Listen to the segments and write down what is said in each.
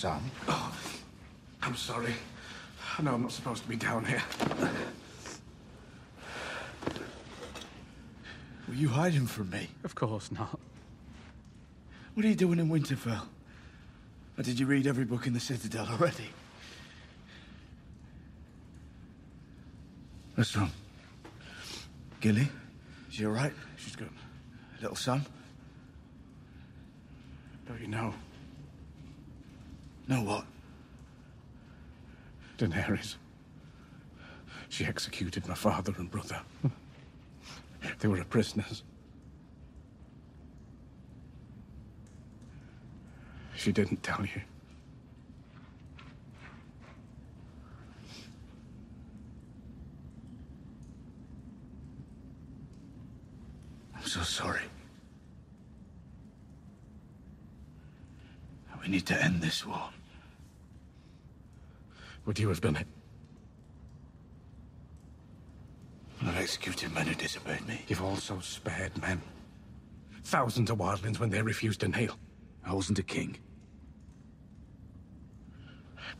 Sam? Oh, I'm sorry. I know I'm not supposed to be down here. Were you hiding from me? Of course not. What are you doing in Winterfell? Or did you read every book in the Citadel already? What's wrong? Gilly? Is she all right? She's good. Little son? Don't you know? Know what? Daenerys. She executed my father and brother. They were prisoners. She didn't tell you. I'm so sorry. We need to end this war. Would you have done it? I've executed men who disobeyed me. You've also spared men. Thousands of wildlings when they refused to kneel. I wasn't a king.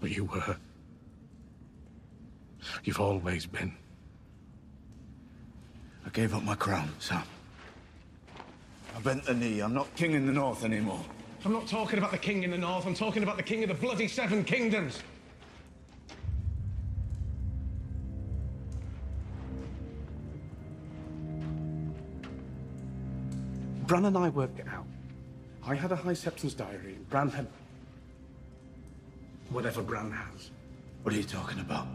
But you were. You've always been. I gave up my crown, Sam. I bent the knee. I'm not king in the north anymore. I'm not talking about the king in the north. I'm talking about the king of the bloody seven kingdoms. Bran and I worked it out. I had a High Septon's diary. Bran had. whatever Bran has. What are you talking about?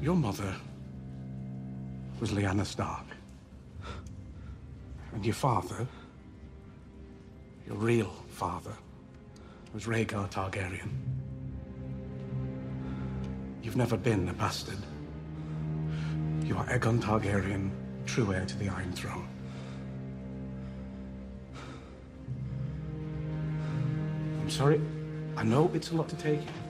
Your mother was Lyanna Stark. And your father, your real father, was Rhaegar Targaryen. You've never been a bastard. You are Aegon Targaryen, true heir to the Iron Throne. I'm sorry. I know it's a lot to take. My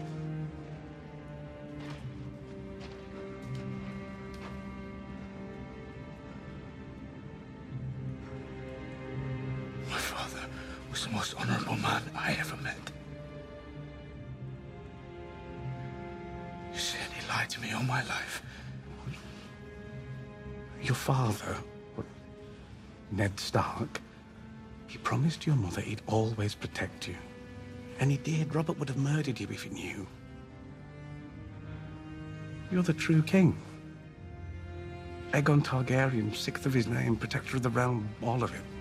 your mother he'd always protect you. And he did. Robert would have murdered you if he knew. You're the true king. Aegon Targaryen, sixth of his name, protector of the realm, all of it.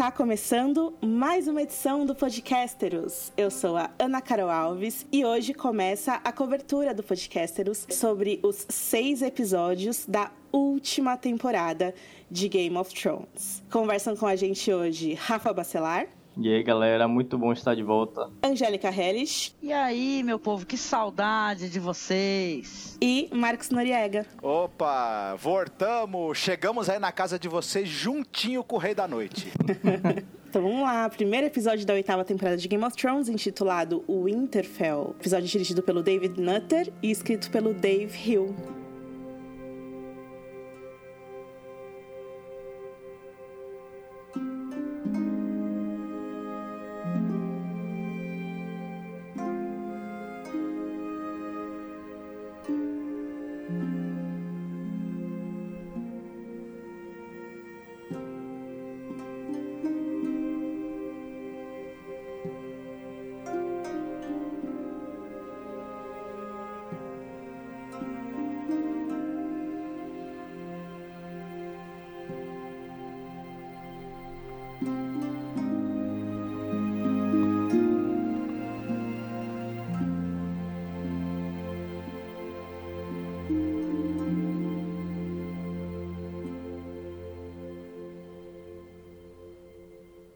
Está começando mais uma edição do Podcasteros. Eu sou a Ana Carol Alves e hoje começa a cobertura do Podcasteros sobre os seis episódios da última temporada de Game of Thrones. Conversam com a gente hoje Rafa Bacelar. E aí, galera, muito bom estar de volta. Angélica Helles. E aí, meu povo, que saudade de vocês. E Marcos Noriega. Opa, voltamos, chegamos aí na casa de vocês juntinho com o Rei da Noite. Então vamos lá, primeiro episódio da oitava temporada de Game of Thrones, intitulado Winterfell. Episódio dirigido pelo David Nutter e escrito pelo Dave Hill.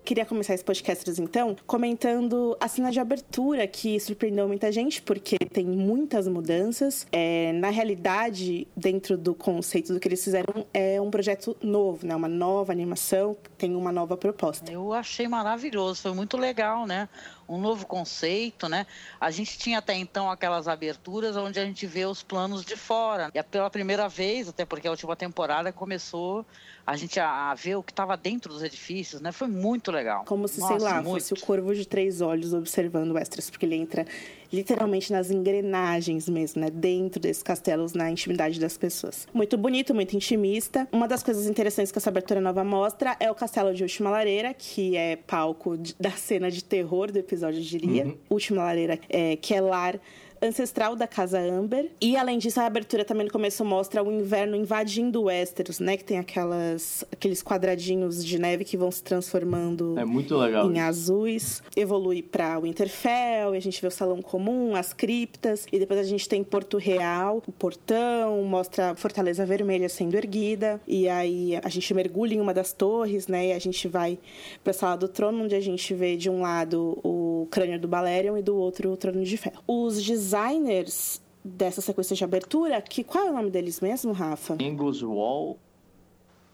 Queria começar esse podcast, então, comentando a cena de abertura que surpreendeu muita gente, porque tem muitas mudanças. É, na realidade, dentro do conceito do que eles fizeram, é um projeto novo, né? Uma nova animação, tem uma nova proposta. Eu achei maravilhoso, foi muito legal, né? Um novo conceito, né? A gente tinha até então aquelas aberturas onde a gente vê os planos de fora. E é pela primeira vez, até porque a última temporada começou a gente a, a ver o que estava dentro dos edifícios, né? Foi muito legal. Como se, Nossa, sei lá, muito. fosse o corvo de três olhos observando o Westeros, porque ele entra literalmente nas engrenagens mesmo, né? Dentro desses castelos, na intimidade das pessoas. Muito bonito, muito intimista. Uma das coisas interessantes que essa abertura nova mostra é o castelo de Última Lareira, que é palco da cena de terror do episódio, eu diria. Uhum. Última Lareira, é, que é lar ancestral da Casa Amber. E além disso, a abertura também no começo mostra o inverno invadindo o Westeros, né? Que tem aquelas, aqueles quadradinhos de neve que vão se transformando é muito legal. em azuis. Evolui para Winterfell, e a gente vê o salão comum, as criptas, e depois a gente tem Porto Real, o portão, mostra a Fortaleza Vermelha sendo erguida, e aí a gente mergulha em uma das torres, né? E a gente vai para a sala do trono, onde a gente vê de um lado o crânio do Balerion e do outro o trono de ferro. Os designers dessa sequência de abertura, que qual é o nome deles mesmo, Rafa? Angus Wall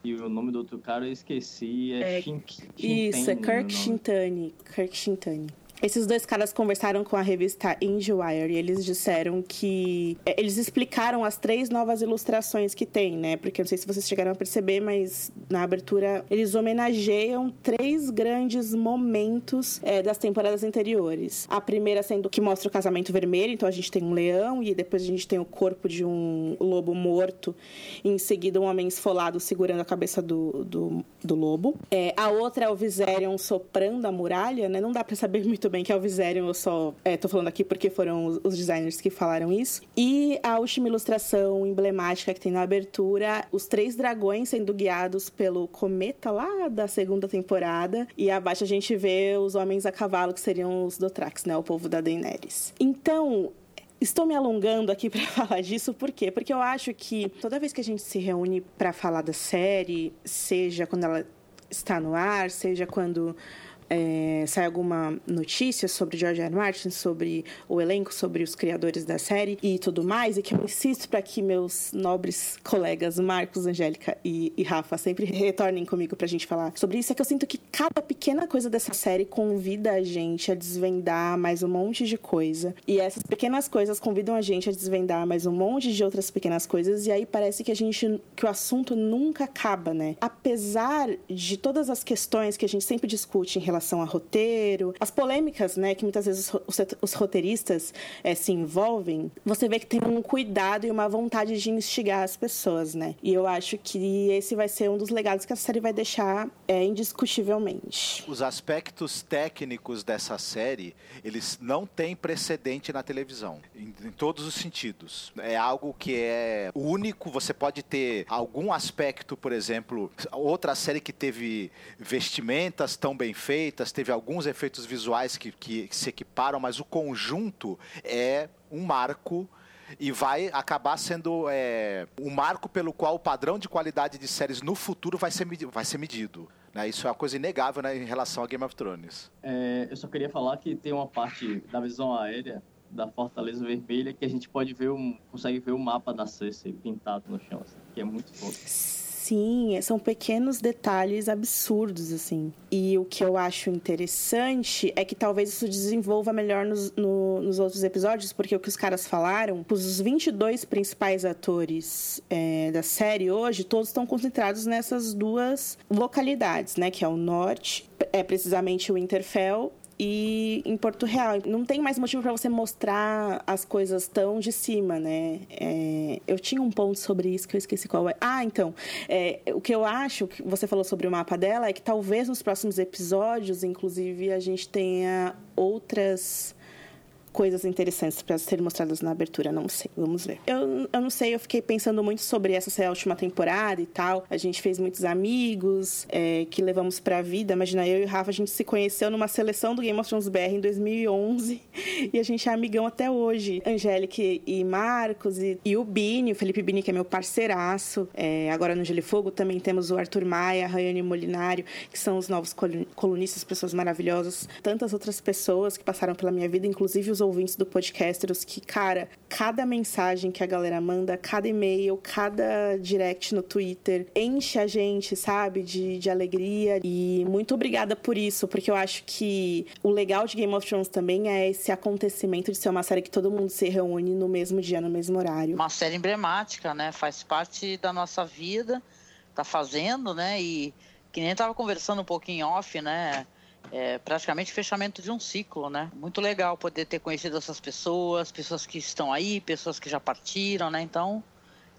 e o nome do outro cara eu esqueci, é, é Shink, Isso, é Kirk Shintani. Kirk Shintani. Esses dois caras conversaram com a revista IndieWire e eles disseram que. É, eles explicaram as três novas ilustrações que tem, né? Porque não sei se vocês chegaram a perceber, mas na abertura eles homenageiam três grandes momentos é, das temporadas anteriores. A primeira sendo que mostra o casamento vermelho, então a gente tem um leão e depois a gente tem o corpo de um lobo morto, e em seguida um homem esfolado segurando a cabeça do, do, do lobo. É, a outra é o Viserion soprando a muralha, né? Não dá para saber muito bem que é o Viserion, eu só é, tô falando aqui porque foram os, designers que falaram isso. E a última ilustração emblemática que tem na abertura, os três dragões sendo guiados pelo cometa lá da segunda temporada. E abaixo a gente vê os homens a cavalo, que seriam os Dothrax, né? O povo da Daenerys. Então, Estou me alongando aqui para falar disso, por quê? Porque eu acho que toda vez que a gente se reúne para falar da série, seja quando ela está no ar, seja quando é, sai alguma notícia sobre George R. Martin, sobre o elenco, sobre os criadores da série e tudo mais, e que eu insisto para que meus nobres colegas Marcos, Angélica e, e Rafa sempre retornem comigo para a gente falar sobre isso, é que eu sinto que cada pequena coisa dessa série convida a gente a desvendar mais um monte de coisa. E essas pequenas coisas convidam a gente a desvendar mais um monte de outras pequenas coisas, e aí parece que a gente que o assunto nunca acaba, né? Apesar de todas as questões que a gente sempre discute em relação relação a roteiro, as polêmicas, né, que muitas vezes os, os roteiristas é, se envolvem, você vê que tem um cuidado e uma vontade de instigar as pessoas, né? E eu acho que esse vai ser um dos legados que a série vai deixar é, indiscutivelmente. Os aspectos técnicos dessa série, eles não têm precedente na televisão, em, em todos os sentidos. É algo que é único, você pode ter algum aspecto, por exemplo, outra série que teve vestimentas tão bem feitas, feitas, teve alguns efeitos visuais que, que, se equiparam, mas o conjunto é um marco e vai acabar sendo é, um marco pelo qual o padrão de qualidade de séries no futuro vai ser, vai ser medido. Né? Isso é uma coisa inegável né, em relação a Game of Thrones. É, eu só queria falar que tem uma parte da visão aérea da Fortaleza Vermelha que a gente pode ver um, consegue ver o mapa da Cersei pintado no chão, assim, que é muito foda. Sim, são pequenos detalhes absurdos, assim. E o que eu acho interessante é que talvez isso desenvolva melhor nos, no, nos outros episódios, porque o que os caras falaram, os 22 principais atores é, da série hoje, todos estão concentrados nessas duas localidades, né? Que é o norte, é precisamente o Winterfell e em Porto Real. Não tem mais motivo para você mostrar as coisas tão de cima, né? É, eu tinha um ponto sobre isso que eu esqueci qual é. Ah, então, é, o que eu acho que você falou sobre o mapa dela é que talvez nos próximos episódios, inclusive, a gente tenha outras coisas interessantes para ser mostradas na abertura, não sei, vamos ver. Eu, eu não sei, eu fiquei pensando muito sobre essa ser a última temporada e tal. A gente fez muitos amigos é, que levamos pra vida. Imagina, eu e o Rafa, a gente se conheceu numa seleção do Game of Thrones BR em 2011 e a gente é amigão até hoje. Angélica e Marcos e, e o Bini, o Felipe Bini, que é meu parceiraço. É, agora no Gelo Fogo também temos o Arthur Maia, a Rayane Molinário, que são os novos colunistas, pessoas maravilhosas. Tantas outras pessoas que passaram pela minha vida, inclusive os ouvintes do Podcasters, que, cara, cada mensagem que a galera manda, cada e-mail, cada direct no Twitter, enche a gente, sabe, de, de alegria. E muito obrigada por isso, porque eu acho que o legal de Game of Thrones também é esse acontecimento de ser uma série que todo mundo se reúne no mesmo dia, no mesmo horário. Uma série emblemática, né? Faz parte da nossa vida, tá fazendo, né? E que nem tava conversando um pouquinho off, né? É praticamente fechamento de um ciclo, né? Muito legal poder ter conhecido essas pessoas, pessoas que estão aí, pessoas que já partiram, né? Então,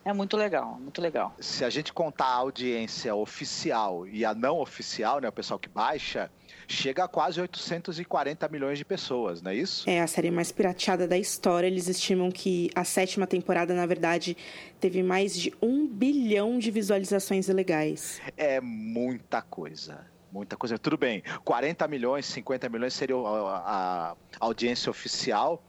é muito legal, muito legal. Se a gente contar a audiência oficial e a não oficial, né, o pessoal que baixa, chega a quase 840 milhões de pessoas, não é isso? É a série mais pirateada da história. Eles estimam que a sétima temporada, na verdade, teve mais de um bilhão de visualizações ilegais. É muita coisa. Muita coisa. Tudo bem, 40 milhões, 50 milhões seria a, a audiência oficial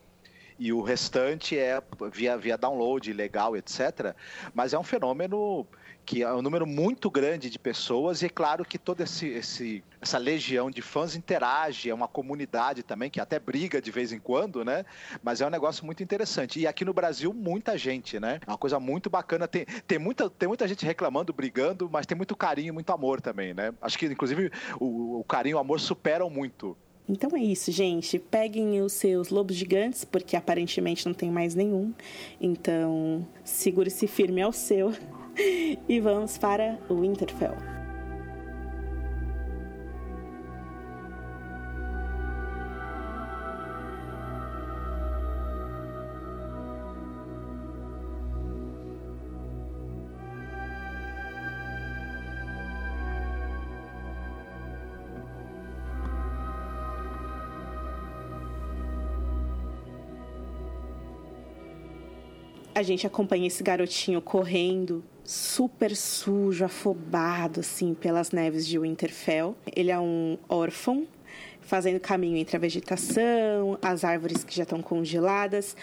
e o restante é via, via download legal, etc. Mas é um fenômeno que é um número muito grande de pessoas e é claro que toda esse, esse, essa legião de fãs interage, é uma comunidade também que até briga de vez em quando, né? Mas é um negócio muito interessante. E aqui no Brasil, muita gente, né? É uma coisa muito bacana. Tem, tem, muita, tem muita gente reclamando, brigando, mas tem muito carinho, muito amor também, né? Acho que, inclusive, o, o carinho e o amor superam muito. Então é isso, gente. Peguem os seus lobos gigantes, porque aparentemente não tem mais nenhum. Então, segure-se firme ao seu e vamos para Winterfell. a gente acompanha esse garotinho correndo super sujo, afobado assim pelas neves de Winterfell. Ele é um órfão fazendo caminho entre a vegetação, as árvores que já estão congeladas.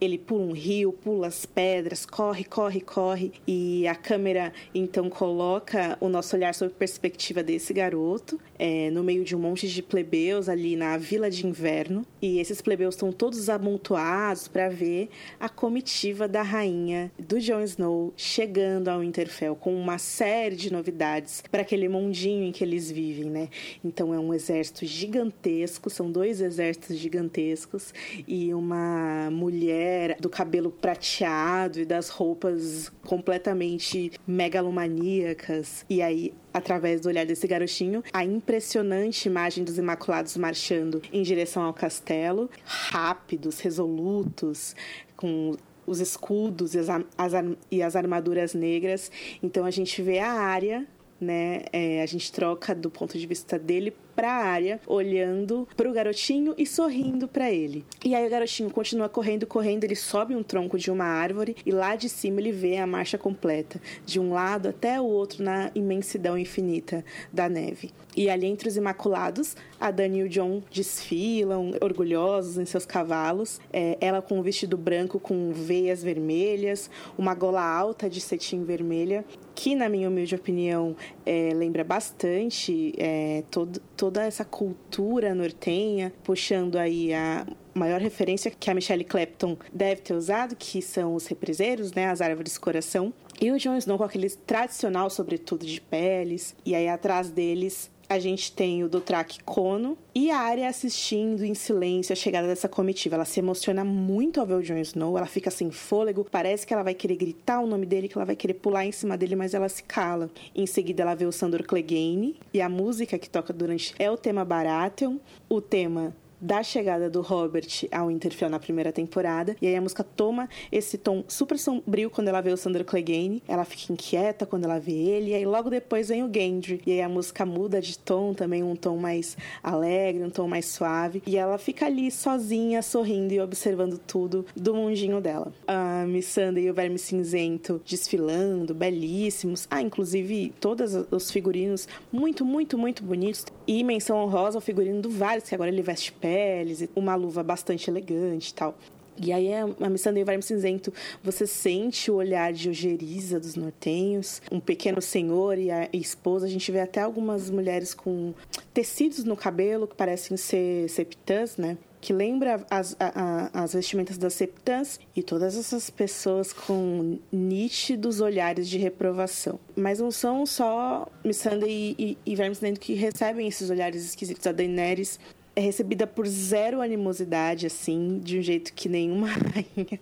Ele pula um rio, pula as pedras, corre, corre, corre. E a câmera então coloca o nosso olhar sob perspectiva desse garoto, é, no meio de um monte de plebeus ali na vila de inverno. E esses plebeus estão todos amontoados para ver a comitiva da rainha do Jon Snow chegando ao Winterfell com uma série de novidades para aquele mundinho em que eles vivem, né? Então é um exército gigantesco, são dois exércitos gigantescos e uma mulher do cabelo prateado e das roupas completamente megalomaníacas. E aí através do olhar desse garotinho, a impressionante imagem dos Imaculados marchando em direção ao castelo, rápidos, resolutos, com os escudos e as, as, e as armaduras negras. Então a gente vê a área né? É, a gente troca do ponto de vista dele para a área, olhando para o garotinho e sorrindo para ele. E aí o garotinho continua correndo, correndo, ele sobe um tronco de uma árvore e lá de cima ele vê a marcha completa, de um lado até o outro na imensidão infinita da neve. E ali entre os Imaculados, a Dani e o John desfilam, orgulhosos em seus cavalos. É, ela com um vestido branco com veias vermelhas, uma gola alta de cetim vermelha, que, na minha humilde opinião, é, lembra bastante é, todo, toda essa cultura nortenha, puxando aí a maior referência que a Michelle Clapton deve ter usado, que são os represeiros, né, as árvores coração. E o Jon Snow com aquele tradicional sobretudo de peles, e aí atrás deles a gente tem o Dothraki Kono e a Arya assistindo em silêncio a chegada dessa comitiva. Ela se emociona muito ao ver o Jon Snow, ela fica sem fôlego, parece que ela vai querer gritar o nome dele, que ela vai querer pular em cima dele, mas ela se cala. Em seguida ela vê o Sandor Clegane e a música que toca durante é o tema Baratheon, o tema da chegada do Robert ao Winterfell na primeira temporada. E aí a música toma esse tom super sombrio quando ela vê o Sandro Clegane. Ela fica inquieta quando ela vê ele. E aí logo depois vem o Gendry. E aí a música muda de tom também, um tom mais alegre, um tom mais suave. E ela fica ali sozinha, sorrindo e observando tudo do mundinho dela. A Missandei e o Verme Cinzento desfilando, belíssimos. Ah, inclusive todos os figurinos muito, muito, muito bonitos. E menção honrosa ao figurino do Varys, que agora ele veste peles, uma luva bastante elegante e tal. E aí, a Missandei e o Verme Cinzento, você sente o olhar de ojeriza dos nortenhos, um pequeno senhor e a esposa. A gente vê até algumas mulheres com tecidos no cabelo que parecem ser septãs, né? que lembra as, a, as vestimentas das septãs e todas essas pessoas com nítidos olhares de reprovação. Mas não são só Missandei e, e, e Vermes que recebem esses olhares esquisitos. A Daenerys é recebida por zero animosidade, assim, de um jeito que nenhuma rainha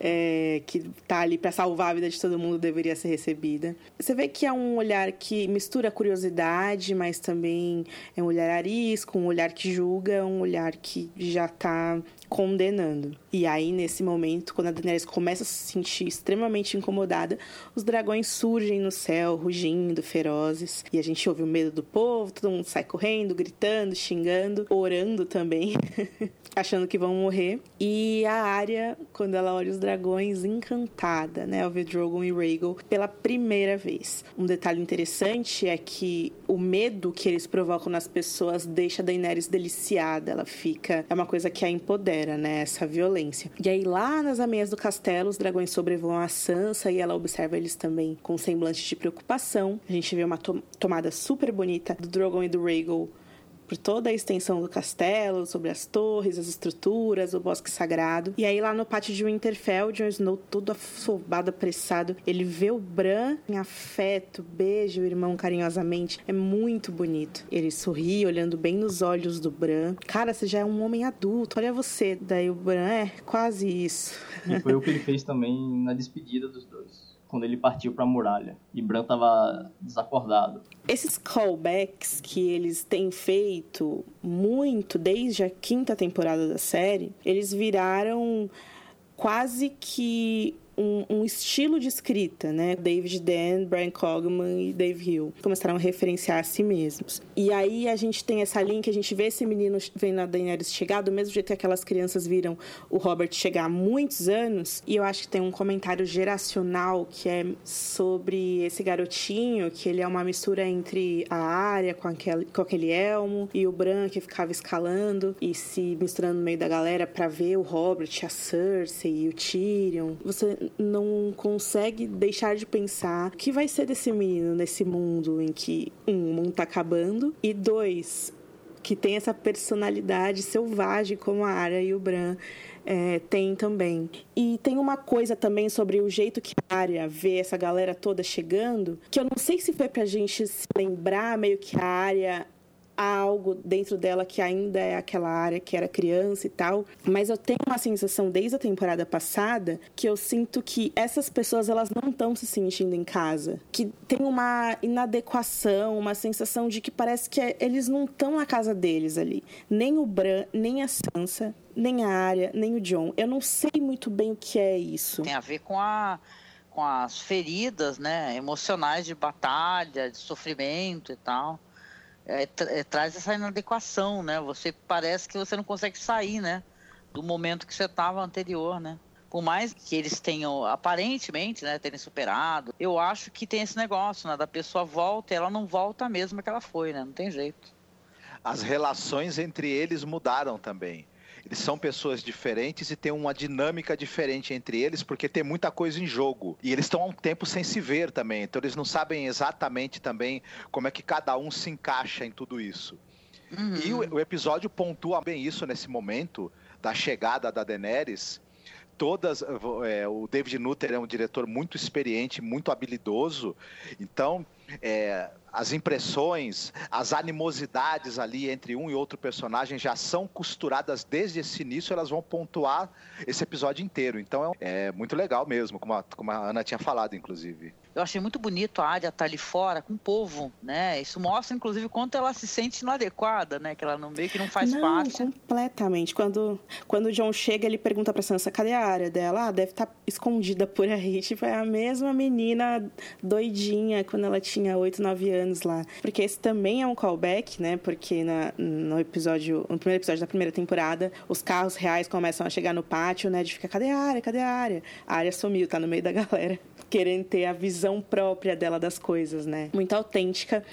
é, que tá ali para salvar a vida de todo mundo deveria ser recebida. Você vê que é um olhar que mistura curiosidade, mas também é um olhar arisco, um olhar que julga, um olhar que já tá condenando. E aí, nesse momento, quando a Daenerys começa a se sentir extremamente incomodada, os dragões surgem no céu, rugindo, ferozes. E a gente ouve o medo do povo, todo mundo sai correndo, gritando, xingando, orando também, achando que vão morrer. E a área, quando ela olha os dragões, encantada, né, ao ver Drogon e Rhaegal pela primeira vez. Um detalhe interessante é que o medo que eles provocam nas pessoas deixa Daenerys deliciada. Ela fica... É uma coisa que a empodera né? Essa violência. E aí, lá nas ameias do castelo, os dragões sobrevoam a Sansa e ela observa eles também com semblante de preocupação. A gente vê uma to tomada super bonita do Drogon e do Rhaegal por toda a extensão do castelo, sobre as torres, as estruturas, o bosque sagrado. E aí lá no pátio de Winterfell, Jon Snow todo afobado, apressado, ele vê o Bran em afeto, beija o irmão carinhosamente. É muito bonito. Ele sorri, olhando bem nos olhos do Bran. Cara, você já é um homem adulto, olha você. Daí o Bran, é, quase isso. E foi o que ele fez também na despedida dos dois quando ele partiu para a muralha e Bran estava desacordado. Esses callbacks que eles têm feito muito desde a quinta temporada da série, eles viraram quase que um, um, estilo de escrita, né? David Dan, Brian Cogman e Dave Hill começaram a referenciar a si mesmos. E aí a gente tem essa linha que a gente vê esse menino vendo a Daenerys chegar, do mesmo jeito que aquelas crianças viram o Robert chegar há muitos anos. E eu acho que tem um comentário geracional que é sobre esse garotinho, que ele é uma mistura entre a área com aquele, com aquele elmo e o Bran que ficava escalando e se misturando no meio da galera para ver o Robert, a Cersei e o Tyrion. Você não consegue deixar de pensar o que vai ser desse menino nesse mundo em que, um, o mundo tá acabando, e dois, que tem essa personalidade selvagem como a Arya e o Bran é, tem também. E tem uma coisa também sobre o jeito que a Arya vê essa galera toda chegando, que eu não sei se foi pra gente se lembrar meio que a Arya há algo dentro dela que ainda é aquela área que era criança e tal, mas eu tenho uma sensação desde a temporada passada que eu sinto que essas pessoas elas não estão se sentindo em casa, que tem uma inadequação, uma sensação de que parece que eles não estão na casa deles ali, nem o Bran, nem a Sansa, nem a Arya, nem o John. Eu não sei muito bem o que é isso. Tem a ver com a com as feridas, né, emocionais de batalha, de sofrimento e tal é, é, traz essa inadequação, né? Você parece que você não consegue sair, né? Do momento que você estava anterior, né? Por mais que eles tenham, aparentemente, né, terem superado, eu acho que tem esse negócio, né? Da pessoa volta e ela não volta a mesma que ela foi, né? Não tem jeito. As relações entre eles mudaram também. São pessoas diferentes e tem uma dinâmica diferente entre eles, porque tem muita coisa em jogo. E eles estão há um tempo sem se ver também, então eles não sabem exatamente também como é que cada um se encaixa em tudo isso. Uhum. E o, o episódio pontua bem isso nesse momento da chegada da Daenerys todas. É, o David Nutter é um diretor muito experiente, muito habilidoso. Então, é, as impressões, as animosidades ali entre um e outro personagem já são costuradas desde esse início, elas vão pontuar esse episódio inteiro. Então é, é muito legal mesmo, como a, como a Ana tinha falado, inclusive. Eu achei muito bonito a Arya estar tá ali fora com o povo, né? Isso mostra, inclusive, quanto ela se sente inadequada, né? Que ela não meio que não faz não, parte. completamente. Quando, quando o John chega, ele pergunta pra Sansa, cadê a área dela? Ah, deve estar tá escondida por aí. Tipo, é a mesma menina doidinha quando ela tinha 8, 9 anos lá. Porque esse também é um callback, né? Porque na, no episódio, no primeiro episódio da primeira temporada, os carros reais começam a chegar no pátio, né? De ficar, cadê a área? Cadê a área? A área sumiu, tá no meio da galera. Querendo ter a visão própria dela das coisas, né? Muito autêntica.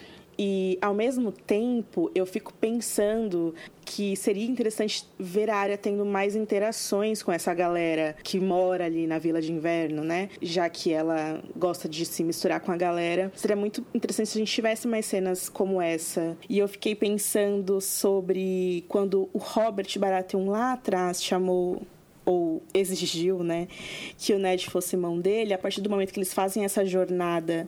E ao mesmo tempo, eu fico pensando que seria interessante ver a área tendo mais interações com essa galera que mora ali na Vila de Inverno, né? Já que ela gosta de se misturar com a galera. Seria muito interessante se a gente tivesse mais cenas como essa. E eu fiquei pensando sobre quando o Robert Baratheon lá atrás chamou ou exigiu, né, que o Ned fosse mão dele, a partir do momento que eles fazem essa jornada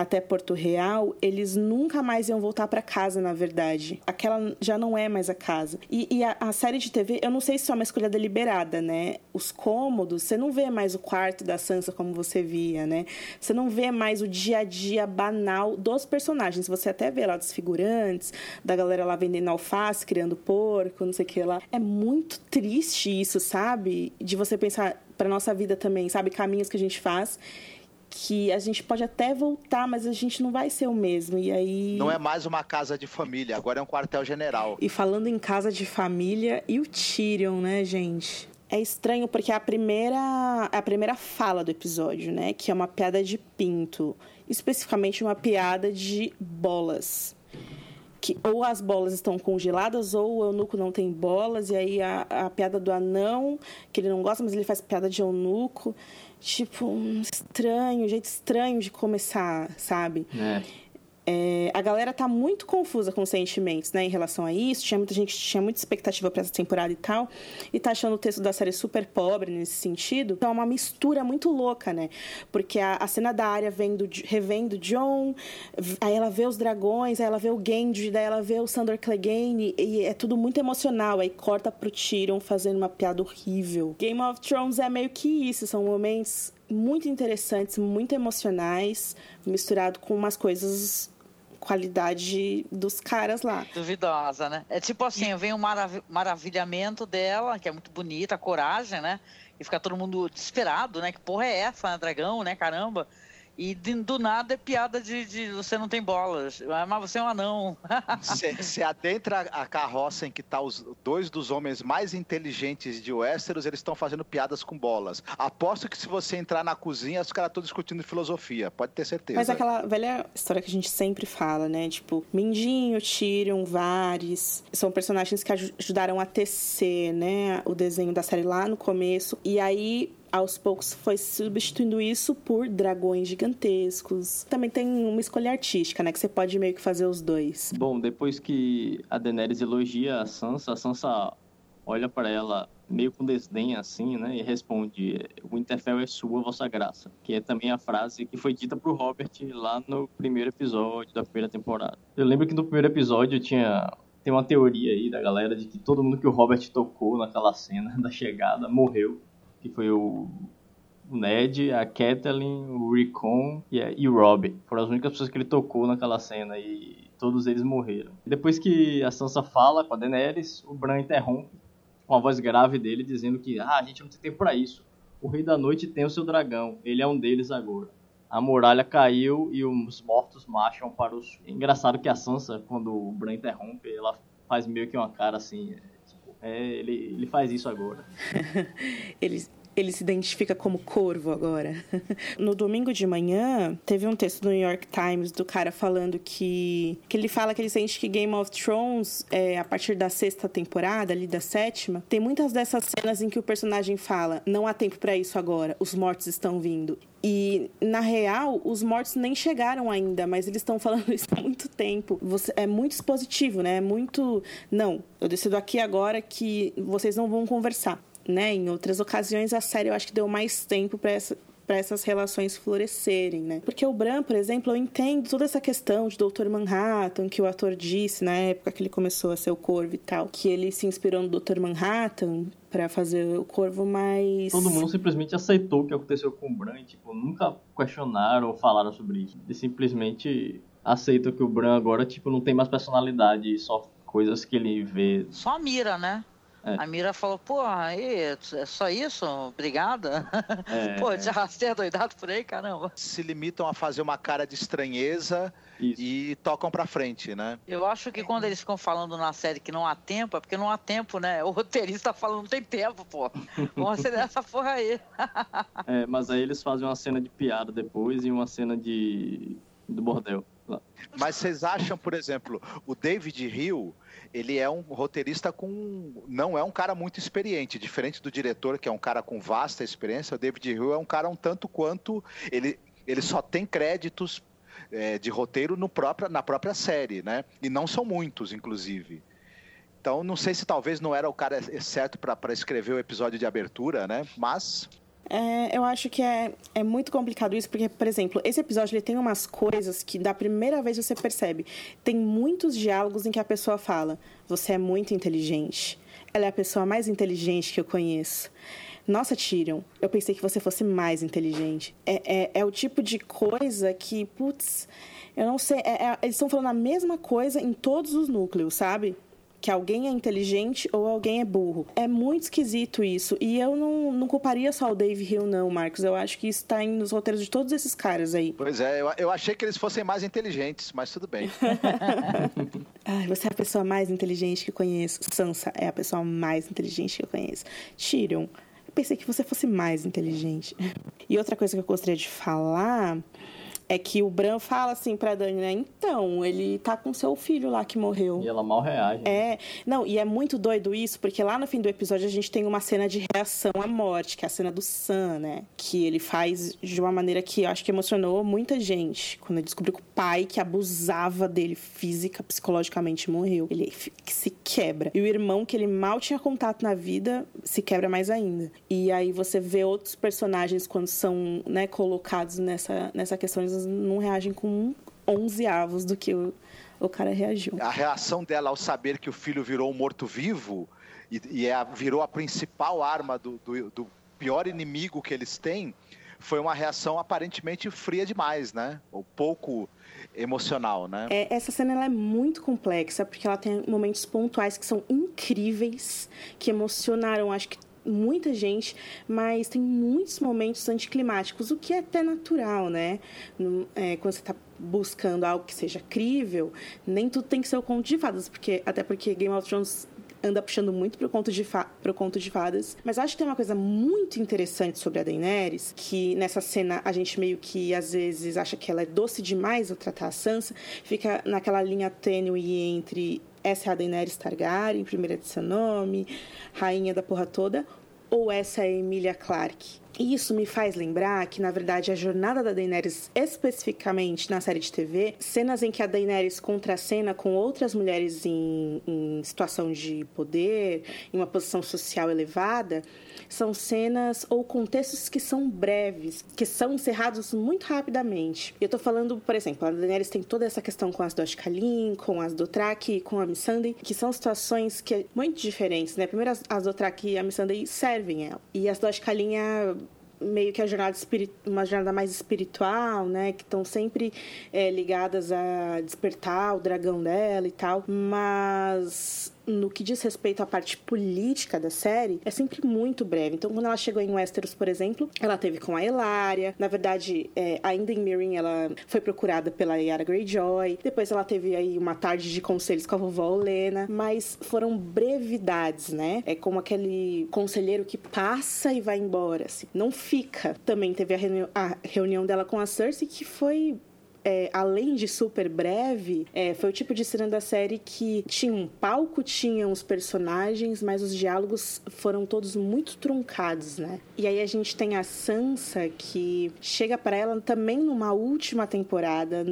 até Porto Real, eles nunca mais iam voltar para casa, na verdade. Aquela já não é mais a casa. E, e a, a, série de TV, eu não sei se é uma escolha deliberada, né? Os cômodos, você não vê mais o quarto da Sansa como você via, né? Você não vê mais o dia a dia banal dos personagens. Você até vê lá dos figurantes, da galera lá vendendo alface, criando porco, não sei o que lá. É muito triste isso, sabe? De você pensar para nossa vida também, sabe? Caminhos que a gente faz que a gente pode até voltar, mas a gente não vai ser o mesmo. E aí. Não é mais uma casa de família, agora é um quartel-general. E falando em casa de família, e o Tyrion, né, gente? É estranho porque é a primeira, é a primeira fala do episódio, né? Que é uma piada de pinto. Especificamente uma piada de bolas. Que ou as bolas estão congeladas ou o eunuco não tem bolas. E aí a, a piada do anão, que ele não gosta, mas ele faz piada de eunuco tipo, um estranho, um jeito estranho de começar, sabe? É. É, a galera tá muito confusa com os sentimentos, né, em relação a isso. Tinha muita gente tinha muita expectativa para essa temporada e tal, e tá achando o texto da série super pobre nesse sentido. Então é uma mistura muito louca, né? Porque a, a cena da área vendo, revendo John, aí ela vê os dragões, aí ela vê o Genji, daí ela vê o Sandor Clegane, e é tudo muito emocional. Aí corta pro Tyrion fazendo uma piada horrível. Game of Thrones é meio que isso, são momentos muito interessantes, muito emocionais, misturado com umas coisas qualidade dos caras lá. Duvidosa, né? É tipo assim, vem o marav maravilhamento dela, que é muito bonita, a coragem, né? E fica todo mundo desesperado, né? Que porra é essa, né? Dragão, né? Caramba. E de, do nada é piada de, de, você não tem bolas, mas você é um anão. Você adentra a carroça em que tá os dois dos homens mais inteligentes de Westeros, eles estão fazendo piadas com bolas. Aposto que se você entrar na cozinha, os caras estão discutindo filosofia, pode ter certeza. Mas aquela velha história que a gente sempre fala, né? Tipo, Mindinho, Tyrion, Varys, são personagens que ajudaram a tecer, né, o desenho da série lá no começo. E aí aos poucos foi substituindo isso por dragões gigantescos. Também tem uma escolha artística, né? Que você pode meio que fazer os dois. Bom, depois que a Daenerys elogia a Sansa, a Sansa olha para ela meio com desdém assim, né? E responde: Winterfell é sua, vossa graça. Que é também a frase que foi dita pro Robert lá no primeiro episódio da primeira temporada. Eu lembro que no primeiro episódio tinha. Tem uma teoria aí da galera de que todo mundo que o Robert tocou naquela cena da chegada morreu que foi o Ned, a Kathleen, o Recon e, e o Rob. Foram as únicas pessoas que ele tocou naquela cena e todos eles morreram. Depois que a Sansa fala com a Daenerys, o Bran interrompe com a voz grave dele dizendo que ah, a gente não tem tempo para isso. O Rei da Noite tem o seu dragão, ele é um deles agora. A muralha caiu e os mortos marcham para os. É engraçado que a Sansa, quando o Bran interrompe, ela faz meio que uma cara assim, é, ele, ele faz isso agora. ele, ele se identifica como corvo agora. no domingo de manhã, teve um texto do New York Times do cara falando que. que ele fala que ele sente que Game of Thrones, é, a partir da sexta temporada, ali da sétima, tem muitas dessas cenas em que o personagem fala: não há tempo para isso agora, os mortos estão vindo. E, na real, os mortos nem chegaram ainda, mas eles estão falando isso há muito tempo. Você, é muito expositivo, né? É muito. Não, eu decido aqui agora que vocês não vão conversar. Né? Em outras ocasiões, a série eu acho que deu mais tempo para para essas relações florescerem, né? Porque o Bran, por exemplo, eu entendo toda essa questão de Dr. Manhattan que o ator disse na época que ele começou a ser o Corvo e tal, que ele se inspirou no Dr. Manhattan para fazer o Corvo, mas todo mundo simplesmente aceitou o que aconteceu com o Bran, e, tipo, nunca questionaram ou falaram sobre isso. E simplesmente aceitam que o Bran agora, tipo, não tem mais personalidade, só coisas que ele vê. Só a mira, né? É. A Mira falou, pô, aí, é só isso? Obrigada. É, pô, é. já rastei doidado por aí, caramba. Se limitam a fazer uma cara de estranheza Isso. e tocam pra frente, né? Eu acho que quando eles ficam falando na série que não há tempo, é porque não há tempo, né? O roteirista tá falando não tem tempo, pô. Vamos acelerar essa porra aí. É, mas aí eles fazem uma cena de piada depois e uma cena de do bordel. lá. Mas vocês acham, por exemplo, o David Hill, ele é um roteirista com. não é um cara muito experiente, diferente do diretor, que é um cara com vasta experiência, o David Hill é um cara um tanto quanto. Ele, ele só tem créditos é, de roteiro no na própria série, né? E não são muitos, inclusive. Então, não sei se talvez não era o cara certo para escrever o episódio de abertura, né? Mas É, eu acho que é, é muito complicado isso, porque, por exemplo, esse episódio ele tem umas coisas que da primeira vez você percebe. Tem muitos diálogos em que a pessoa fala: Você é muito inteligente. Ela é a pessoa mais inteligente que eu conheço. Nossa, Tyrion, eu pensei que você fosse mais inteligente. É, é, é o tipo de coisa que, putz, eu não sei. é- é- eles estão falando a mesma coisa em todos os núcleos, sabe? Que alguém é inteligente ou alguém é burro. É muito esquisito isso. E eu não, não culparia só o Dave Hill, não, Marcos. Eu acho que isso tá nos roteiros de todos esses caras aí. Pois é, eu, eu achei que eles fossem mais inteligentes, mas tudo bem. Ai, você é a pessoa mais inteligente que eu conheço. Sansa é a pessoa mais inteligente que eu conheço. Tyrion, eu pensei que você fosse mais inteligente. E outra coisa que eu gostaria de falar é que o Bran fala assim pra Dani, né? Então, ele tá com seu filho lá que morreu. E ela mal reage. né? É, não, e é muito doido isso, porque lá no fim do episódio a gente tem uma cena de reação à morte, que é a cena do Sam, né? Que ele faz de uma maneira que eu acho que emocionou muita gente. Quando ele descobriu que o pai que abusava dele física, psicologicamente, morreu. Ele se quebra. E o irmão, que ele mal tinha contato na vida, se quebra mais ainda. E aí você vê outros personagens quando são né, colocados nessa, nessa questão, eles não reagem com 11 avos do que o, o cara reagiu. a reação dela ao saber que o filho virou um morto-vivo e, e é virou a principal arma do, do- do pior inimigo que eles têm foi uma reação aparentemente fria demais, né? Ou pouco emocional, né? É, essa cena ela é muito complexa, porque ela tem momentos pontuais que são incríveis, que emocionaram, acho que muita gente, mas tem muitos momentos anticlimáticos, o que é até natural, né? É, quando você está buscando algo que seja crível, nem tudo tem que ser o conto de fadas, porque até porque Game of Thrones anda puxando muito pro conto de pro conto de fadas, mas acho que tem uma coisa muito interessante sobre a Daenerys, que nessa cena a gente meio que às vezes acha que ela é doce demais ao tratar a Sansa, fica naquela linha tênue entre essa é a Daenerys Targaryen, primeira de seu nome, rainha da porra toda, ou essa é a Emilia Clarke. E isso me faz lembrar que, na verdade, a jornada da Daenerys, especificamente na série de TV, cenas em que a Daenerys contracena com outras mulheres em, em situação de poder, em uma posição social elevada, são cenas ou contextos que são breves, que são encerrados muito rapidamente. Eu tô falando, por exemplo, a Daenerys tem toda essa questão com as Dosh Kalin, com as Dothraki com a Missandei, que são situações que é muito diferentes, né? Primeiro as, as Dothraki e a Missandei servem ela. E as Dosh Kalin é meio que a jornada uma jornada mais espiritual, né, que estão sempre é, ligadas a despertar o dragão dela e tal, mas no que diz respeito à parte política da série, é sempre muito breve. Então, quando ela chegou em Westeros, por exemplo, ela teve com a Elaria. Na verdade, é, ainda em Meereen, ela foi procurada pela Yara Greyjoy. Depois, ela teve aí uma tarde de conselhos com a vovó Olena. Mas foram brevidades, né? É como aquele conselheiro que passa e vai embora, assim. Não fica. Também teve a, reuni- a reunião dela com a Cersei, que foi é, além de super breve, é, foi o tipo de cena da série que tinha um palco, tinham os personagens, mas os diálogos foram todos muito truncados, né? E aí a gente tem a Sansa que chega para ela também numa última temporada.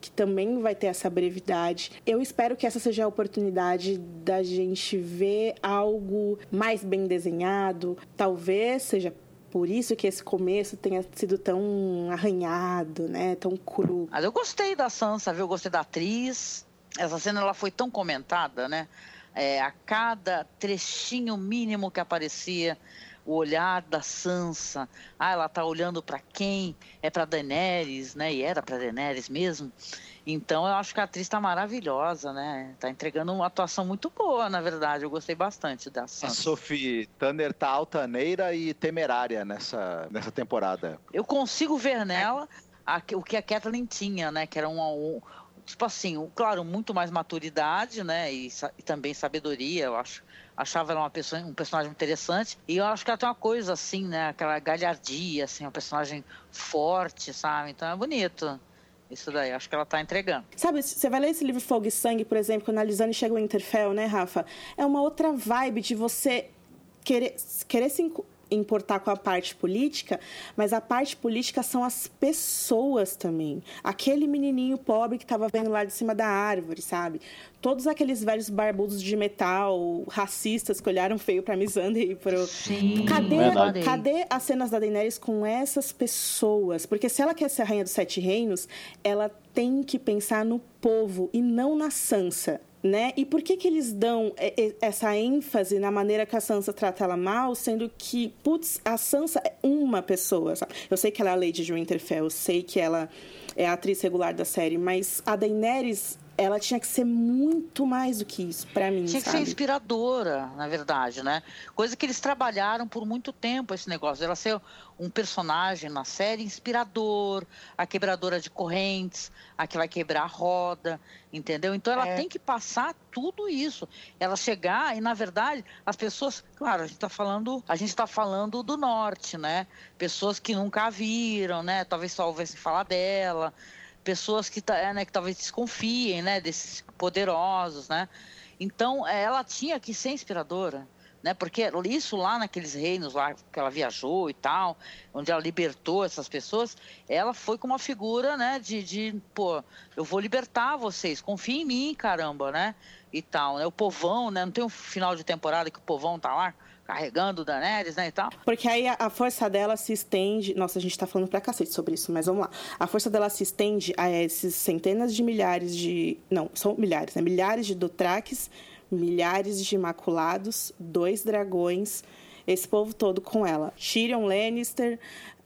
que também vai ter essa brevidade. Eu espero que essa seja a oportunidade da gente ver algo mais bem desenhado. Talvez seja por isso que esse começo tenha sido tão arranhado, né? Tão cru. Mas eu gostei da Sansa, viu? Eu gostei da atriz. Essa cena ela foi tão comentada, né? É, a cada trechinho mínimo que aparecia, o olhar da Sansa. Ah, ela tá olhando para quem? É para Daenerys, né? E era para Daenerys mesmo. Então eu acho que a atriz está maravilhosa, né? Tá entregando uma atuação muito boa, na verdade. Eu gostei bastante da. A Sophie Turner tá altaneira e temerária nessa, nessa temporada. Eu consigo ver nela a, o que a Kathleen tinha, né? Que era um, um tipo assim, claro, muito mais maturidade, né? E, e, também sabedoria, eu acho. Achava ela uma pessoa, um personagem interessante. E eu acho que ela tem uma coisa assim, né? Aquela galhardia, assim, um personagem forte, sabe? Então é bonito. Isso daí, acho que ela está entregando. Sabe, você vai ler esse livro Fogo e Sangue, por exemplo, quando a Lisane chega ao Interfell, né, Rafa? É uma outra vibe de você querer, querer se importar com a parte política, mas a parte política são as pessoas também. Aquele menininho pobre que estava vendo lá de cima da árvore, sabe? Todos aqueles velhos barbudos de metal, racistas que olharam feio para Missandei e pro Sim, cadê, cadê as cenas da Daenerys com essas pessoas? Porque se ela quer ser a rainha dos sete reinos, ela tem que pensar no povo e não na Sansa né? E por que que eles dão essa ênfase na maneira que a Sansa trata ela mal, sendo que, putz, a Sansa é uma pessoa, sabe? Eu sei que ela é a Lady de Winterfell, eu sei que ela é a atriz regular da série, mas a Daenerys ela tinha que ser muito mais do que isso para mim. Tinha sabe? que ser inspiradora, na verdade, né? Coisa que eles trabalharam por muito tempo esse negócio. Ela ser um personagem na série inspirador, a quebradora de correntes, a que vai quebrar a roda, entendeu? Então ela é. tem que passar tudo isso. Ela chegar e na verdade as pessoas, claro, a gente está falando, a gente está falando do norte, né? Pessoas que nunca a viram, né? Talvez só ouvissem falar dela pessoas que, é, né, que talvez desconfiem, né, desses poderosos, né? Então, é, ela tinha que ser inspiradora, né? Porque isso lá naqueles reinos lá que ela viajou e tal, onde ela libertou essas pessoas, ela foi como uma figura, né, de, de pô, eu vou libertar vocês, confiem em mim, caramba, né? E tal, né? O povão, né? Não tem um final de temporada que o povão tá lá carregando o Daenerys, né, e tal. Porque aí a, a, força dela se estende... Nossa, a gente tá falando pra cacete sobre isso, mas vamos lá. A força dela se estende a esses centenas de milhares de... Não, são milhares, né? Milhares de Dothraques, milhares de Imaculados, dois dragões, esse povo todo com ela. Tyrion Lannister,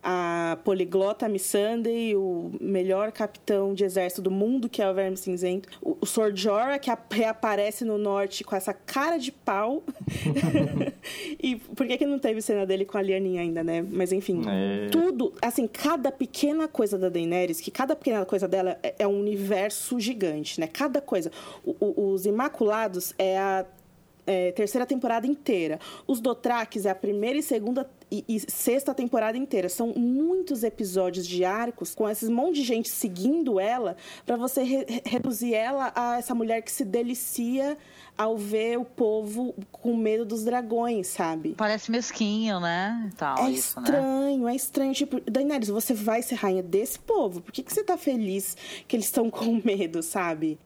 a poliglota Missandei, o melhor capitão de exército do mundo, que é o Verme Cinzento, o, o Sor Jorah, que reaparece no norte com essa cara de pau. e por que, que não teve cena dele com a Lianinha ainda, né? Mas enfim, é... tudo, assim, cada pequena coisa da Daenerys, que cada pequena coisa dela é, é um universo gigante, né? Cada coisa. O, o, os Imaculados é a é, terceira temporada inteira. Os Dothraques é a primeira e segunda e, e, sexta temporada inteira. São muitos episódios de arcos com esses monte de gente seguindo ela para você re reduzir ela a essa mulher que se delicia ao ver o povo com medo dos dragões, sabe? Parece mesquinho, né? Tal, é isso, estranho, né? é estranho. Tipo, Daenerys, você vai ser rainha desse povo. Por que, que você tá feliz que eles estão com medo, sabe?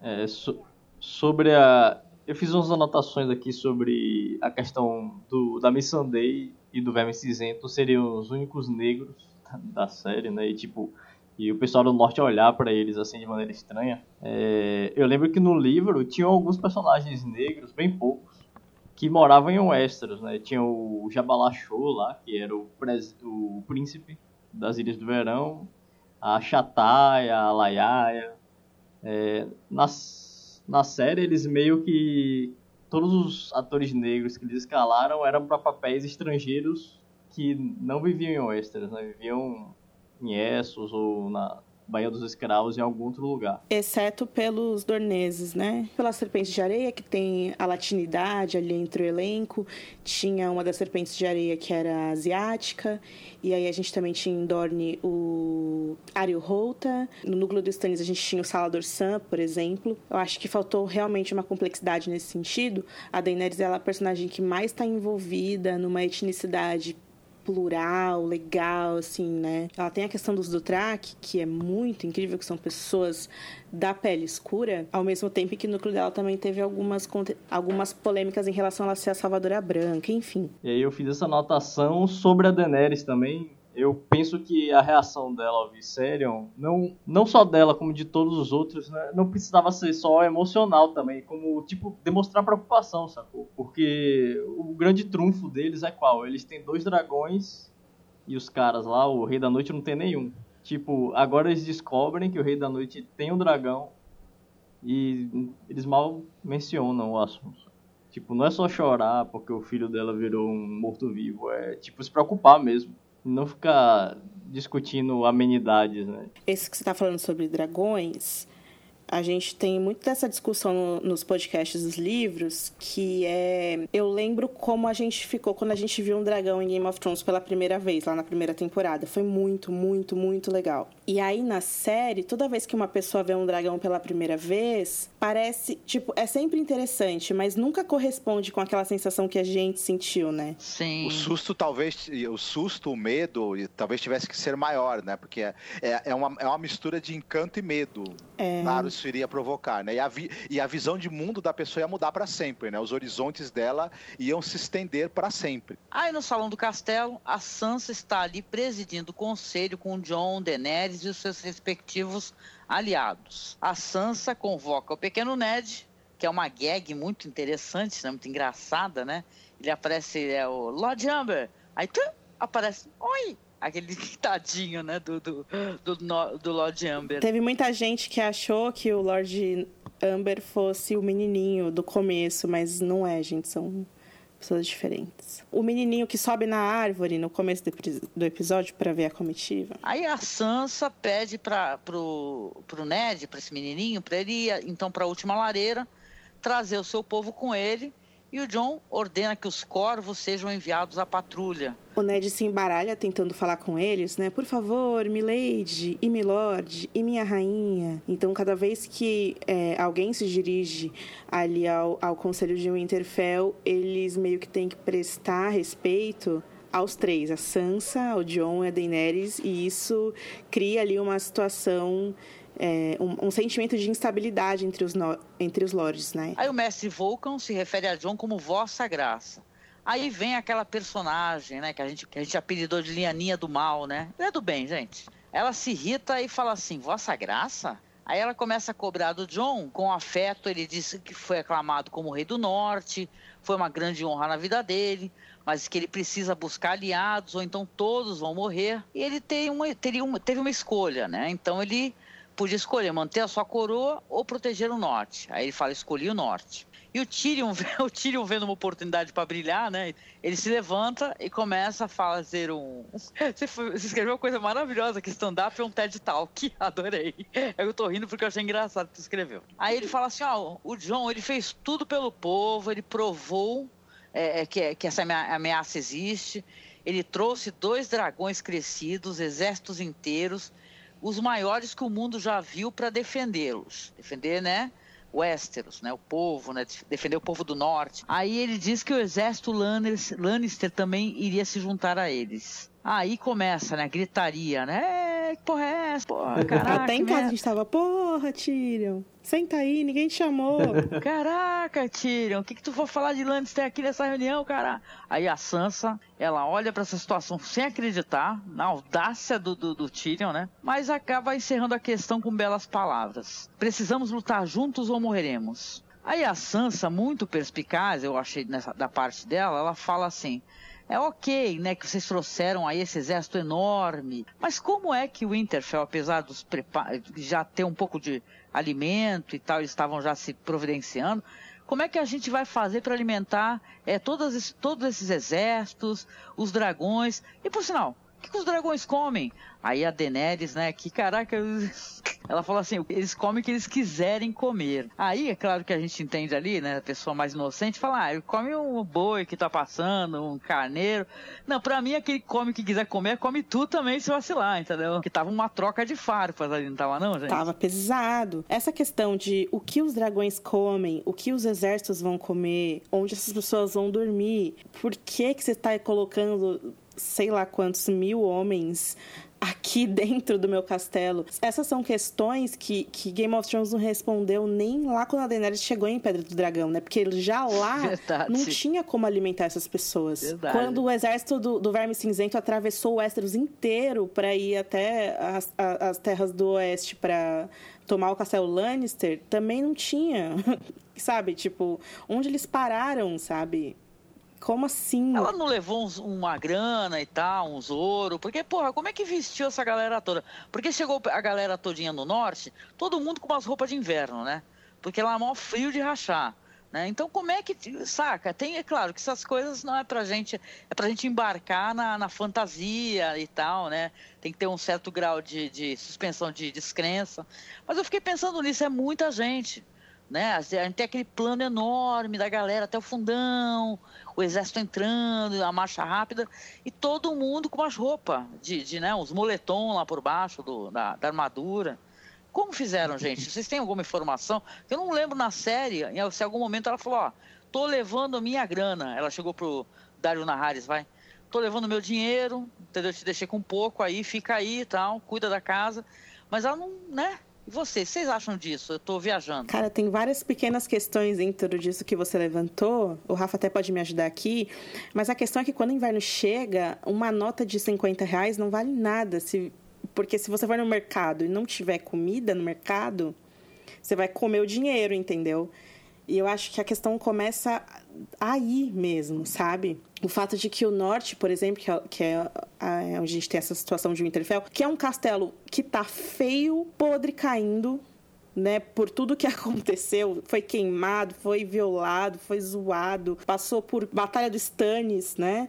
É, so sobre a eu fiz umas anotações aqui sobre a questão do, da Missandei e do Verme Cinzento seriam os únicos negros da série, né? E tipo, e o pessoal do norte olhar para eles assim de maneira estranha. É, eu lembro que no livro tinham alguns personagens negros, bem poucos, que moravam em Westeros, né? Tinha o Jabalachô lá, que era o, o príncipe das Ilhas do Verão, a Chataia, a Laiaia. É, nas na série eles meio que todos os atores negros que eles escalaram eram para papéis estrangeiros que não viviam em Westeros, né? viviam em Essos ou na Baía dos Escravos em algum outro lugar. Exceto pelos dorneses, né? Pelas serpentes de areia, que tem a latinidade ali entre o elenco. Tinha uma das serpentes de areia que era asiática. E aí a gente também tinha em Dorne o Ariel Holta. No núcleo do Stannis a gente tinha o Salador Sam, por exemplo. Eu acho que faltou realmente uma complexidade nesse sentido. A Daenerys é a personagem que mais está envolvida numa etnicidade plural, legal, assim, né? Ela tem a questão dos Dothraki, que é muito incrível, que são pessoas da pele escura, ao mesmo tempo que no núcleo dela também teve algumas, algumas polêmicas em relação a ela ser a salvadora branca, enfim. E aí eu fiz essa anotação sobre a Daenerys também, eu penso que a reação dela ao Viserion, não, não só dela, como de todos os outros, né, não precisava ser só emocional também, como, tipo, demonstrar preocupação, sacou? Porque o grande trunfo deles é qual? Eles têm dois dragões e os caras lá, o Rei da Noite, não tem nenhum. Tipo, agora eles descobrem que o Rei da Noite tem um dragão e eles mal mencionam o assunto. Tipo, não é só chorar porque o filho dela virou um morto-vivo, é, tipo, se preocupar mesmo não ficar discutindo amenidades, né? Esse que você está falando sobre dragões, a gente tem muito dessa discussão no, nos podcasts dos livros, que é. Eu lembro como a gente ficou quando a gente viu um dragão em Game of Thrones pela primeira vez, lá na primeira temporada. Foi muito, muito, muito legal. E aí na série, toda vez que uma pessoa vê um dragão pela primeira vez, parece, tipo, é sempre interessante, mas nunca corresponde com aquela sensação que a gente sentiu, né? Sim. O susto talvez, o susto, o medo, talvez tivesse que ser maior, né? Porque é, é, é uma, é uma mistura de encanto e medo. É. Claro, isso iria provocar, né? E a, vi, e a visão de mundo da pessoa ia mudar para sempre, né? Os horizontes dela iam se estender para sempre. Aí no salão do castelo, a Sansa está ali presidindo o conselho com o John, Daenerys e os seus respectivos aliados. A Sansa convoca o pequeno Ned, que é uma gag muito interessante, né? muito engraçada, né? Ele aparece, é o Lord Amber, aí tu, aparece, oi, aquele tadinho, né, do, do, do, do Lord Amber. Teve muita gente que achou que o Lord Amber fosse o menininho do começo, mas não é, gente, são pessoas diferentes. O menininho que sobe na árvore no começo do episódio para ver a comitiva. Aí a Sansa pede para pro, pro Ned, para esse menininho, para ele ir então para a última lareira, trazer o seu povo com ele e o John ordena que os corvos sejam enviados à patrulha. O Ned se embaralha tentando falar com eles, né? Por favor, Milady e Milord e minha rainha. Então, cada vez que é, alguém se dirige ali ao, ao conselho de Winterfell, eles meio que têm que prestar respeito aos três, a Sansa, o John e a Daenerys, e isso cria ali uma situação é, um, um, sentimento de instabilidade entre os, no, entre os lords, né? Aí o mestre Vulcan se refere a John como Vossa Graça. Aí vem aquela personagem, né, que a gente, que a gente apelidou de Lianinha do Mal, né? Não é do bem, gente. Ela se irrita e fala assim, Vossa Graça? Aí ela começa a cobrar do John com afeto. Ele disse que foi aclamado como rei do norte, foi uma grande honra na vida dele, mas que ele precisa buscar aliados ou então todos vão morrer. E ele tem uma, teria uma, teve uma escolha, né? Então ele podia escolher manter a sua coroa ou proteger o norte. Aí ele fala, escolhi o norte. E o Tyrion, o Tyrion vendo uma oportunidade para brilhar, né? Ele se levanta e começa a fazer um. Você, escreveu uma coisa maravilhosa que stand-up é um TED Talk. Adorei. Eu tô rindo porque eu achei engraçado que você escreveu. Aí ele fala assim: ó, o John, ele fez tudo pelo povo, ele provou é, é que, que essa ameaça existe. Ele trouxe dois dragões crescidos, exércitos inteiros os maiores que o mundo já viu para defendê-los. Defender, né? Westeros, né, o povo, né, defender o povo do norte. Aí ele diz que o exército Lannister também iria se juntar a eles. Aí começa, né, gritaria, né, que porra é essa, porra, caraca. Até em casa a gente tava, porra, Tyrion. Senta aí, ninguém te chamou. Caraca, Tyrion, o que, que tu for falar de Lannister aqui nessa reunião, cara? Aí a Sansa, ela olha para essa situação sem acreditar, na audácia do, do, do, Tyrion, né? Mas acaba encerrando a questão com belas palavras. Precisamos lutar juntos ou morreremos. Aí a Sansa, muito perspicaz, eu achei nessa, da parte dela, ela fala assim: é ok, né, que vocês trouxeram aí esse exército enorme, mas como é que o Winterfell, apesar dos já ter um pouco de alimento e tal, eles estavam já se providenciando. Como é que a gente vai fazer para alimentar é, todos, todos esses exércitos, os dragões? E por sinal, que, que os dragões comem? Aí a Daenerys, né, que caraca, ela falou assim, eles comem o que eles quiserem comer. Aí, é claro que a gente entende ali, né, a pessoa mais inocente fala, ah, ele come um boi que tá passando, um carneiro. Não, pra mim, aquele come que quiser comer, come tu também se vacilar, entendeu? Que tava uma troca de farpas ali, não tava não, gente? Tava pesado. Essa questão de o que os dragões comem, o que os exércitos vão comer, onde essas pessoas vão dormir, por que que você tá colocando sei lá quantos mil homens aqui dentro do meu castelo. Essas são questões que, que Game of Thrones não respondeu nem lá quando a Daenerys chegou em Pedra do Dragão, né? Porque já lá Verdade. não tinha como alimentar essas pessoas. Verdade. Quando o exército do, do Verme Cinzento atravessou o Westeros inteiro para ir até as, as terras do oeste para tomar o castelo Lannister, também não tinha, sabe? Tipo, onde eles pararam, sabe? Como assim? Ela não levou uns, uma grana e tal, uns ouro? Porque, porra, como é que vestiu essa galera toda? Porque chegou a galera todinha no norte, todo mundo com umas roupas de inverno, né? Porque lá é maior frio de rachar. Né? Então, como é que. Saca? Tem, é claro que essas coisas não é pra gente. É pra gente embarcar na, na fantasia e tal, né? Tem que ter um certo grau de, de suspensão de descrença. Mas eu fiquei pensando nisso, é muita gente. Né? A gente tem aquele plano enorme da galera até o fundão, o exército entrando, a marcha rápida, e todo mundo com as roupas, de, de né, os moletom lá por baixo do, da, da armadura. Como fizeram, gente? Vocês têm alguma informação? Eu não lembro na série, se em algum momento ela falou, ó, tô levando minha grana. Ela chegou pro Dario Naharis, vai. Tô levando meu dinheiro, entendeu? Te deixei com pouco aí, fica aí e tal, cuida da casa. Mas ela não, né? E vocês, vocês acham disso? Eu estou viajando. Cara, tem várias pequenas questões dentro disso que você levantou. O Rafa até pode me ajudar aqui. Mas a questão é que quando o inverno chega, uma nota de 50 reais não vale nada. Se, porque se você for no mercado e não tiver comida no mercado, você vai comer o dinheiro, entendeu? E eu acho que a questão começa aí mesmo, sabe? O fato de que o norte, por exemplo, que é, que é onde a gente tem essa situação de Winterfell, que é um castelo que tá feio, podre, caindo, né, por tudo que aconteceu, foi queimado, foi violado, foi zoado, passou por Batalha do Stannis, né?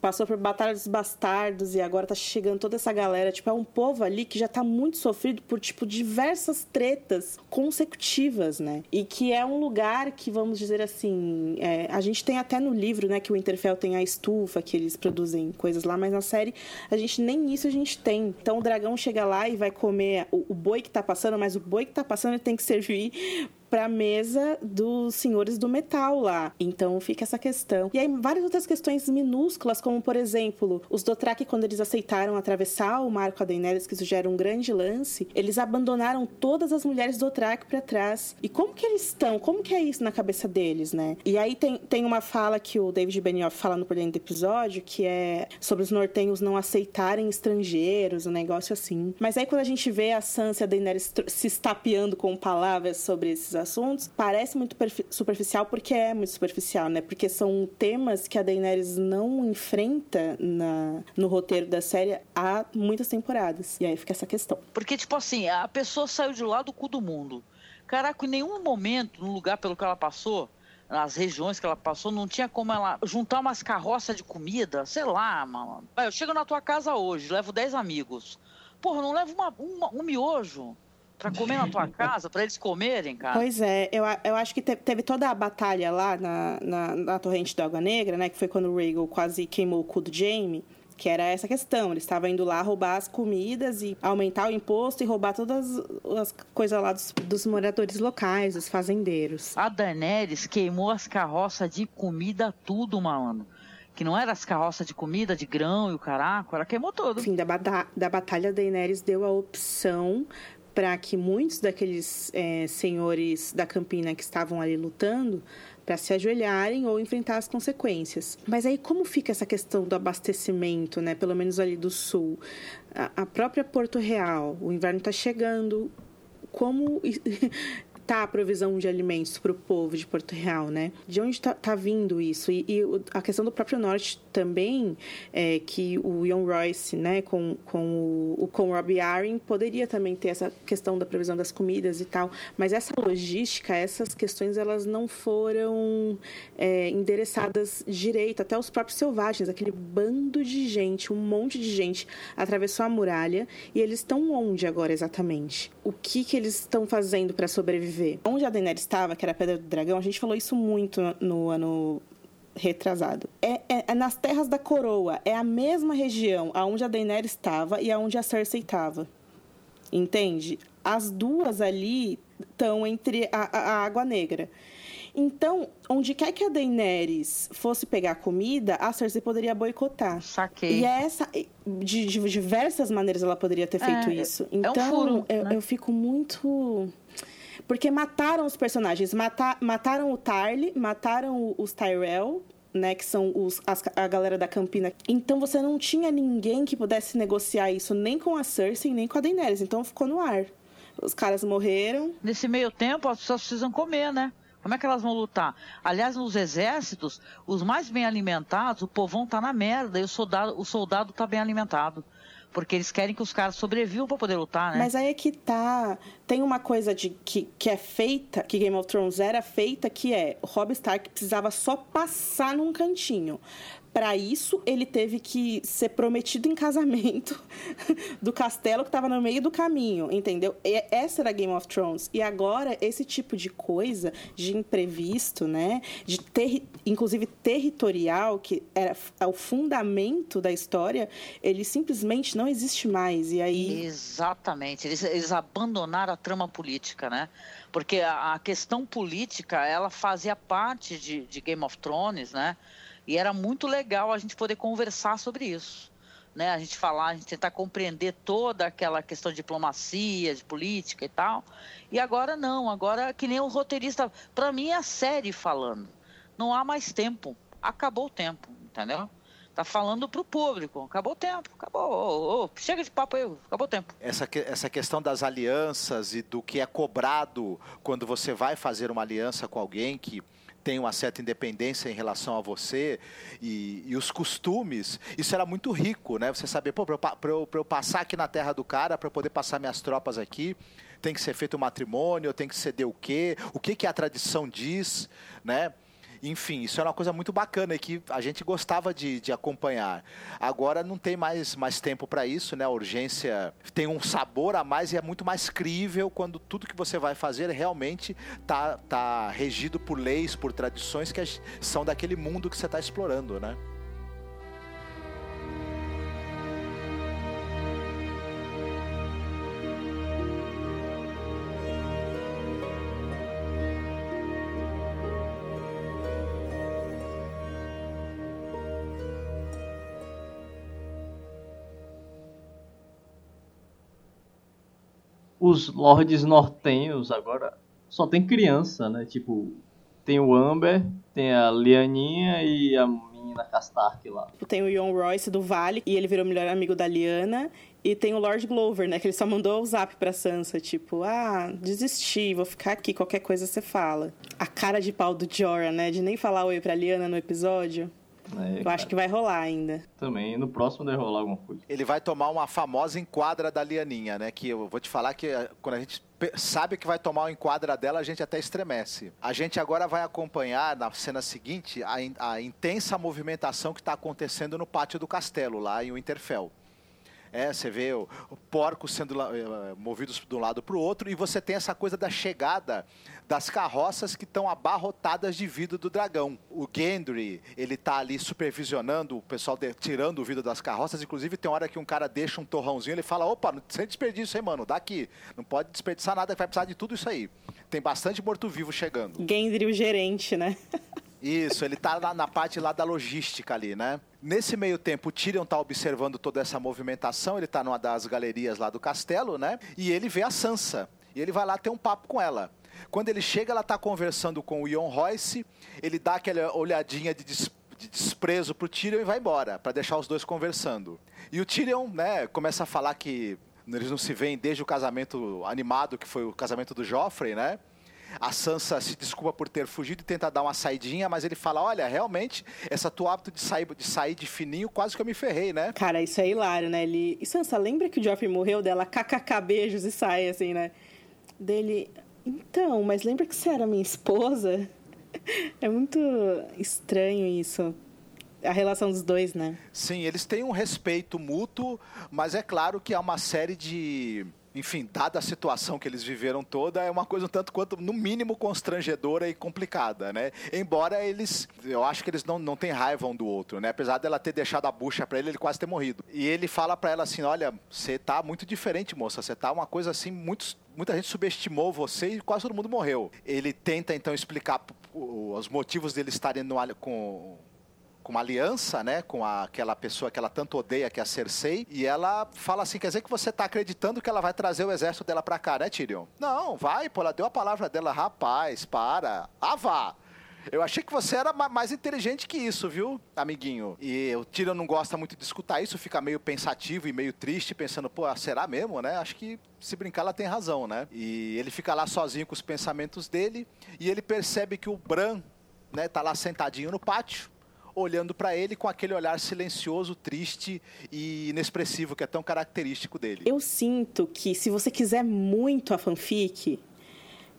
Passou por Batalha dos Bastardos e agora tá chegando toda essa galera. Tipo, é um povo ali que já tá muito sofrido por, tipo, diversas tretas consecutivas, né? E que é um lugar que, vamos dizer assim, é, a gente tem até no livro, né, que o Winterfell tem a estufa, que eles produzem coisas lá, mas na série a gente nem isso a gente tem. Então o dragão chega lá e vai comer o, o boi que tá passando, mas o boi que tá passando ele tem que servir para a mesa dos senhores do metal lá. Então fica essa questão. E aí várias outras questões minúsculas, como por exemplo, os Dothraki quando eles aceitaram atravessar o mar com a Daenerys, que isso um grande lance, eles abandonaram todas as mulheres Dothraki para trás. E como que eles estão? Como que é isso na cabeça deles, né? E aí tem, tem uma fala que o David Benioff fala no dentro do episódio, que é sobre os nortenhos não aceitarem estrangeiros, um negócio assim. Mas aí quando a gente vê a Sansa e a Daenerys se estapeando com palavras sobre esses assuntos, parece muito superficial porque é muito superficial, né? Porque são temas que a Daenerys não enfrenta na, no roteiro da série há muitas temporadas. E aí fica essa questão. Porque, tipo assim, a pessoa saiu de lá do cu do mundo. Caraca, em nenhum momento, no lugar pelo que ela passou, nas regiões que ela passou, não tinha como ela juntar umas carroças de comida, sei lá, mano. Eu chego na tua casa hoje, levo 10 amigos. Porra, não levo uma, uma, um miojo para comer na tua casa, para eles comerem, cara. Pois é, eu, eu acho que teve toda a batalha lá na, na, na torrente da Água Negra, né? Que foi quando o Rhaegal quase queimou o cu do Jaime que era essa questão. Ele estava indo lá roubar as comidas e aumentar o imposto e roubar todas as coisas lá dos, dos moradores locais, dos fazendeiros. A Daenerys queimou as carroças de comida tudo, malandro que não era as carroças de comida, de grão e o caraco, ela queimou tudo. Fim da, da batalha, Daenerys deu a opção para que muitos daqueles é, senhores da Campina que estavam ali lutando para se ajoelharem ou enfrentar as consequências. Mas aí como fica essa questão do abastecimento, né? Pelo menos ali do sul, a, a própria Porto Real, o inverno está chegando. Como está a provisão de alimentos para o povo de Porto Real, né? De onde está tá vindo isso? E, e, a questão do próprio norte também, é que o Ian Royce, né, com, com o com Robbie Aaron, poderia também ter essa questão da provisão das comidas e tal, mas essa logística, essas questões, elas não foram é, endereçadas direito, até os próprios selvagens, aquele bando de gente, um monte de gente atravessou a muralha e eles estão onde agora exatamente? O que que eles estão fazendo para sobreviver? Onde a Daenerys estava, que era a Pedra do Dragão, a gente falou isso muito no ano retrasado. É, é, é, nas Terras da Coroa. É a mesma região aonde a Daenerys estava e aonde a Cersei estava. Entende? As duas ali estão entre a, a, a Água Negra. Então, onde quer que a Daenerys fosse pegar comida, a Cersei poderia boicotar. Saquei. E é essa, de, de diversas maneiras ela poderia ter feito É, isso. é um Então, furo, eu, né? eu fico muito. Porque mataram os personagens. Mata, mataram o Tarly, mataram os Tyrell, né? Que são os, as- a galera da Campina. Então você não tinha ninguém que pudesse negociar isso nem com a Cersei, nem com a Daenerys. Então ficou no ar. Os caras morreram. Nesse meio tempo, as pessoas precisam comer, né? Como é que elas vão lutar? Aliás, nos exércitos, os mais bem alimentados, o povão tá na merda e o soldado, o soldado tá bem alimentado. Porque eles querem que os caras sobrevivam para poder lutar, né? Mas aí é que tá. Tem uma coisa de que, que é feita, que Game of Thrones era feita, que é o Robb Stark precisava só passar num cantinho. Pra isso, ele teve que ser prometido em casamento do castelo que tava no meio do caminho, entendeu? E essa era Game of Thrones. E agora, esse tipo de coisa, de imprevisto, né? De terri inclusive territorial, que era é o fundamento da história, ele simplesmente não existe mais. E aí. Exatamente. Eles, eles abandonaram a trama política, né? Porque a, a questão política, ela fazia parte de, de Game of Thrones, né? E era muito legal a gente poder conversar sobre isso. Né? A gente falar, a gente tentar compreender toda aquela questão de diplomacia, de política e tal. E agora não, agora que nem o roteirista, para mim é a série falando. Não há mais tempo. Acabou o tempo, entendeu? Tá falando pro público. Acabou o tempo, acabou. Ô, ô, chega de papo aí, acabou o tempo. Essa, que- essa questão das alianças e do que é cobrado quando você vai fazer uma aliança com alguém que tem uma certa independência em relação a você e, e os costumes, isso era muito rico, né? Você saber, pô, para eu, eu, passar aqui na terra do cara, para poder passar minhas tropas aqui, tem que ser feito um matrimônio, tem que ceder o quê? O que, que a tradição diz, né? Enfim, isso era uma coisa muito bacana e que a gente gostava de, de acompanhar. Agora não tem mais, mais tempo para isso, né? A urgência tem um sabor a mais e é muito mais crível quando tudo que você vai fazer realmente tá, tá regido por leis, por tradições que são daquele mundo que você está explorando, né? Os lords nortenhos agora só tem criança, né? Tipo, tem o Amber, tem a Lianinha e a menina Castark lá. Tem o Ion Royce do Vale, e ele virou melhor amigo da Liana. E tem o Lord Glover, né? Que ele só mandou o zap pra Sansa, tipo, ah, desisti, vou ficar aqui, qualquer coisa você fala. A cara de pau do Jorah, né? De nem falar oi pra Liana no episódio. Né, Eu acho que vai rolar ainda. Também no próximo deve rolar alguma coisa. Ele vai tomar uma famosa enquadra da Lianinha, né? Que eu vou te falar que eh, quando a gente sabe que vai tomar uma enquadra dela, a gente até estremece. A gente agora vai acompanhar na cena seguinte a, in- a intensa movimentação que está acontecendo no pátio do castelo, lá em Winterfell. É, você vê o, o porcos sendo la- eh, movidos de um lado para o outro e você tem essa coisa da chegada das carroças que estão abarrotadas de vidro do dragão. O Gendry, ele tá ali supervisionando o pessoal de- tirando o vidro das carroças. Inclusive, tem hora que um cara deixa um torrãozinho, ele fala, opa, não- sem desperdício, hein, mano, dá aqui. Não pode desperdiçar nada, vai precisar de tudo isso aí. Tem bastante morto-vivo chegando. Gendry, o gerente, né? Isso, ele tá lá na parte lá da logística ali, né? Nesse meio tempo, o Tyrion tá observando toda essa movimentação, ele tá numa das galerias lá do castelo, né? E ele vê a Sansa. E ele vai lá ter um papo com ela. Quando ele chega, ela tá conversando com o Ion Royce, ele dá aquela olhadinha de, des- de desprezo pro Tyrion e vai embora, para deixar os dois conversando. E o Tyrion, né, começa a falar que eles não se veem desde o casamento animado, que foi o casamento do Joffrey, né? A Sansa se desculpa por ter fugido e tenta dar uma saidinha, mas ele fala: Olha, realmente, essa tua hábito de sair, de sair de fininho, quase que eu me ferrei, né? Cara, isso é hilário, né? Ele... E Sansa, lembra que o Joffrey morreu dela? KKK beijos e sai, assim, né? Dele... Então, mas lembra que você era minha esposa? É muito estranho isso. A relação dos dois, né? Sim, eles têm um respeito mútuo, mas é claro que há uma série de enfim, dada a situação que eles viveram toda, é uma coisa um tanto quanto, no mínimo, constrangedora e complicada, né? Embora eles, eu acho que eles não, não têm raiva um do outro, né? Apesar dela ter deixado a bucha para ele, ele quase ter morrido. E ele fala para ela assim, olha, você tá muito diferente, moça, você tá uma coisa assim, muito, muita gente subestimou você e quase todo mundo morreu. Ele tenta, então, explicar os motivos dele estarem no, com com uma aliança, né, com a, aquela pessoa que ela tanto odeia, que é a Cersei, e ela fala assim, quer dizer que você tá acreditando que ela vai trazer o exército dela pra cá, né, Tyrion? Não, vai, pô, ela deu a palavra dela, rapaz, para, ah, vá. Eu achei que você era mais inteligente que isso, viu, amiguinho? E o Tyrion não gosta muito de escutar isso, fica meio pensativo e meio triste, pensando, pô, será mesmo, né? Acho que se brincar ela tem razão, né? E ele fica lá sozinho com os pensamentos dele e ele percebe que o Bran, né, tá lá sentadinho no pátio, olhando para ele com aquele olhar silencioso, triste e inexpressivo que é tão característico dele. Eu sinto que se você quiser muito a fanfic,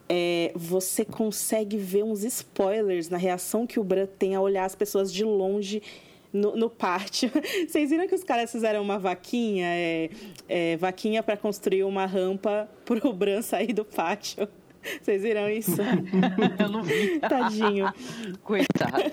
é, você consegue ver uns spoilers na reação que o Bran tem a olhar as pessoas de longe no, no pátio. Vocês viram que os caras fizeram uma vaquinha? É, é, vaquinha para construir uma rampa para o Bran sair do pátio. Vocês viram isso? Eu não vi. Tadinho. Coitado.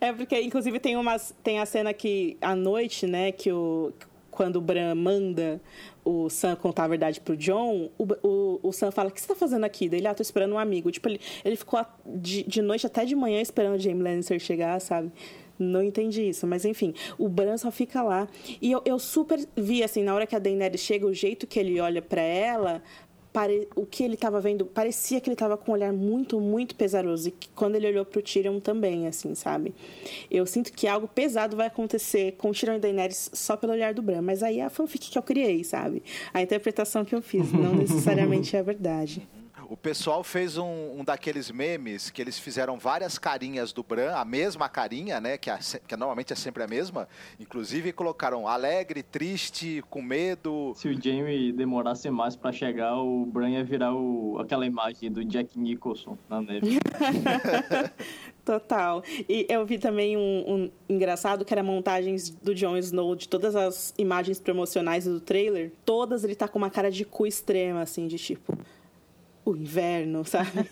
É porque, inclusive, tem, umas, tem a cena que, à noite, né, que o, quando o Bran manda o Sam contar a verdade pro John, o, o, o Sam fala, o que você tá fazendo aqui? Daí ele, ah, tô esperando um amigo. Tipo, ele, ele ficou de, de noite até de manhã esperando o James Lannister chegar, sabe? Não entendi isso, mas enfim, o Bran só fica lá. E eu, eu super vi, assim, na hora que a Daenerys chega, o jeito que ele olha para ela, pare... o que ele estava vendo, parecia que ele estava com um olhar muito, muito pesaroso. E quando ele olhou pro Tyrion também, assim, sabe? Eu sinto que algo pesado vai acontecer com o Tyrion e Daenerys só pelo olhar do Bran. Mas aí é a fanfic que eu criei, sabe? A interpretação que eu fiz, não necessariamente é a verdade. O pessoal fez um, um, daqueles memes que eles fizeram várias carinhas do Bran, a mesma carinha, né? Que, a, que normalmente é sempre a mesma. Inclusive colocaram alegre, triste, com medo. Se o Jamie demorasse mais para chegar, o Bran ia virar o, aquela imagem do Jack Nicholson na neve. Total. E eu vi também um, um, engraçado que era montagens do Jon Snow de todas as imagens promocionais do trailer. Todas ele tá com uma cara de cu extrema, assim, de tipo o inverno, sabe?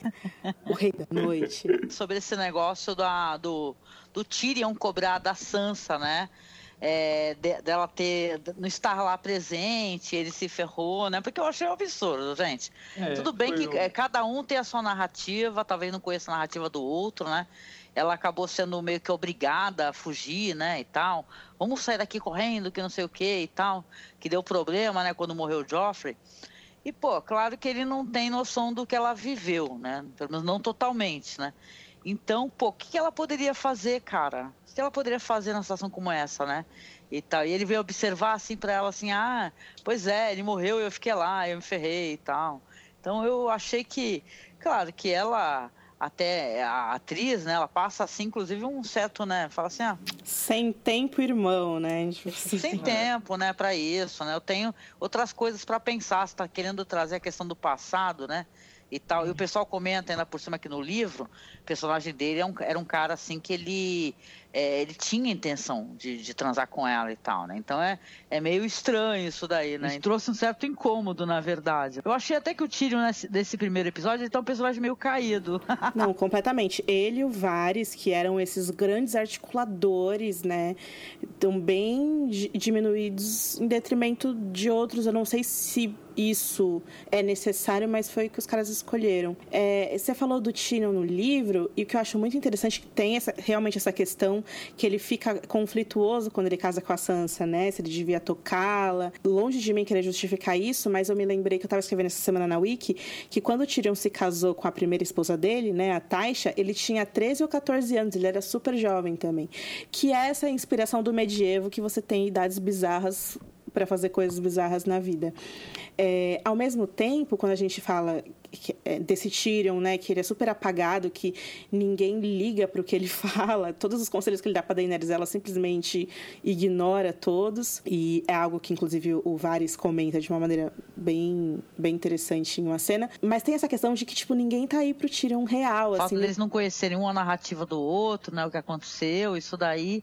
o rei da noite. Sobre esse negócio da, do, do Tyrion cobrar da Sansa, né? É, de, dela ter não estar lá presente, ele se ferrou, né? Porque eu achei um absurdo, gente. É, Tudo bem que é, cada um tem a sua narrativa, talvez não conheça a narrativa do outro, né? Ela acabou sendo meio que obrigada a fugir, né? E tal. Vamos sair daqui correndo, que não sei o que e tal. Que deu problema, né? Quando morreu o Joffrey. E, pô, claro que ele não tem noção do que ela viveu, né? Pelo menos não totalmente, né? Então, pô, o que ela poderia fazer, cara? O que ela poderia fazer numa situação como essa, né? E, tal. e ele veio observar assim para ela assim, ah, pois é, ele morreu eu fiquei lá, eu me ferrei e tal. Então eu achei que, claro, que ela até a atriz, né, ela passa assim, inclusive um certo, né, fala assim, ah, sem tempo, irmão, né? Sem tempo, né, para isso, né? Eu tenho outras coisas para pensar, você tá querendo trazer a questão do passado, né? e tal. E o pessoal comenta ainda por cima aqui no livro, o personagem dele é um, era um cara assim que ele, é, ele tinha intenção de, de, transar com ela e tal, né? Então é, é meio estranho isso daí, né? Isso trouxe um certo incômodo, na verdade. Eu achei até que o Tyrion nesse, desse primeiro episódio ele tá um personagem meio caído. Não, completamente. Ele e o Varys, que eram esses grandes articuladores, né? Estão bem diminuídos em detrimento de outros. Eu não sei se isso é necessário, mas foi o que os caras escolheram. É, você falou do Tino no livro, e o que eu acho muito interessante que tem essa, realmente essa questão que ele fica conflituoso quando ele casa com a Sansa, né? Se ele devia tocá-la. Longe de mim querer justificar isso, mas eu me lembrei que eu estava escrevendo essa semana na Wiki que quando o Tyrion se casou com a primeira esposa dele, né, a Taisha, ele tinha 13 ou 14 anos, ele era super jovem também. Que é essa inspiração do medievo que você tem idades bizarras para fazer coisas bizarras na vida. É, ao mesmo tempo, quando a gente fala que, é, desse Tyrion, né, que ele é super apagado, que ninguém liga para o que ele fala, todos os conselhos que ele dá para Daenerys, ela simplesmente ignora todos, e é algo que inclusive o Varys comenta de uma maneira bem, bem interessante em uma cena, mas tem essa questão de que tipo ninguém tá aí pro Tyrion real, Falta assim. Eles não conhecerem uma narrativa do outro, né, o que aconteceu, isso daí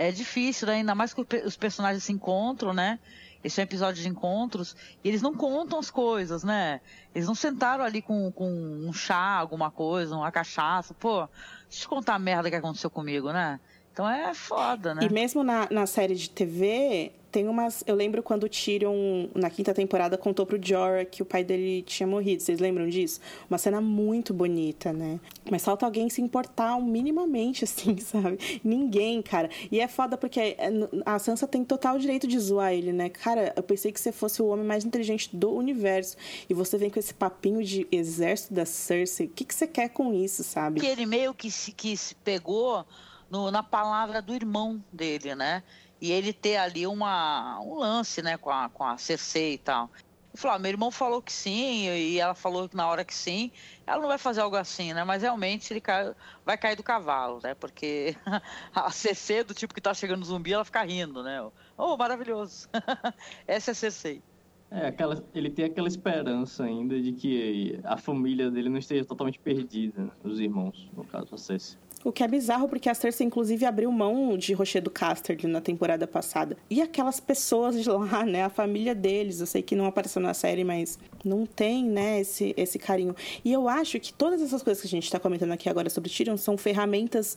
é difícil, né? ainda mais que os personagens se encontram, né? Esse é um episódio de encontros e eles não contam as coisas, né? Eles não sentaram ali com, com um chá, alguma coisa, uma cachaça. Pô, deixa eu te contar a merda que aconteceu comigo, né? Então é foda, né? E mesmo na, na série de TV, tem umas. Eu lembro quando o Tyrion, na quinta temporada, contou pro Jorah que o pai dele tinha morrido. Vocês lembram disso? Uma cena muito bonita, né? Mas falta alguém se importar minimamente, assim, sabe? Ninguém, cara. E é foda porque é, a Sansa tem total direito de zoar ele, né? Cara, eu pensei que você fosse o homem mais inteligente do universo. E você vem com esse papinho de exército da Cersei. O que, que você quer com isso, sabe? Que ele meio que se, que se pegou no, na palavra do irmão dele, né? E ele ter ali uma, um lance, né, com a, com a Cersei e tal. Ele falou, ah, meu irmão falou que sim, e ela falou que na hora que sim, ela não vai fazer algo assim, né? Mas realmente ele cai, vai cair do cavalo, né? Porque a Cersei, do tipo que tá chegando zumbi, ela fica rindo, né? Oh, maravilhoso! Essa é a Cersei. É, aquela, ele tem aquela esperança ainda de que a família dele não esteja totalmente perdida, os irmãos, no caso, a Cersei. O que é bizarro, porque a Cersei, inclusive, abriu mão de Rochedo Casterly na temporada passada. E aquelas pessoas de lá, né? A família deles, eu sei que não apareceu na série, mas não tem, né, esse, esse carinho. E eu acho que todas essas coisas que a gente está comentando aqui agora sobre Tyrion são ferramentas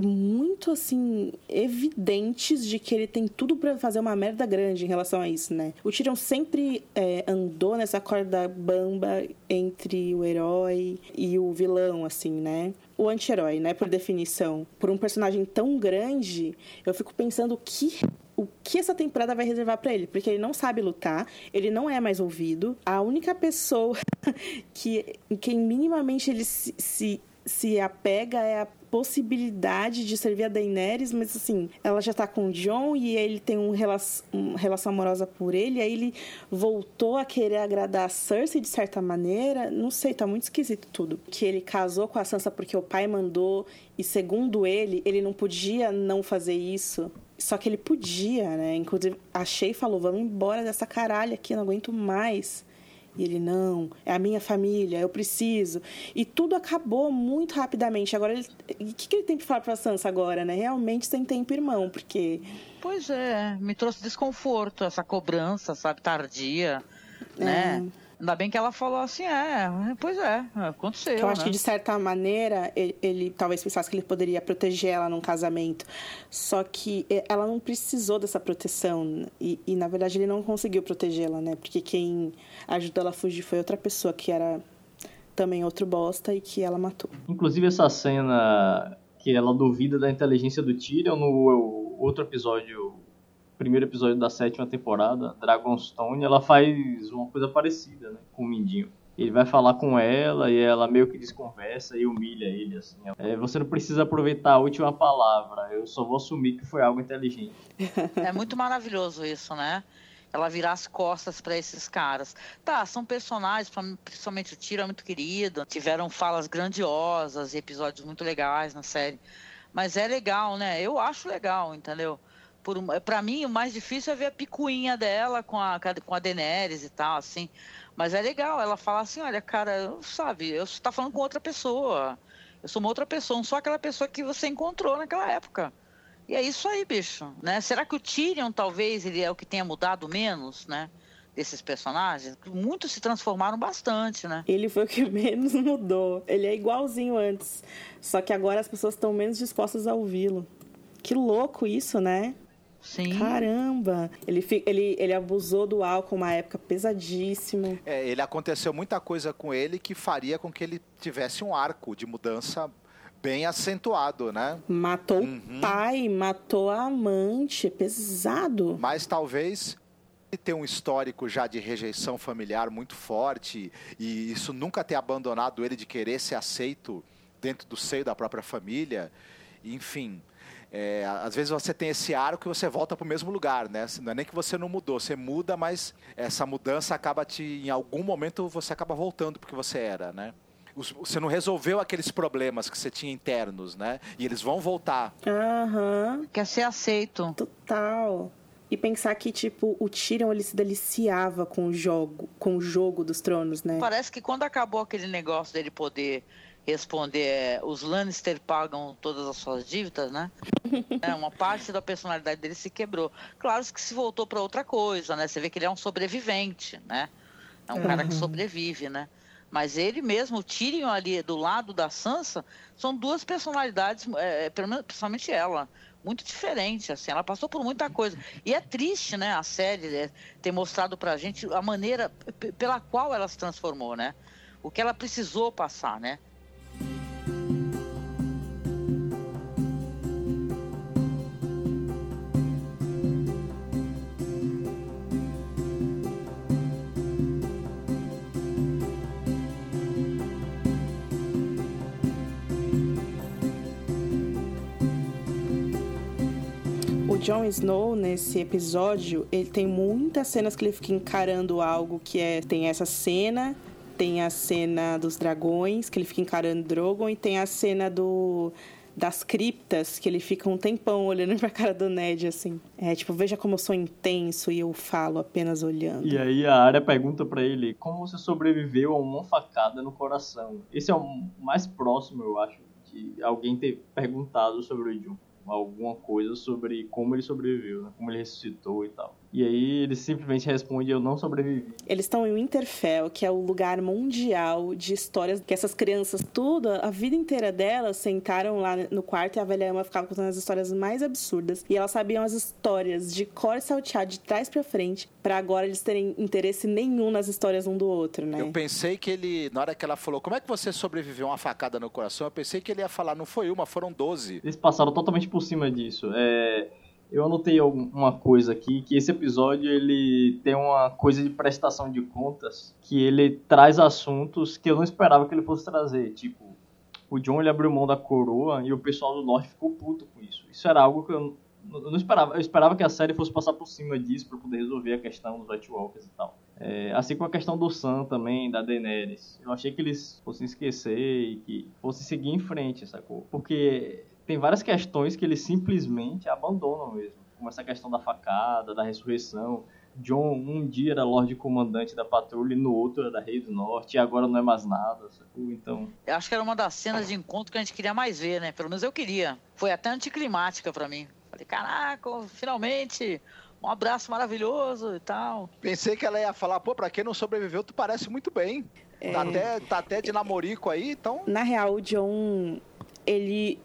muito assim evidentes de que ele tem tudo para fazer uma merda grande em relação a isso, né? O Tyrion sempre é, andou nessa corda bamba entre o herói e o vilão, assim, né? O anti-herói, né? Por definição. Por um personagem tão grande, eu fico pensando o que o que essa temporada vai reservar para ele, porque ele não sabe lutar, ele não é mais ouvido. A única pessoa que quem minimamente ele se, se, se apega é a possibilidade de servir a Daenerys, mas assim, ela já tá com o John e ele tem um relação, uma relação amorosa por ele, aí ele voltou a querer agradar a Cersei de certa maneira. Não sei, tá muito esquisito tudo. Que ele casou com a Sansa porque o pai mandou e segundo ele, ele não podia não fazer isso. Só que ele podia, né? Inclusive, achei e falou: vamos embora dessa caralho aqui, não aguento mais. E ele, não, é a minha família, eu preciso. E tudo acabou muito rapidamente. Agora, ele, o que, que ele tem que falar pra Sansa agora, né? Realmente sem tempo, irmão, porque. Pois é, me trouxe desconforto, essa cobrança, sabe, tardia, é. né? Ainda bem que ela falou assim, é, pois é, aconteceu. Eu acho né? que de certa maneira ele, ele, talvez pensasse que ele poderia proteger ela num casamento. Só que ela não precisou dessa proteção. E, e na verdade ele não conseguiu protegê-la, né? Porque quem ajudou ela a fugir foi outra pessoa que era também outro bosta e que ela matou. Inclusive essa cena que ela duvida da inteligência do Tyrion no outro episódio primeiro episódio da sétima temporada, Dragonstone, ela faz uma coisa parecida, né, com o Mindinho. Ele vai falar com ela e ela meio que desconversa e humilha ele, assim. É, você não precisa aproveitar a última palavra, eu só vou assumir que foi algo inteligente. É muito maravilhoso isso, né? Ela virar as costas para esses caras. Tá, são personagens, principalmente o Tiro é muito querido, tiveram falas grandiosas e episódios muito legais na série. Mas é legal, né? Eu acho legal, entendeu? Para mim o mais difícil é ver a picuinha dela com a com a Daenerys e tal assim. Mas é legal ela fala assim olha cara sabe eu está falando com outra pessoa. Eu sou uma outra pessoa não sou aquela pessoa que você encontrou naquela época. E é isso aí bicho né? Será que o Tyrion talvez ele é o que tenha mudado menos né desses personagens? Muitos se transformaram bastante né? Ele foi o que menos mudou. Ele é igualzinho antes só que agora as pessoas estão menos dispostas a ouvi-lo. Que louco isso, né? Sim. Caramba! Ele, ele, ele abusou do álcool uma época pesadíssimo. É, ele aconteceu muita coisa com ele que faria com que ele tivesse um arco de mudança bem acentuado, né? Matou uhum. o pai, matou a amante, é pesado. Mas talvez ele ter um histórico já de rejeição familiar muito forte e isso nunca ter abandonado ele de querer ser aceito dentro do seio da própria família, enfim, é, às vezes você tem esse arco que você volta para o mesmo lugar, né? Não é nem que você não mudou, você muda, mas essa mudança acaba te, em algum momento você acaba voltando porque você era, né? Você não resolveu aqueles problemas que você tinha internos, né? E eles vão voltar. Aham. Uhum. Quer ser aceito. Total. E pensar que, tipo, o Tyrion, ele se deliciava com o jogo, com o jogo dos tronos, né? Parece que quando acabou aquele negócio dele poder responder é, os Lannister pagam todas as suas dívidas, né? é, uma parte da personalidade dele se quebrou. Claro que se voltou para outra coisa, né? Você vê que ele é um sobrevivente, né? É um uhum. cara que sobrevive, né? Mas ele mesmo, o Tyrion ali do lado da Sansa, são duas personalidades, é, é principalmente ela, muito diferente, assim, ela passou por muita coisa. E é triste, né, a série é, ter mostrado pra gente a maneira pela qual ela se transformou, né? O que ela precisou passar, né? Jon Snow, nesse episódio, ele tem muitas cenas que ele fica encarando algo que é. Tem essa cena, tem a cena dos dragões, que ele fica encarando Drogon, e tem a cena do das criptas, que ele fica um tempão olhando pra cara do Ned, assim. É, tipo, veja como eu sou intenso e eu falo apenas olhando. E aí a área pergunta para ele como você sobreviveu a uma facada no coração. Esse é o mais próximo, eu acho, de alguém ter perguntado sobre o Jon alguma coisa sobre como ele sobreviveu, né? como ele ressuscitou e tal. E aí ele simplesmente responde: Eu não sobrevivi. Eles estão em Winterfell, que é o lugar mundial de histórias que essas crianças, tudo, a vida inteira delas, sentaram lá no quarto e a velha ama ficava contando as histórias mais absurdas. E elas sabiam as histórias de cor salteado, de trás para frente, para agora eles terem interesse nenhum nas histórias um do outro, né? Eu pensei que ele, na hora que ela falou, como é que você sobreviveu a uma facada no coração? Eu pensei que ele ia falar, não foi uma, foram 12. Eles passaram totalmente por cima disso. É eu anotei uma coisa aqui, que esse episódio ele tem uma coisa de prestação de contas, que ele traz assuntos que eu não esperava que ele fosse trazer, tipo, o John ele abriu mão da coroa e o pessoal do norte ficou puto com isso. Isso era algo que eu, eu não esperava. Eu esperava que a série fosse passar por cima disso para poder resolver a questão dos White Walkers e tal. É, assim como a questão do Sam também, da Daenerys. Eu achei que eles fossem esquecer e que fossem seguir em frente, sacou? Porque tem várias questões que eles simplesmente abandonam mesmo, como essa questão da facada, da ressurreição. John um dia era Lorde Comandante da patrulha e no outro era Rei do Norte, e agora não é mais nada, sacou? Então. Eu acho que era uma das cenas de encontro que a gente queria mais ver, né? Pelo menos eu queria. Foi até anticlimática para mim. Falei, caraca, finalmente um abraço maravilhoso e tal. Pensei que ela ia falar, pô, pra quem não sobreviveu, tu parece muito bem. É... Tá, até, tá até de namorico aí, então. Na real, o John, ele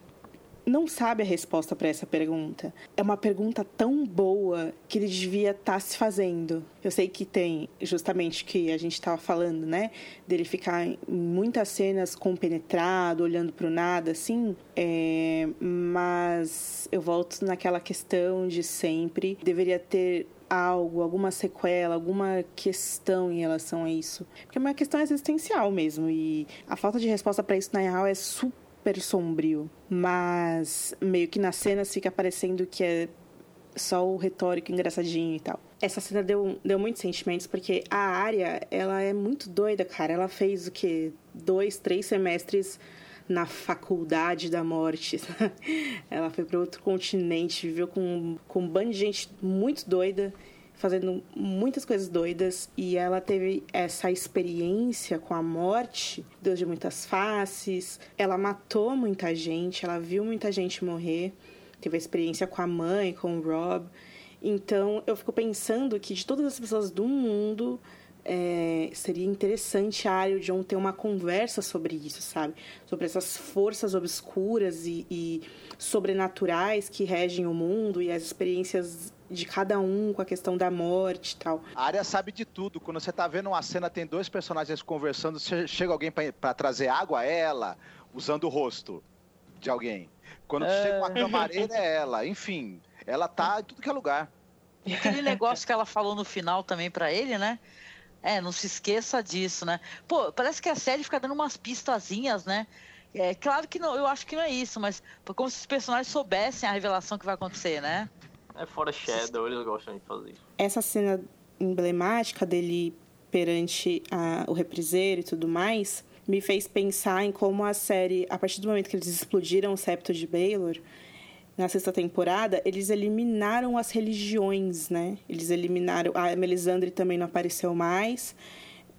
não sabe a resposta para essa pergunta. É uma pergunta tão boa que ele devia estar tá se fazendo. Eu sei que tem justamente que a gente estava falando, né? Dele ficar em muitas cenas compenetrado, olhando para o nada, assim. É... mas eu volto naquela questão de sempre. Deveria ter algo, alguma sequela, alguma questão em relação a isso. Porque é uma questão existencial mesmo. E a falta de resposta para isso, na real, é super super sombrio, mas meio que na cena fica parecendo que é só o retórico engraçadinho e tal. Essa cena deu, deu muitos sentimentos, porque a área, ela é muito doida, cara. Ela fez o quê? Dois, três semestres na faculdade da morte. ela foi para outro continente, viveu com, com um bando de gente muito doida fazendo muitas coisas doidas e ela teve essa experiência com a morte, Deus de muitas faces. Ela matou muita gente, ela viu muita gente morrer, teve a experiência com a mãe, com o Rob. Então eu fico pensando que de todas as pessoas do mundo, é, seria interessante a Arya o John ter uma conversa sobre isso, sabe? Sobre essas forças obscuras e, e sobrenaturais que regem o mundo e as experiências de cada um com a questão da morte e tal. A área sabe de tudo. Quando você tá vendo uma cena, tem dois personagens conversando, chega alguém para trazer água a ela, usando o rosto de alguém. Quando é... chega uma camareira, é ela. Enfim, ela tá em tudo que é lugar. E aquele negócio que ela falou no final também para ele, né? É, não se esqueça disso, né? Pô, parece que a série fica dando umas pistazinhas, né? É claro que não, eu acho que não é isso, mas como se os personagens soubessem a revelação que vai acontecer, né? É fora Shadow, eles gostam de fazer isso. Essa cena emblemática dele perante a, o repriseiro e tudo mais me fez pensar em como a série, a partir do momento que eles explodiram o septo de Baylor, na sexta temporada, eles eliminaram as religiões, né? Eles eliminaram. A Melisandre também não apareceu mais.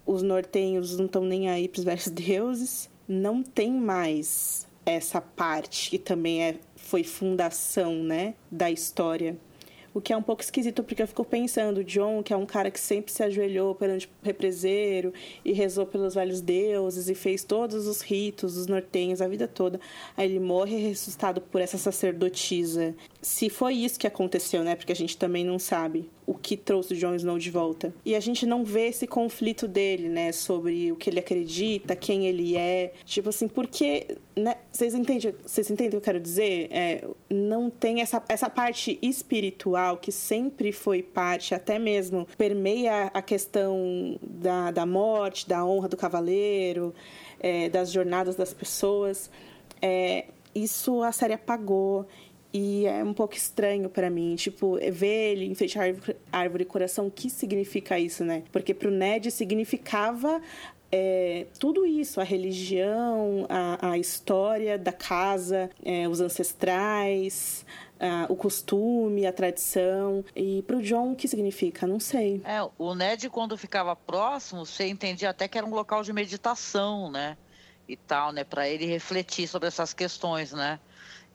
Os nortenhos não estão nem aí para os velhos deuses. não tem mais essa parte que também é, foi fundação, né, da história. O que é um pouco esquisito, porque eu fico pensando, John, que é um cara que sempre se ajoelhou perante o represeiro e rezou pelos velhos deuses e fez todos os ritos, os nortenhos, a vida toda. Aí ele morre ressuscitado por essa sacerdotisa. Se foi isso que aconteceu, né? Porque a gente também não sabe o que trouxe o Jon Snow de volta. E a gente não vê esse conflito dele, né, sobre o que ele acredita, quem ele é. Tipo assim, porque, né, vocês entendem, vocês entendem o que eu quero dizer? É, não tem essa, essa parte espiritual que sempre foi parte, até mesmo permeia a questão da, da morte, da honra do cavaleiro, é, das jornadas das pessoas. É, isso a série apagou. E é um pouco estranho para mim, tipo, ver ele à árvore, árvore coração, o que significa isso, né? Porque pro Ned significava é, tudo isso, a religião, a, a história da casa, é, os ancestrais, a, o costume, a tradição. E pro John, o que significa? Não sei. É, o Ned, quando ficava próximo, você entendia até que era um local de meditação, né? E tal, né? Para ele refletir sobre essas questões, né?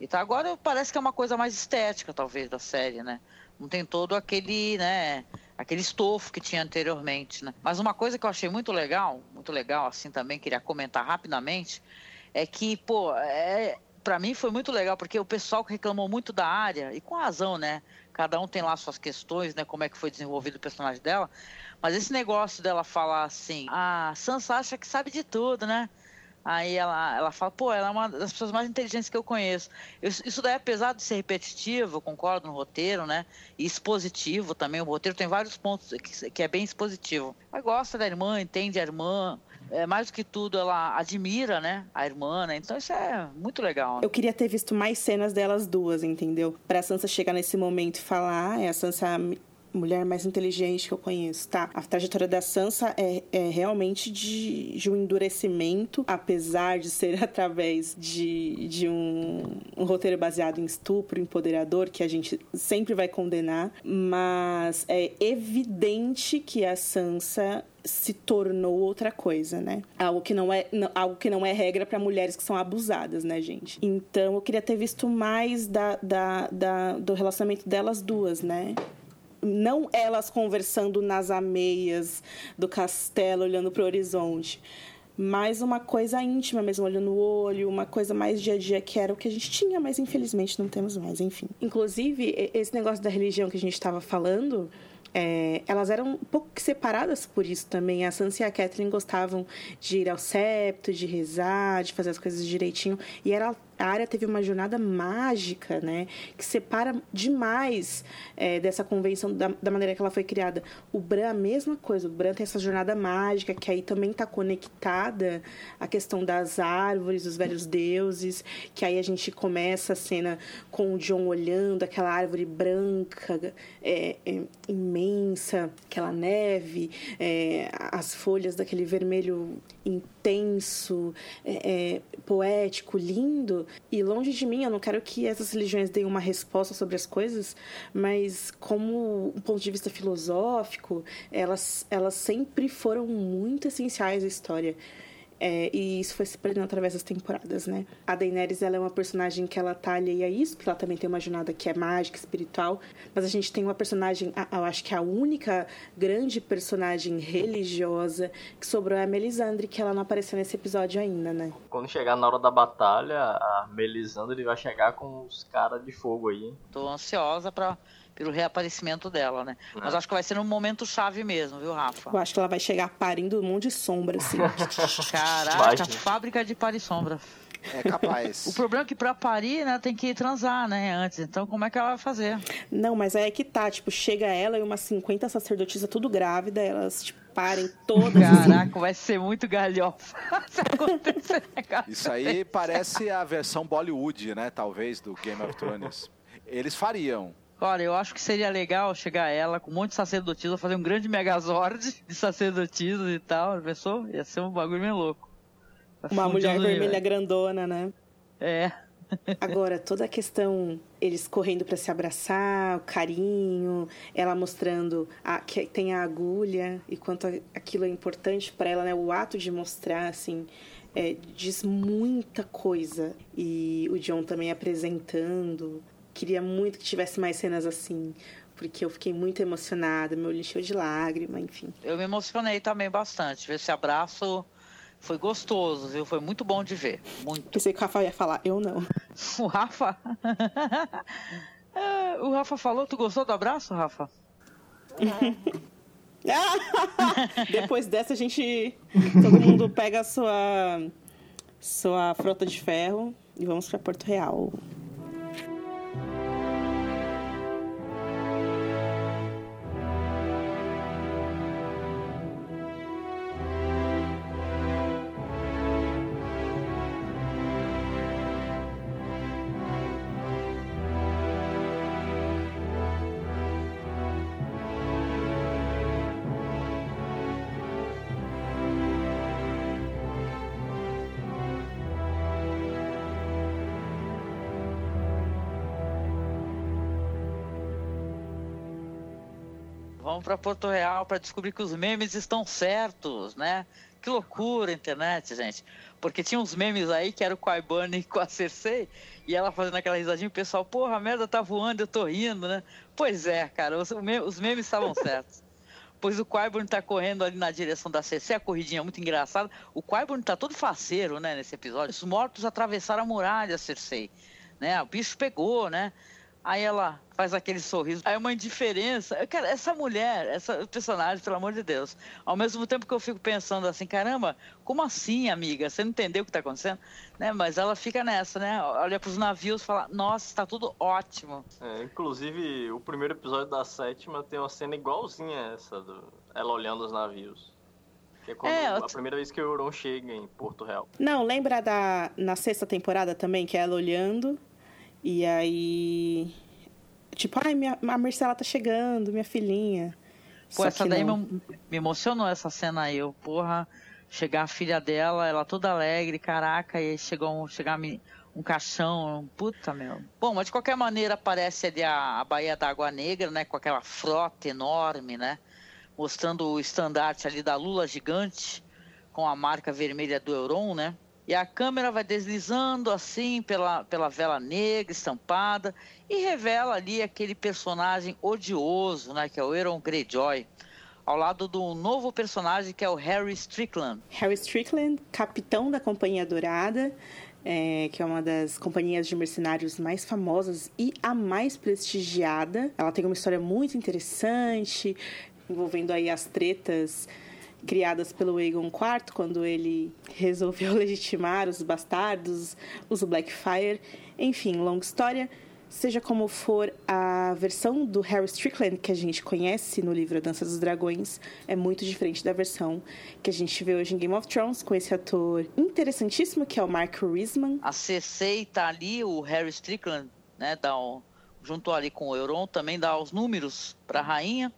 Então agora parece que é uma coisa mais estética, talvez, da série, né? Não tem todo aquele, né? Aquele estofo que tinha anteriormente, né? Mas uma coisa que eu achei muito legal, muito legal, assim, também queria comentar rapidamente, é que, pô, é, para mim foi muito legal, porque o pessoal que reclamou muito da área, e com razão, né? Cada um tem lá suas questões, né? Como é que foi desenvolvido o personagem dela. Mas esse negócio dela falar assim, a ah, Sansa acha que sabe de tudo, né? Aí ela, ela fala, pô, ela é uma das pessoas mais inteligentes que eu conheço. Isso daí, apesar de ser repetitivo, concordo no roteiro, né? E expositivo também. O roteiro tem vários pontos que, que é bem expositivo. Ela gosta da irmã, entende a irmã. É, mais do que tudo, ela admira, né? A irmã, né? Então isso é muito legal. Né? Eu queria ter visto mais cenas delas duas, entendeu? Pra Sansa chegar nesse momento e falar, é a Sansa mulher mais inteligente que eu conheço, tá? A trajetória da Sansa é, é realmente de, de um endurecimento, apesar de ser através de, de um, um roteiro baseado em estupro, empoderador, que a gente sempre vai condenar, mas é evidente que a Sansa se tornou outra coisa, né? Algo que não é, não, algo que não é regra para mulheres que são abusadas, né, gente? Então eu queria ter visto mais da, da, da, do relacionamento delas duas, né? Não elas conversando nas ameias do castelo, olhando para o horizonte, mas uma coisa íntima mesmo, olhando no olho, uma coisa mais dia a dia que era o que a gente tinha, mas infelizmente não temos mais, enfim. Inclusive, esse negócio da religião que a gente estava falando, é, elas eram um pouco separadas por isso também. A Sansa e a Catherine gostavam de ir ao septo, de rezar, de fazer as coisas direitinho. E era a área teve uma jornada mágica, né? Que separa demais é, dessa convenção da, da, maneira que ela foi criada. O Bran, a mesma coisa. O Bran tem essa jornada mágica que aí também está conectada à questão das árvores, dos velhos deuses. Que aí a gente começa a cena com o John olhando aquela árvore branca, é, é, imensa, aquela neve, é, as folhas daquele vermelho intenso, é, é, poético, lindo. E longe de mim, eu não quero que essas religiões deem uma resposta sobre as coisas, mas como um ponto de vista filosófico, elas, elas sempre foram muito essenciais à história. É, e isso foi se perdendo através das temporadas, né? A Daenerys, ela é uma personagem que ela tá alheia a isso, porque ela também tem uma jornada que é mágica, espiritual. Mas a gente tem uma personagem, eu acho que a única grande personagem religiosa que sobrou é a Melisandre, que ela não apareceu nesse episódio ainda, né? Quando chegar na hora da batalha, a Melisandre vai chegar com os caras de fogo aí. Tô ansiosa pra pelo reaparecimento dela, né? É. Mas acho que vai ser um momento chave mesmo, viu, Rafa? Eu acho que ela vai chegar parindo um monte de sombra, assim. Caraca, fábrica de par e sombra. É capaz. o problema é que pra parir, né, tem que transar, né, antes. Então, como é que ela vai fazer? Não, mas aí é que tá, tipo, chega ela e umas 50 sacerdotisas tudo grávida, elas, tipo, parem todas. Caraca, assim. vai ser muito galhofa se acontecer. Isso aí parece a versão Bollywood, né, talvez, do Game of Thrones. Eles fariam. Olha, eu acho que seria legal chegar ela com um monte de sacerdotisas, fazer um grande megazord de sacerdotisas e tal, pensou? Ia ser um bagulho meio louco. Uma mulher vermelha grandona, né? É. Agora, toda a questão, eles correndo para se abraçar, o carinho, ela mostrando a, que tem a agulha e quanto aquilo é importante para ela, né? O ato de mostrar, assim, é, diz muita coisa. E o John também apresentando. Queria muito que tivesse mais cenas assim porque eu fiquei muito emocionada, meu olho encheu de lágrima, enfim. Eu me emocionei também bastante. Esse abraço foi gostoso, viu? Foi muito bom de ver. Muito. Pensei que o Rafa ia falar, eu não. O Rafa? é, o Rafa falou, tu gostou do abraço, Rafa? Depois dessa, a gente. Todo mundo pega a sua. Sua frota de ferro e vamos para Porto Real. Para Porto Real para descobrir que os memes estão certos, né? Que loucura a internet, gente. Porque tinha uns memes aí que era o Bunny com a Cersei e ela fazendo aquela risadinha o pessoal, porra, a merda tá voando, eu tô rindo, né? Pois é, cara, os, os memes estavam certos. pois o Qyburn tá correndo ali na direção da CC, a corridinha é muito engraçada. O Qyburn tá todo faceiro, né, nesse episódio. Os mortos atravessaram a muralha, Cersei. Né? O bicho pegou, né? Aí ela faz aquele sorriso. Aí uma indiferença. Cara, essa mulher, essa personagem, pelo amor de Deus. Ao mesmo tempo que eu fico pensando assim, caramba, como assim, amiga? Você não entendeu o que está acontecendo? Né? Mas ela fica nessa, né? Olha para os navios e fala, nossa, está tudo ótimo. É, inclusive, o primeiro episódio da sétima tem uma cena igualzinha a essa, do... ela olhando os navios. Que é, quando é, a primeira vez que o Euron chega em Porto Real. Não, lembra da na sexta temporada também, que é ela olhando e aí. Tipo, ai, minha, a Marcela tá chegando, minha filhinha. Pô, Só essa daí me, me, emocionou essa cena aí. Eu, porra, chegar a filha dela, ela toda alegre, caraca, e chegou um, chegar um caixão, puta meu. Bom, mas de qualquer maneira aparece ali a, a Baía da Água Negra, né, com aquela frota enorme, né, mostrando o estandarte ali da Lula gigante, com a marca vermelha do Euron, né, e a câmera vai deslizando assim pela, pela vela negra estampada e revela ali aquele personagem odioso, né, que é o Euron Greyjoy, ao lado do novo personagem que é o Harry Strickland. Harry Strickland, capitão da Companhia Dourada, é, que é uma das companhias de mercenários mais famosas e a mais prestigiada. Ela tem uma história muito interessante, envolvendo aí as tretas criadas pelo Aegon IV, quando ele resolveu legitimar os bastardos, os Blackfire. Enfim, longa história. Seja como for, a versão do Harry Strickland que a gente conhece no livro A Dança dos Dragões é muito diferente da versão que a gente vê hoje em Game of Thrones, com esse ator interessantíssimo que é o Mark Risman. A CC tá ali, o Harry Strickland, né, dá um, junto ali com o Euron, também dá os números para a rainha.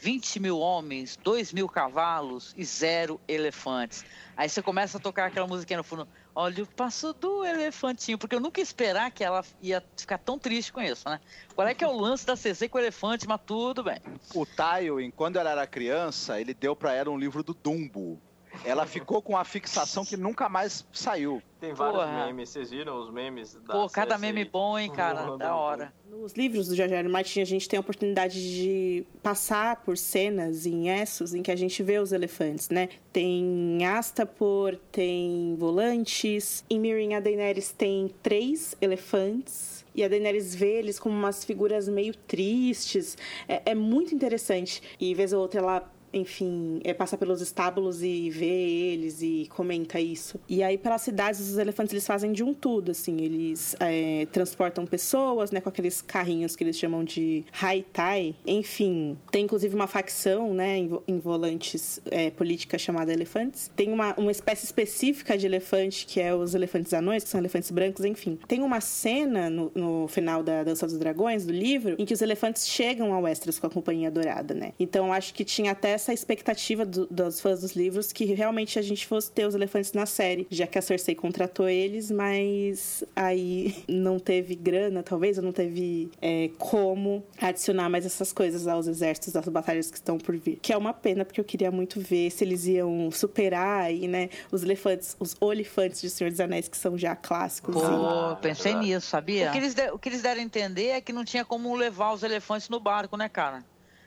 20 mil homens, 2 mil cavalos e zero elefantes. Aí você começa a tocar aquela musiquinha no fundo. Olha o passo do elefantinho, porque eu nunca ia esperar que ela ia ficar tão triste com isso, né? Qual é que é o lance da CZ com o elefante, mas tudo bem. O Tywin, quando ela era criança, ele deu para ela um livro do Dumbo. Ela ficou com a fixação que nunca mais saiu. Tem vários Porra. memes, vocês viram os memes da Pô, cada meme bom, hein, cara? da hora. Nos livros do George R. Martin, a gente tem a oportunidade de passar por cenas em Essos em que a gente vê os elefantes, né? Tem Astapor, tem Volantes. Em Mirin, a Daenerys tem três elefantes. E a Daenerys vê eles como umas figuras meio tristes. É, é muito interessante. E vez ou outra ela enfim, é, passa pelos estábulos e vê eles e comenta isso. E aí, pelas cidades, os elefantes eles fazem de um tudo, assim. Eles é, transportam pessoas, né, com aqueles carrinhos que eles chamam de haitai. Enfim, tem inclusive uma facção, né, em, volantes é, política chamada elefantes. Tem uma, uma espécie específica de elefante, que é os elefantes anões, que são elefantes brancos, enfim. Tem uma cena no, no final da Dança dos Dragões, do livro, em que os elefantes chegam a Westeros com a Companhia Dourada, né? Então, acho que tinha até essa expectativa do, dos fãs dos livros que realmente a gente fosse ter os elefantes na série, já que a Cersei contratou eles, mas aí não teve grana, talvez, ou não teve é, como adicionar mais essas coisas aos exércitos das batalhas que estão por vir. Que é uma pena, porque eu queria muito ver se eles iam superar aí, né, os elefantes, os olifantes de Senhor dos Anéis, que são já clássicos. Pô, e... pensei nisso, sabia? O que, eles de, o que eles deram a entender é que não tinha como levar os elefantes no barco, né, cara?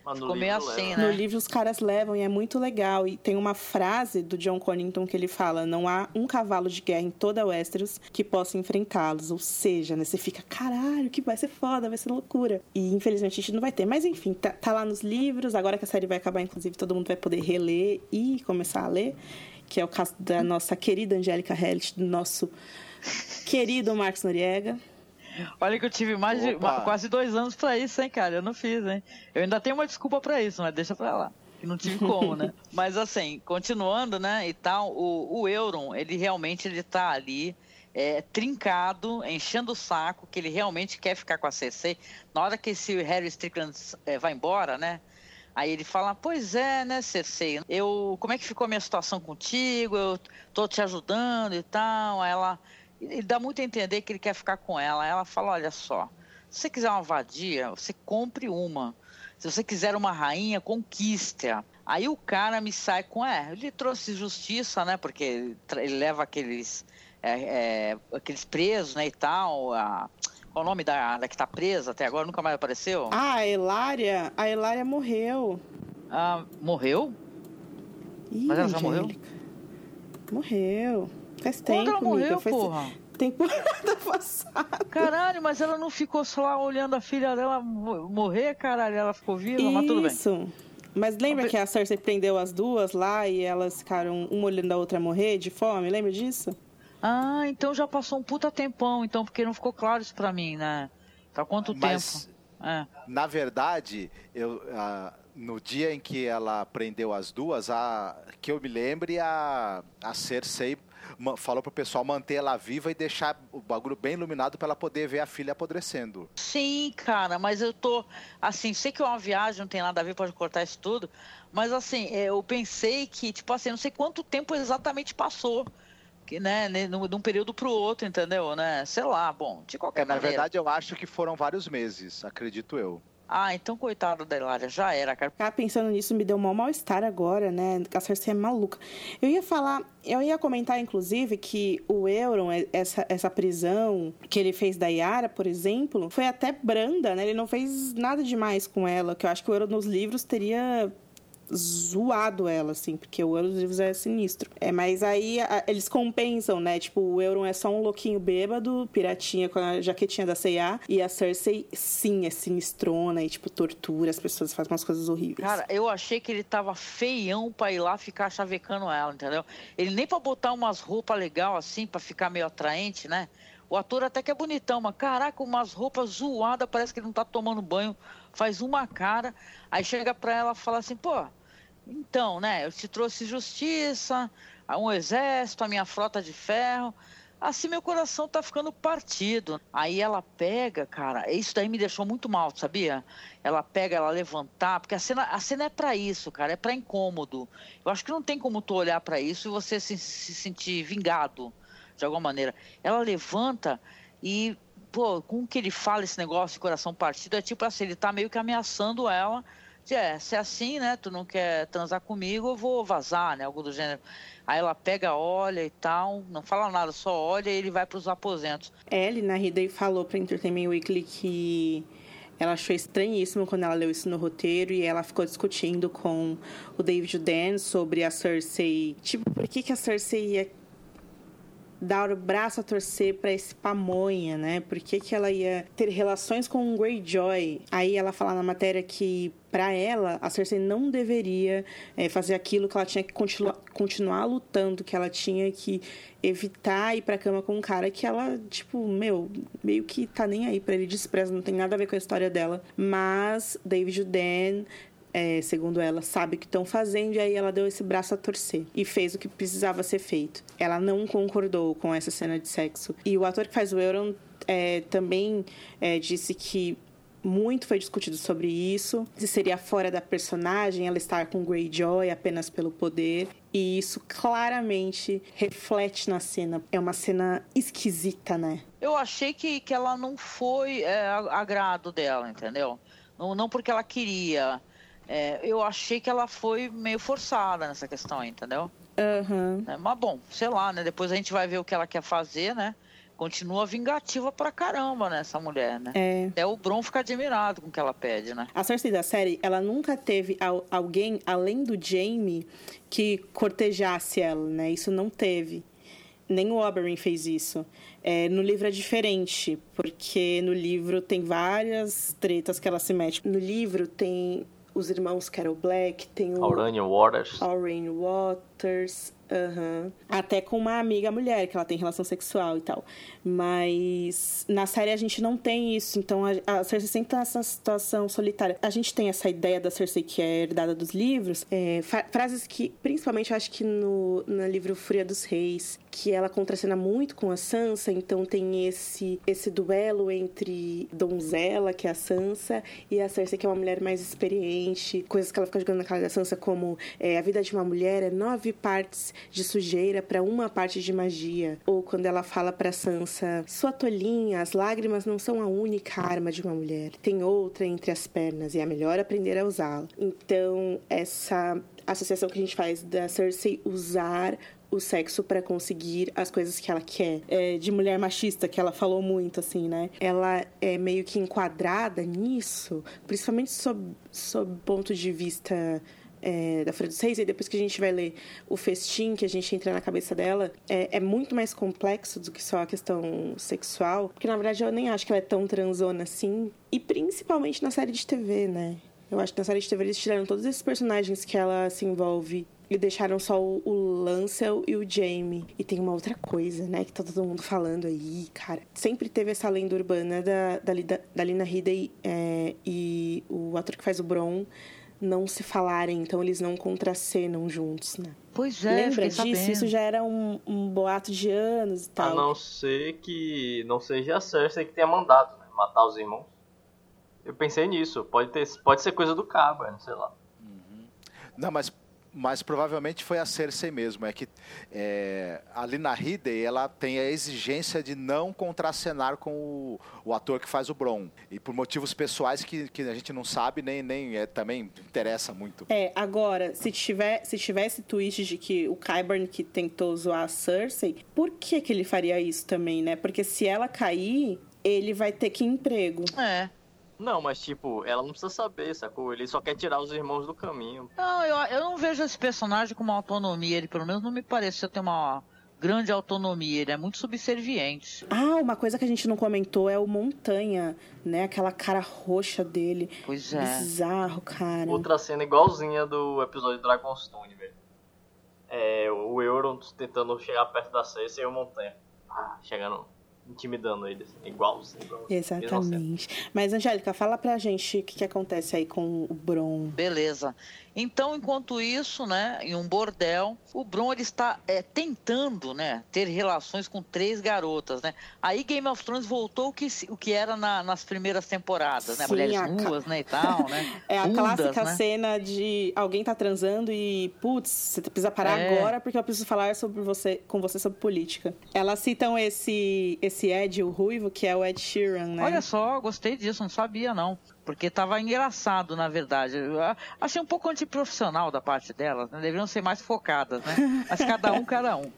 Mas no Ficou meio livro assim, leva. né? No livro os caras levam e é muito legal. E tem uma frase do John Connington que ele fala: não há um cavalo de guerra em toda Westeros que possa enfrentá-los. Ou seja, né, você fica, caralho, que vai ser foda, vai ser loucura. E infelizmente a gente não vai ter. Mas enfim, tá, tá lá nos livros. Agora que a série vai acabar, inclusive, todo mundo vai poder reler e começar a ler. Que é o caso da nossa querida Angélica Hellish, do nosso querido Marcos Noriega. Olha que eu tive mais de, quase dois anos pra isso, hein, cara? Eu não fiz, hein? Eu ainda tenho uma desculpa pra isso, mas deixa pra lá. Que não tive como, né? mas assim, continuando, né, e tal, o, o Euron, ele realmente ele tá ali é, trincado, enchendo o saco, que ele realmente quer ficar com a Cersei. Na hora que esse Harry Strickland é, vai embora, né? Aí ele fala, pois é, né, Cersei? Eu, como é que ficou a minha situação contigo? Eu tô te ajudando e tal. Aí ela, ele dá muito a entender que ele quer ficar com ela. Ela fala, olha só, se você quiser uma vadia, você compre uma. Se você quiser uma rainha, conquiste-a. Aí o cara me sai com, é, ele trouxe justiça, né? Porque ele, ele leva aqueles, é, é, aqueles presos, né, e tal. A, qual o nome da, da que tá presa até agora? Nunca mais apareceu? Ah, a Elária. A Elária morreu. Ah, morreu? Ih, Mas ela já morreu? Angélica. Morreu. Faz Quando tempo, ela morreu, amiga. Faz porra? temporada passada. Caralho, mas ela não ficou só lá olhando a filha dela mo- morrer, caralho? Ela ficou viva, mas tudo bem. Isso. Mas lembra que a Cersei prendeu as duas lá e elas ficaram uma olhando a outra morrer de fome? Lembra disso? Ah, então já passou um puta tempão, então, porque não ficou claro isso pra mim, né? Tá quanto Mas, tempo? É. na verdade, eu, ah, no dia em que ela prendeu as duas, a, que eu me lembre, a, a Cersei falou pro pessoal manter ela viva e deixar o bagulho bem iluminado para ela poder ver a filha apodrecendo. Sim, cara, mas eu tô. Assim, sei que é uma viagem, não tem nada a ver, pode cortar isso tudo. Mas assim, é, eu pensei que, tipo assim, não sei quanto tempo exatamente passou. Que, né, de um período pro outro, entendeu? Né? Sei lá, bom, de qualquer É, na maneira. verdade, eu acho que foram vários meses, acredito eu. Ah, então coitado da Hilária, já era, cara. Ficar pensando nisso me deu um mal-estar agora, né? A Cersei é maluca. Eu ia falar, eu ia comentar, inclusive, que o Euron, essa, essa prisão que ele fez da Yara, por exemplo, foi até branda, né? Ele não fez nada demais com ela, que eu acho que o Euron nos livros teria zoado ela, assim, porque o livros é sinistro. É, mas aí a- eles compensam, né? Tipo, o Euron é só um louquinho bêbado, piratinha com a jaquetinha da C&A, e a Cersei, sim, é sinistrona e, tipo, tortura as pessoas, faz umas coisas horríveis. Cara, eu achei que ele tava feião pra ir lá ficar chavecando ela, entendeu? Ele nem pra botar umas roupas legal assim, pra ficar meio atraente, né? O ator até que é bonitão, mas caraca, umas roupas zoadas, parece que ele não tá tomando banho, faz uma cara. Aí chega pra ela e fala assim, pô, então, né, eu te trouxe justiça, um exército, a minha frota de ferro. Assim meu coração tá ficando partido. Aí ela pega, cara, isso daí me deixou muito mal, sabia? Ela pega, ela levantar, porque a cena, a cena é pra isso, cara, é pra incômodo. Eu acho que não tem como tu olhar pra isso e você se, se sentir vingado de alguma maneira. Ela levanta e, pô, com que ele fala esse negócio de coração partido, é tipo assim, ele tá meio que ameaçando ela. De, é, se é assim, né, tu não quer transar comigo, eu vou vazar, né, algo do gênero. Aí ela pega, olha e tal, não fala nada, só olha e ele vai pros aposentos. Ellie, na Ridley, falou pra Entertainment Weekly que ela achou estranhíssimo quando ela leu isso no roteiro e ela ficou discutindo com o David Dan sobre a Cersei. Tipo, por que, que a Cersei ia dar o braço a torcer pra esse pamonha, né? Por que, que ela ia ter relações com o Greyjoy? Aí ela fala na matéria que, pra ela, a Cersei não deveria eh, fazer aquilo que ela tinha que continua, continuar lutando, que ela tinha que evitar ir pra cama com um cara que ela, tipo, meu, meio que tá nem aí pra ele, despreza, não tem nada a ver com a história dela. Mas David Dan é, segundo ela, sabe o que estão fazendo, e aí ela deu esse braço a torcer e fez o que precisava ser feito. Ela não concordou com essa cena de sexo. E o ator que faz o Euron é, também é, disse que muito foi discutido sobre isso, se seria fora da personagem ela estar com Greyjoy apenas pelo poder. E isso claramente reflete na cena. É uma cena esquisita, né? Eu achei que, que ela não foi é, agrado dela, entendeu? Não, não porque ela queria. É, eu achei que ela foi meio forçada nessa questão, entendeu? Uhum. É, mas bom, sei lá, né? Depois a gente vai ver o que ela quer fazer, né? continua vingativa pra caramba, né, essa mulher, né? É. Até o Bron fica admirado com o que ela pede, né? A Cersei da série, ela nunca teve alguém, além do Jaime, que cortejasse ela, né? Isso não teve. Nem o Oberyn fez isso. É, no livro é diferente, porque no livro tem várias tretas que ela se mete. No livro tem os irmãos Carol Black, tem o... Auranian Waters. Auranian Waters, Uhum. Até com uma amiga mulher, que ela tem relação sexual e tal. Mas na série a gente não tem isso. Então a, a Cersei sempre tá nessa situação solitária. A gente tem essa ideia da Cersei que é herdada dos livros. É, frases que, principalmente, eu acho que no, no livro Fúria dos Reis, que ela contracena muito com a Sansa. Então tem esse, esse duelo entre donzela, que é a Sansa, e a Cersei, que é uma mulher mais experiente. Coisas que ela fica jogando na cara da Sansa, como é, a vida de uma mulher é nove partes de sujeira para uma parte de magia. Ou quando ela fala para Sansa: Sua tolinha, as lágrimas não são a única arma de uma mulher. Tem outra entre as pernas e é melhor aprender a usá-la. Então, essa associação que a gente faz da Cersei usar o sexo para conseguir as coisas que ela quer. É, de mulher machista, que ela falou muito, assim, né? Ela é meio que enquadrada nisso, principalmente sob, sob ponto de vista é, da Folha dos Reis, e depois que a gente vai ler o festim, que a gente entra na cabeça dela, é, é, muito mais complexo do que só a questão sexual, porque na verdade eu nem acho que ela é tão transona assim, e principalmente na série de TV, né? Eu acho que na série de TV eles tiraram todos esses personagens que ela se envolve e deixaram só o, o Lancel e o Jamie. E tem uma outra coisa, né, que tá todo mundo falando aí, cara. Sempre teve essa lenda urbana da, da, da Lina Headey é, e o ator que faz o Bron não se falarem, então eles não contracenam juntos, né? Pois é, Lembra disso? Sabendo. Isso já era um, um, boato de anos e tal. A não ser que não seja a Cersei que tenha mandado, né? Matar os irmãos. Eu pensei nisso. Pode, ter, pode ser coisa do cabo, não sei lá. Uhum. Não, mas mas provavelmente foi a Cersei mesmo. É que é, ali na Hidey ela tem a exigência de não contracenar com o, o, ator que faz o Bron. E por motivos pessoais que, que a gente não sabe, nem, nem é, também interessa muito. É, agora, se, tiver, se tivesse twist de que o Qyburn que tentou zoar a Cersei, por que, que ele faria isso também, né? Porque se ela cair, ele vai ter que emprego. É. Não, mas tipo, ela não precisa saber, sacou? Ele só quer tirar os irmãos do caminho. Não, eu, eu não vejo esse personagem com uma autonomia. Ele pelo menos não me pareceu ter uma grande autonomia. Ele é muito subserviente. Ah, uma coisa que a gente não comentou é o Montanha, né? Aquela cara roxa dele. Pois é. Bizarro, cara. Outra cena igualzinha do episódio Dragonstone, velho. É, o Euron tentando chegar perto da Cersei e o Montanha. Ah, chegando intimidando eles. Igualzinho. Exatamente. Mas, Angélica, fala pra gente o que, que acontece aí com o Bron. Beleza. Então, enquanto isso, né, em um bordel, o Bron ele está é, tentando, né, ter relações com três garotas, né? Aí Game of Thrones voltou o que, o que era na, nas primeiras temporadas, né? Sim, Mulheres nuas, né, e tal, né? É a clássica né? cena de alguém tá transando e, putz, você precisa parar é. agora porque eu preciso falar sobre você, com você sobre política. Elas citam esse, esse Ed, o ruivo, que é o Ed Sheeran, né? Olha só, gostei disso, não sabia, não. Porque tava engraçado, na verdade. Eu achei um pouco antiprofissional da parte delas, né? Deveriam ser mais focadas, né? Mas cada um, cada um.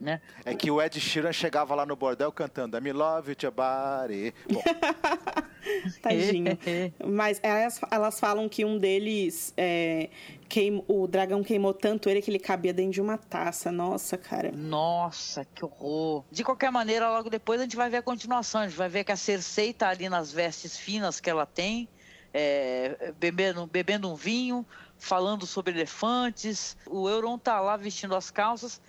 Né? É que o Ed Sheeran chegava lá no bordel cantando I love your body. Bom. Tadinho. Mas elas, elas falam que um deles, é, queim, o dragão queimou tanto ele que ele cabia dentro de uma taça. Nossa, cara. Nossa, que horror. De qualquer maneira, logo depois a gente vai ver a continuação. A gente vai ver que a Cersei tá ali nas vestes finas que ela tem, é, bebendo, bebendo um vinho, falando sobre elefantes. O Euron tá lá vestindo as calças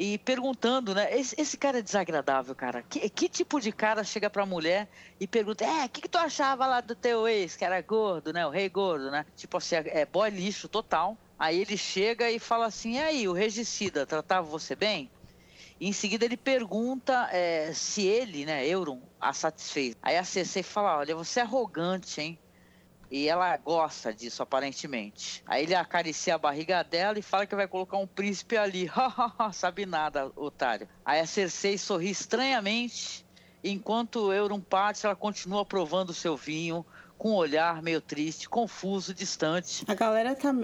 e perguntando, né? Esse, esse, cara é desagradável, cara. Que, que tipo de cara chega pra mulher e pergunta: É, o que, que tu achava lá do teu ex, que era gordo, né? O rei gordo, né? Tipo assim, é boy lixo total. Aí ele chega e fala assim: E aí, o regicida tratava você bem? E em seguida ele pergunta é, se ele, né, Euron, a satisfez. Aí a Cersei fala, olha, você é arrogante, hein? E ela gosta disso, aparentemente. Aí ele acaricia a barriga dela e fala que vai colocar um príncipe ali. Sabe nada, otário. Aí a Cersei sorri estranhamente, enquanto Euron parte, ela continua provando o seu vinho, com um olhar meio triste, confuso, distante. A galera tá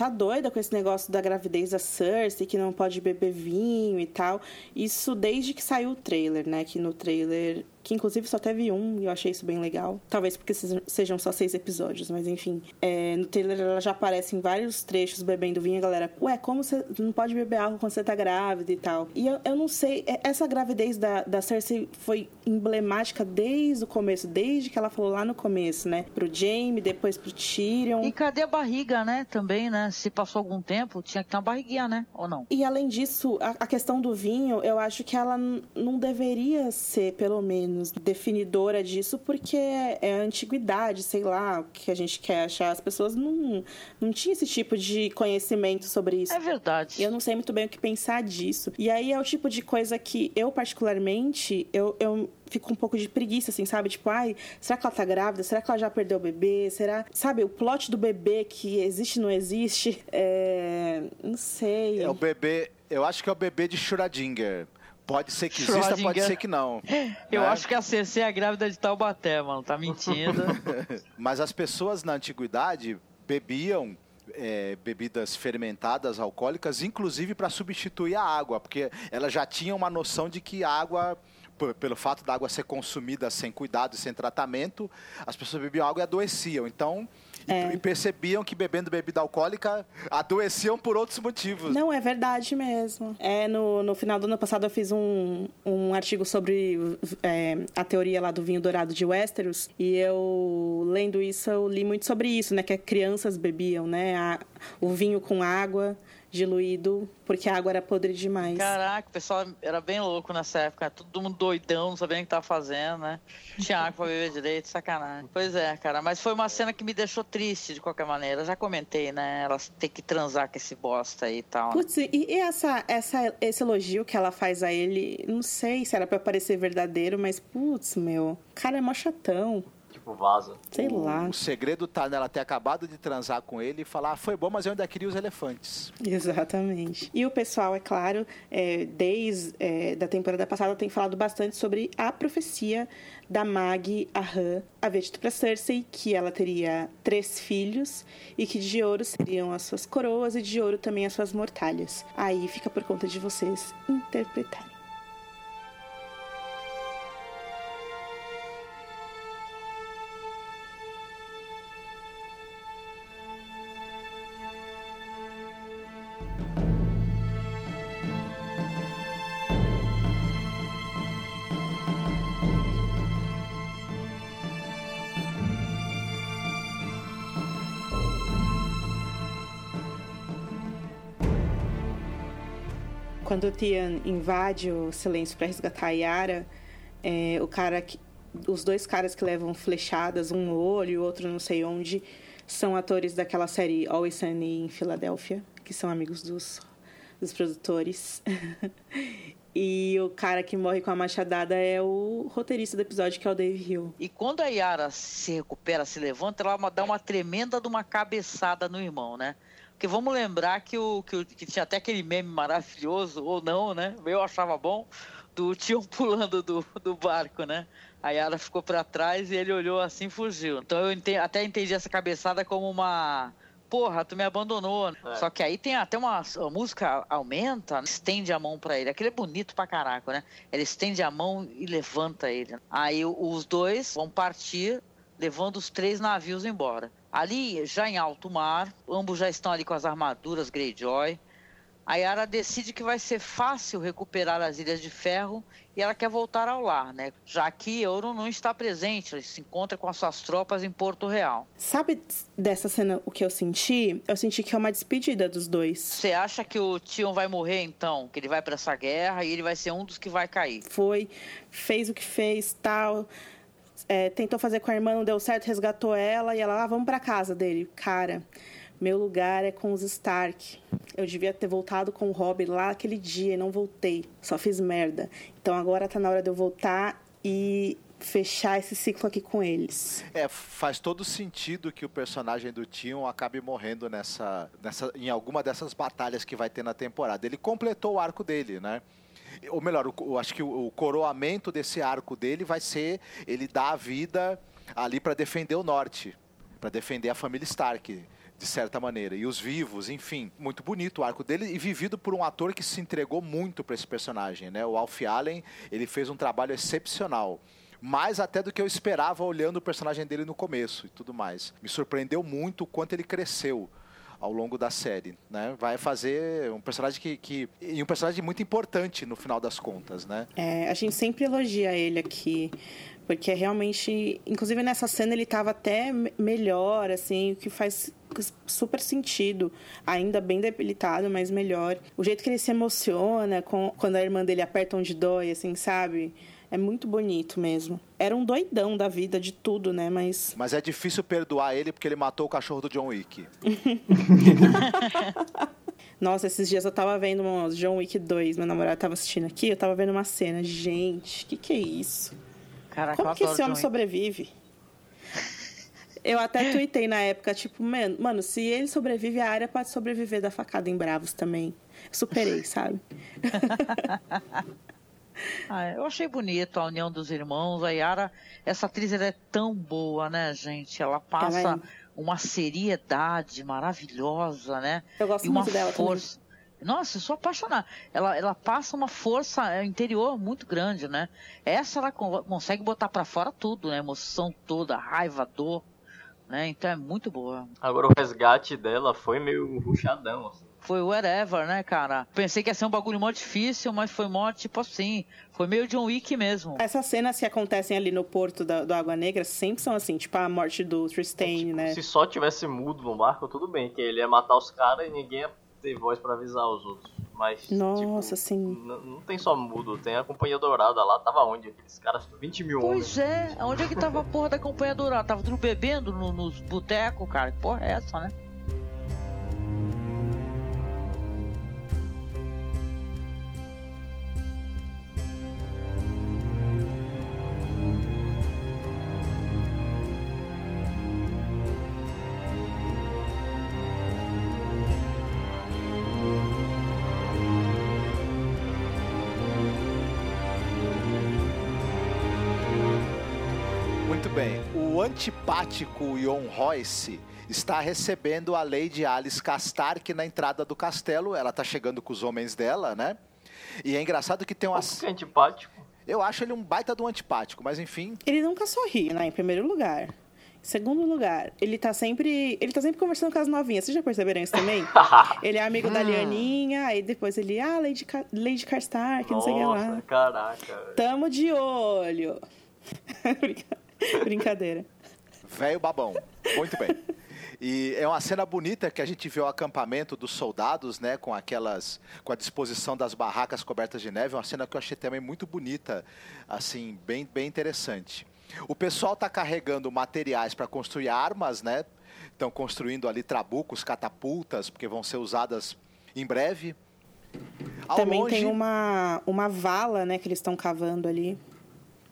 tá doida com esse negócio da gravidez da Cersei, que não pode beber vinho e tal. Isso desde que saiu o trailer, né? Que no trailer que inclusive só teve um e eu achei isso bem legal. Talvez porque sejam só seis episódios, mas enfim. É, no trailer ela já aparece em vários trechos bebendo vinho, a galera, ué, como você não pode beber álcool quando você tá grávida e tal. E eu, eu não sei, é, essa gravidez da, da Cersei foi emblemática desde o começo, desde que ela falou lá no começo, né? Pro Jaime, depois pro Tyrion. E cadê a barriga, né? Também, né? Se passou algum tempo, tinha que ter uma barriguinha, né? Ou não? E além disso, a, a questão do vinho, eu acho que ela não deveria ser, pelo menos, definidora disso, porque é a antiguidade, sei lá, o que a gente quer achar. As pessoas não, não tinham esse tipo de conhecimento sobre isso. É verdade. Eu não sei muito bem o que pensar disso. E aí é o tipo de coisa que eu, particularmente, eu, eu fico um pouco de preguiça, assim, sabe? Tipo, ai, será que ela tá grávida? Será que ela já perdeu o bebê? Será. Sabe, o plot do bebê que existe não existe? É. Não sei. É o bebê. Eu acho que é o bebê de Schrödinger. Pode ser que exista, pode ser que não. Eu né? acho que a CC é grávida de Taubaté, mano. Tá mentindo. Mas as pessoas na antiguidade bebiam é, bebidas fermentadas alcoólicas, inclusive para substituir a água, porque ela já tinha uma noção de que a água pelo fato da água ser consumida sem cuidado e sem tratamento, as pessoas bebiam água e adoeciam. Então, é. e percebiam que bebendo bebida alcoólica adoeciam por outros motivos. Não, é verdade mesmo. É, no, no final do ano passado eu fiz um, um artigo sobre é, a teoria lá do vinho dourado de Westeros e eu, lendo isso, eu li muito sobre isso, né? Que crianças bebiam, né? A, o vinho com água diluído, porque a água era podre demais. Caraca, o pessoal era bem louco nessa época, todo mundo doidão, não sabia o que tava fazendo, né? Tinha água pra beber direito, sacanagem. Pois é, cara, mas foi uma cena que me deixou triste de qualquer maneira. Eu já comentei, né? Ela ter que transar com esse bosta aí e tal. Putz, e, e essa, essa, esse elogio que ela faz a ele, não sei se era pra parecer verdadeiro, mas putz, meu, o cara é mó chatão tipo, vaza. Sei o, lá. O segredo tá nela ter acabado de transar com ele e falar, ah, foi bom, mas eu ainda queria os elefantes. Exatamente. E o pessoal, é claro, é, desde é, da temporada passada tem falado bastante sobre a profecia da Mag Aham havia dito para Cersei que ela teria três filhos e que de ouro seriam as suas coroas e de ouro também as suas mortalhas. Aí fica por conta de vocês interpretarem. Quando o Tian invade o silêncio para resgatar a Yara, é, o cara que, os dois caras que levam flechadas, um no olho e o outro não sei onde, são atores daquela série Always Sunny em Filadélfia, que são amigos dos, dos produtores. E o cara que morre com a machadada é o roteirista do episódio, que é o Dave Hill. E quando a Yara se recupera, se levanta, ela dá uma tremenda de uma cabeçada no irmão, né? Porque vamos lembrar que, o, que, o, que tinha até aquele meme maravilhoso, ou não, né? Eu achava bom, do tio pulando do, do barco, né? A Yara ficou para trás e ele olhou assim e fugiu. Então eu entendi, até entendi essa cabeçada como uma. Porra, tu me abandonou. É. Só que aí tem até uma. A música aumenta, estende a mão para ele. Aquele é bonito pra caraca, né? Ele estende a mão e levanta ele. Aí os dois vão partir, levando os três navios embora. Ali, já em alto mar, ambos já estão ali com as armaduras Greyjoy. A Yara decide que vai ser fácil recuperar as Ilhas de Ferro e ela quer voltar ao lar, né? Já que Euron não está presente, ele se encontra com as suas tropas em Porto Real. Sabe dessa cena o que eu senti? Eu senti que é uma despedida dos dois. Você acha que o Tion vai morrer então? Que ele vai para essa guerra e ele vai ser um dos que vai cair? Foi, fez o que fez, tal é, tentou fazer com a irmã, não deu certo, resgatou ela e ela, ah, vamos para casa dele. Cara, meu lugar é com os Stark. eu devia ter voltado com o Rob lá aquele dia e não voltei. Só fiz merda. Então agora tá na hora de eu voltar e fechar esse ciclo aqui com eles. É, faz todo sentido que o personagem do Tion acabe morrendo nessa, nessa, em alguma dessas batalhas que vai ter na temporada. Ele completou o arco dele, né? Ou melhor, eu acho que o, o coroamento desse arco dele vai ser ele dar a vida ali para defender o norte, para defender a família Stark de certa maneira. E os vivos, enfim. Muito bonito o arco dele e vivido por um ator que se entregou muito para esse personagem, né? O Alf Allen, ele fez um trabalho excepcional. Mais até do que eu esperava olhando o personagem dele no começo e tudo mais. Me surpreendeu muito o quanto ele cresceu ao longo da série, né? Vai fazer um personagem que, que e um personagem muito importante no final das contas, né? É, a gente sempre elogia ele aqui, porque realmente, inclusive nessa cena ele estava até melhor, assim, o que faz super sentido, ainda bem debilitado, mas melhor. O jeito que ele se emociona com, quando a irmã dele aperta onde dói, assim, sabe? É muito bonito mesmo. Era um doidão da vida, de tudo, né? Mas. Mas é difícil perdoar ele porque ele matou o cachorro do John Wick. Nossa, esses dias eu tava vendo um John Wick 2, meu namorado tava assistindo aqui, eu tava vendo uma cena. Gente, que que é isso? Caraca, Como que esse homem sobrevive? Eu até tuitei na época, tipo, mano, mano, se ele sobrevive, a área pode sobreviver da facada em Bravos também. Superei, sabe? ah, eu achei bonito a união dos irmãos. A Yara, essa atriz ela é tão boa, né, gente? Ela passa ela é... uma seriedade maravilhosa, né? Eu gosto e uma muito dela força. Também. Nossa, eu sou apaixonada. Ela, ela passa uma força interior muito grande, né? Essa ela consegue botar para fora tudo, né? Emoção toda, raiva, dor né? Então é muito boa. Agora o resgate dela foi meio ruchadão, assim. Foi whatever, né, cara? Pensei que ia ser um bagulho mó difícil, mas foi mó, tipo assim, foi meio John Wick mesmo. Essas cenas que acontecem ali no porto da, do Água Negra sempre são assim, tipo a morte do Tristan, tipo, né? Se só tivesse mudo no barco, tudo bem, que ele ia matar os caras e ninguém ia ter voz para avisar os outros. Mas, Nossa, tipo, sim. Não tem só mudo, tem a Companhia Dourada lá. Tava onde? Aqueles caras, 20 mil pois homens. Pois é, onde é que tava a porra da Companhia Dourada? Tava tudo bebendo no, nos botecos, cara. Que porra é essa, né? Antipático Ion Royce está recebendo a Lady Alice Castark na entrada do castelo. Ela está chegando com os homens dela, né? E é engraçado que tem umas... Que é antipático? Eu acho ele um baita do antipático, mas enfim... Ele nunca sorri, né? Em primeiro lugar. Em segundo lugar, ele tá sempre. Ele tá sempre conversando com as novinhas. Vocês já perceberam isso também? ele é amigo da Lianinha, aí depois ele, ah, Lady, Car Lady Carstark, não sei o que lá. Caraca. Tamo de olho. Brincadeira. Velho babão. Muito bem. E é uma cena bonita que a gente vê o acampamento dos soldados, né, com aquelas, com a disposição das barracas cobertas de neve, é uma cena que eu achei também muito bonita, assim, bem, bem interessante. O pessoal está carregando materiais para construir armas, né? Estão construindo ali trabucos, catapultas, porque vão ser usadas em breve. Ao também longe... tem uma, uma vala, né, que eles estão cavando ali.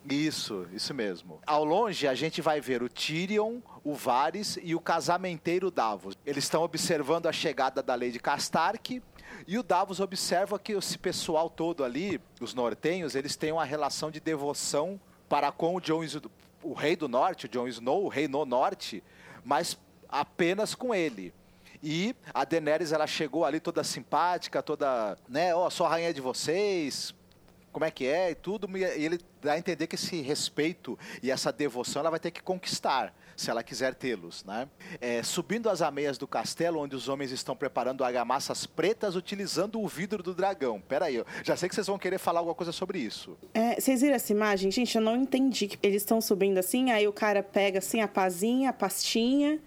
Isso, isso mesmo. Ao longe, a gente vai ver o Tyrion, o Varys e o casamenteiro Davos. Eles estão observando a chegada da Lady Castark e o Davos observa que esse pessoal todo ali, os nortenhos, eles têm uma relação de devoção para com o Jon o rei do norte, o Jon Snow, o rei no norte, mas apenas com ele. E a Daenerys, ela chegou ali toda simpática, toda, né, ó, oh, sou a rainha de vocês, como é que é e tudo, e ele dá a entender que esse respeito e essa devoção ela vai ter que conquistar, se ela quiser tê-los. Né? É, subindo as ameias do castelo, onde os homens estão preparando argamassas pretas utilizando o vidro do dragão. Pera aí, já sei que vocês vão querer falar alguma coisa sobre isso. É, vocês viram essa imagem? Gente, eu não entendi. Eles estão subindo assim, aí o cara pega assim a pazinha, a pastinha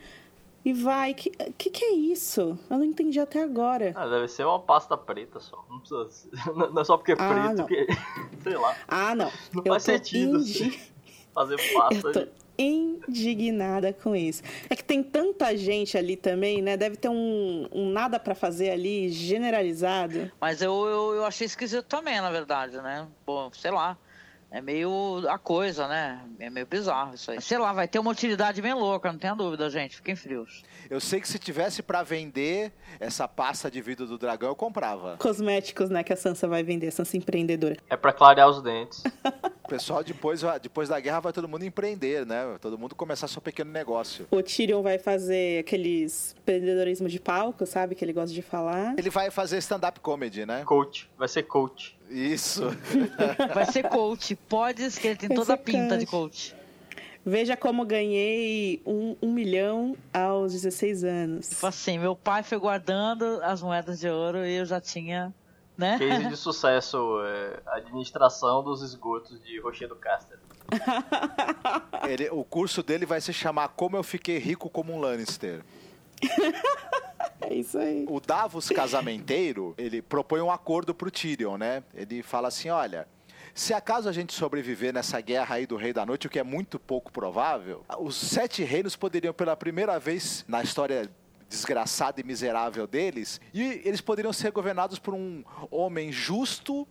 e vai. Que, que que é isso? Eu não entendi até agora. Ah, deve ser uma pasta preta só. Não, precisa, não é só porque é ah, preto não. que. Sei lá. Ah, não. Não eu faz sentido indi... fazer pasta. Eu tô indignada com isso. É que tem tanta gente ali também, né? Deve ter um, um nada para fazer ali generalizado. Mas eu, eu, eu achei esquisito também, na verdade, né? Pô, sei lá. É meio a coisa, né? É meio bizarro isso aí. Sei lá, vai ter uma utilidade bem louca, não tenha dúvida, gente. Fiquem frios. Eu sei que se tivesse para vender essa pasta de vidro do dragão, eu comprava. Cosméticos, né, que a Sansa vai vender, Sansa empreendedora. É para clarear os dentes. o pessoal, depois, depois da guerra, vai todo mundo empreender, né? Todo mundo começar seu pequeno negócio. O Tyrion vai fazer aqueles empreendedorismo de palco, sabe? Que ele gosta de falar. Ele vai fazer stand-up comedy, né? Coach. Vai ser coach. Isso. vai ser coach. Pode ser que ele tem toda a pinta de coach. Veja como ganhei um, um milhão aos 16 anos. Tipo assim, meu pai foi guardando as moedas de ouro e eu já tinha, né? Case de sucesso, é, administração dos esgotos de Rochedo Caster. Ele, o curso dele vai se chamar Como Eu Fiquei Rico como um Lannister. É isso aí. O Davos casamenteiro, ele propõe um acordo pro Tyrion, né? Ele fala assim, olha, se acaso a gente sobreviver nessa guerra aí do Rei da Noite, o que é muito pouco provável, os sete reinos poderiam pela primeira vez na história desgraçada e miserável deles, e eles poderiam ser governados por um homem justo,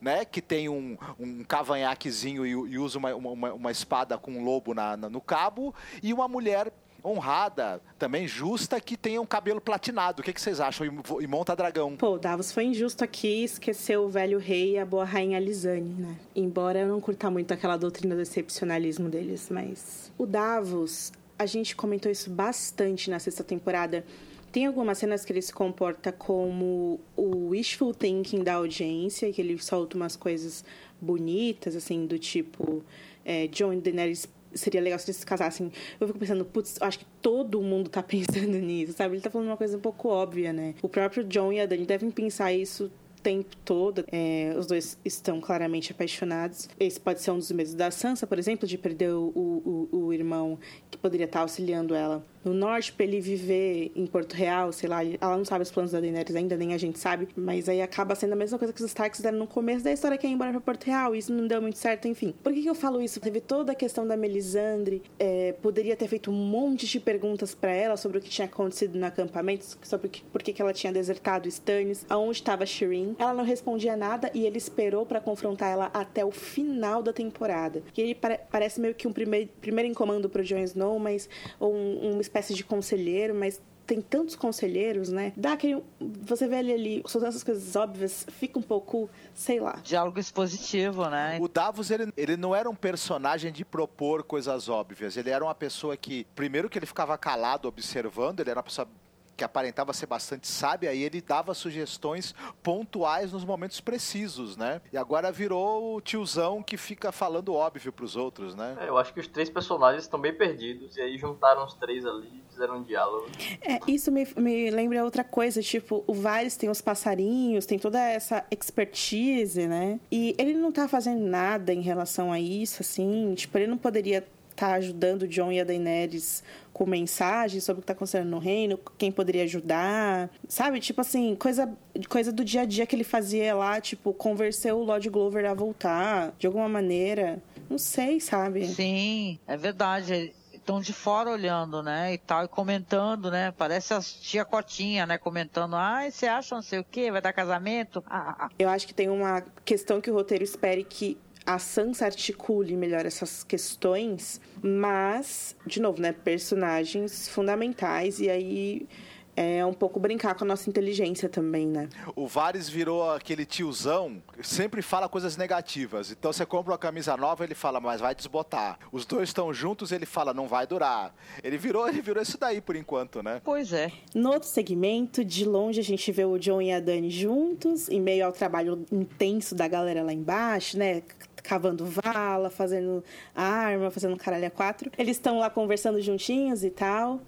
né, que tem um, um cavanhaquezinho e, e usa uma, uma, uma, espada com um lobo na, na, no cabo, e uma mulher honrada, também justa, que tenha um cabelo platinado. O que, que vocês acham? E, monta dragão. Pô, Davos foi injusto aqui esqueceu o velho rei e a boa rainha Lisane, né? Embora eu não curta muito aquela doutrina do excepcionalismo deles, mas. O Davos, a gente comentou isso bastante na sexta temporada. Tem algumas cenas que ele se comporta como o wishful thinking da audiência, que ele solta umas coisas bonitas, assim, do tipo. É, John e Daenerys seria legal se eles se casassem. Eu fico pensando, putz, acho que todo mundo tá pensando nisso, sabe? Ele tá falando uma coisa um pouco óbvia, né? O próprio John e a Dani devem pensar isso tempo todo. É, os dois estão claramente apaixonados. Esse pode ser um dos medos da Sansa, por exemplo, de perder o, o, o irmão que poderia estar auxiliando ela no norte para ele viver em Porto Real, sei lá, ela não sabe os planos da Daenerys ainda, nem a gente sabe, mas aí acaba sendo a mesma coisa que os Starks deram no começo da história que é ir embora pra Porto Real, isso não deu muito certo, enfim. Por que, que eu falo isso? Teve toda a questão da Melisandre, é, poderia ter feito um monte de perguntas para ela sobre o que tinha acontecido no acampamento, sobre que, por que, que ela tinha desertado Stannis, aonde estava Shireen. Ela não respondia nada e ele esperou para confrontar ela até o final da temporada. E ele pare parece meio que um primeiro, primeiro em comando pro Jon Snow, mas um, uma espécie de conselheiro, mas tem tantos conselheiros, né? Dá aquele. Você vê ele ali, soltando essas coisas óbvias, fica um pouco, sei lá. Diálogo expositivo, né? O Davos, ele, ele não era um personagem de propor coisas óbvias. Ele era uma pessoa que, primeiro, que ele ficava calado observando, ele era uma pessoa que aparentava ser bastante sábia, e ele dava sugestões pontuais nos momentos precisos, né? E agora virou o tiozão que fica falando óbvio para os outros, né? É, eu acho que os três personagens estão bem perdidos, e aí juntaram os três ali e fizeram um diálogo. É, isso me, me lembra outra coisa, tipo, o Varys tem os passarinhos, tem toda essa expertise, né? E ele não tá fazendo nada em relação a isso, assim, tipo, ele não poderia tá ajudando o John e a Daenerys com mensagens sobre o que tá acontecendo no reino, quem poderia ajudar, sabe? Tipo assim, coisa, coisa do dia a dia que ele fazia lá, tipo, convenceu o Lord Glover a voltar, de alguma maneira. Não sei, sabe? Sim, é verdade estão de fora olhando, né, e tal, e comentando, né, parece as tia Cotinha, né, comentando, ah, você acha não sei o que, vai dar casamento? Ah, ah, ah. Eu acho que tem uma questão que o roteiro espere que a Sansa articule melhor essas questões, mas, de novo, né, personagens fundamentais e aí é um pouco brincar com a nossa inteligência também, né? O Vares virou aquele tiozão, sempre fala coisas negativas. Então você compra uma camisa nova, ele fala, mas vai desbotar. Os dois estão juntos, ele fala, não vai durar. Ele virou, ele virou isso daí por enquanto, né? Pois é. No outro segmento, de longe a gente vê o John e a Dani juntos, em meio ao trabalho intenso da galera lá embaixo, né? cavando vala, fazendo arma, fazendo caralho a quatro. Eles estão lá conversando juntinhos e tal.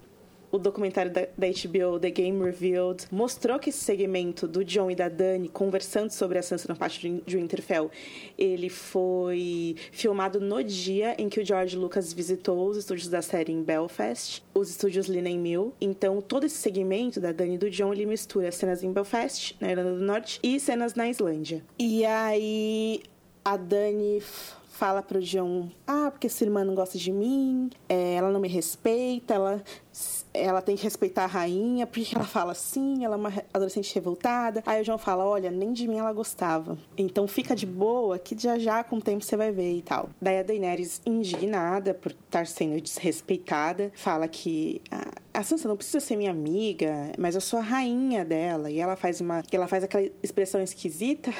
O documentário da, da, HBO, The Game Revealed, mostrou que esse segmento do John e da Dani conversando sobre a Sansa na parte de, Winterfell, ele foi filmado no dia em que o George Lucas visitou os estúdios da série em Belfast, os estúdios Linen Mill. Então, todo esse segmento da Dani e do John, ele mistura cenas em Belfast, na Irlanda do Norte, e cenas na Islândia. E aí, a Dani fala pro John: Ah, porque sua irmã não gosta de mim, é, ela não me respeita, ela, ela tem que respeitar a rainha, porque ela fala assim, ela é uma adolescente revoltada. Aí o John fala: Olha, nem de mim ela gostava. Então fica de boa, que já já com o tempo você vai ver e tal. Daí a Daenerys, indignada por estar sendo desrespeitada, fala que. Ah, a Sansa não precisa ser minha amiga, mas eu sou a rainha dela. E ela faz uma. Ela faz aquela expressão esquisita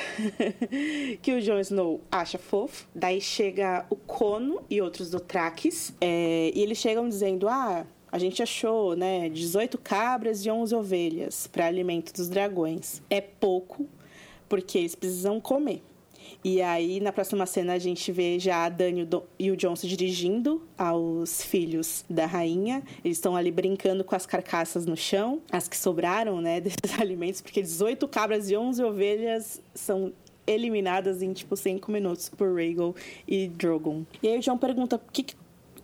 que o Jon Snow acha fofo. Daí chega o Cono e outros do Traques. É, e eles chegam dizendo: Ah, a gente achou, né, 18 cabras e 11 ovelhas para alimento dos dragões. É pouco, porque eles precisam comer. E aí, na próxima cena, a gente vê já a Dani e o John se dirigindo aos filhos da rainha. Eles estão ali brincando com as carcaças no chão, as que sobraram, né, desses alimentos, porque 18 cabras e 11 ovelhas são eliminadas em, tipo, 5 minutos por Rhaegal e Drogon. E aí o John pergunta, o que, que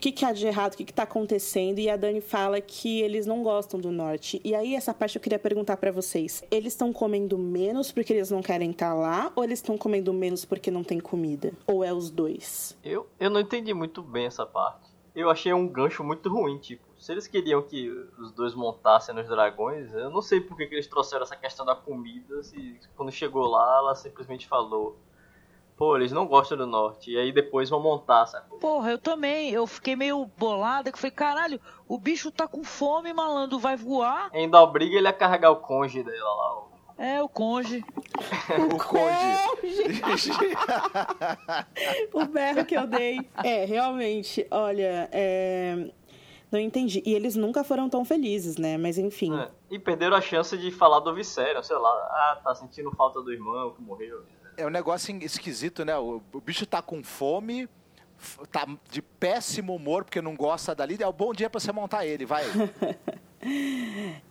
que, que há de errado, o que está acontecendo, e a Dani fala que eles não gostam do norte. E aí, essa parte eu queria perguntar para vocês: eles estão comendo menos porque eles não querem estar tá lá, ou eles estão comendo menos porque não tem comida? Ou é os dois? Eu, eu não entendi muito bem essa parte. Eu achei um gancho muito ruim, tipo, se eles queriam que os dois montassem nos dragões, eu não sei por que, que eles trouxeram essa questão da comida, se quando chegou lá ela simplesmente falou pô, eles não gostam do norte. E aí depois vão montar, sabe? Porra, eu também. Eu fiquei meio bolada, que foi caralho, o bicho tá com fome, malandro, vai voar. Ainda obriga ele a carregar o conge dela lá, É, o conge. o conge. o berro que eu dei. É, realmente, olha, é... Não entendi. E eles nunca foram tão felizes, né? Mas enfim. É. E perderam a chance de falar do Viserion, sei lá. Ah, tá sentindo falta do irmão que morreu é um negócio esquisito, né? O, o bicho tá com fome, tá de péssimo humor porque não gosta dali. É um bom dia para você montar ele, vai.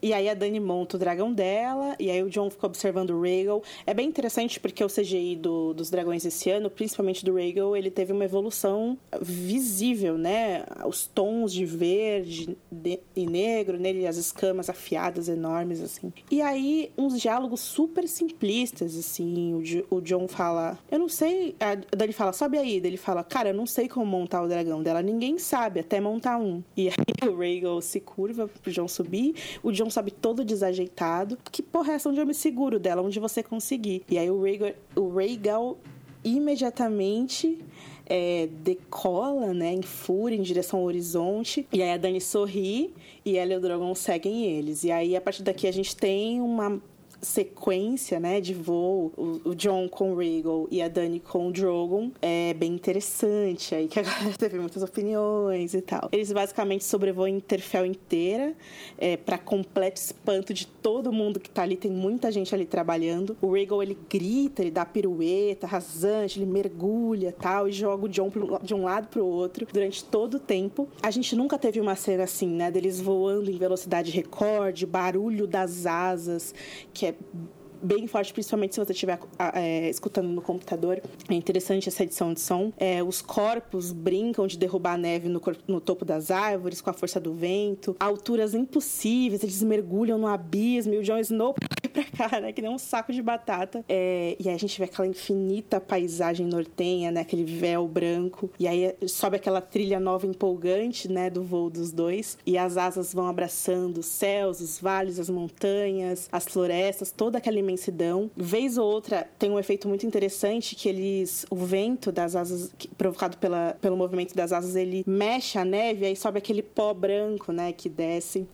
E aí a Dani monta o dragão dela, e aí o John fica observando o Rhaegal. É bem interessante porque o CGI do, dos dragões esse ano, principalmente do Rhaegal, ele teve uma evolução visível, né? Os tons de verde de, e negro nele, as escamas afiadas enormes, assim. E aí uns diálogos super simplistas, assim. O, o John fala, eu não sei... A Dani fala, sobe aí. Ele fala, cara, eu não sei como montar o dragão dela. Ninguém sabe, até montar um. E aí o Rhaegal se curva pro John subir. O John sobe todo desajeitado. Que porra é essa onde eu me seguro dela? Onde você conseguir? E aí o Rhaegal, o Rhaegal imediatamente é, decola, né, em fúria, em direção ao horizonte. E aí a Dani sorri e ela e o Drogon seguem eles. E aí, a partir daqui, a gente tem uma sequência, né, de voo, o, John com o Regal e a Dani com o Drogon, é bem interessante. Aí que agora teve muitas opiniões e tal. Eles basicamente sobrevoam Interfell inteira, é, para completo espanto de todo mundo que tá ali. Tem muita gente ali trabalhando. O Regal ele grita, ele dá pirueta, rasante, ele mergulha tal, e joga o John de um lado pro outro durante todo o tempo. A gente nunca teve uma cena assim, né, deles voando em velocidade recorde, barulho das asas, que é that bem forte, principalmente se você estiver é, escutando no computador. É interessante essa edição de som. É, os corpos brincam de derrubar a neve no, no, topo das árvores com a força do vento. alturas impossíveis, eles mergulham no abismo e o Jon Snow pra cá, né? Que nem um saco de batata. É, e aí a gente vê aquela infinita paisagem nortenha, né? Aquele véu branco. E aí sobe aquela trilha nova empolgante, né? Do voo dos dois. E as asas vão abraçando os céus, os vales, as montanhas, as florestas, toda aquela imensidão. Vez ou outra tem um efeito muito interessante que eles. O vento das asas, provocado pela, pelo movimento das asas, ele mexe a neve, aí sobe aquele pó branco, né? Que desce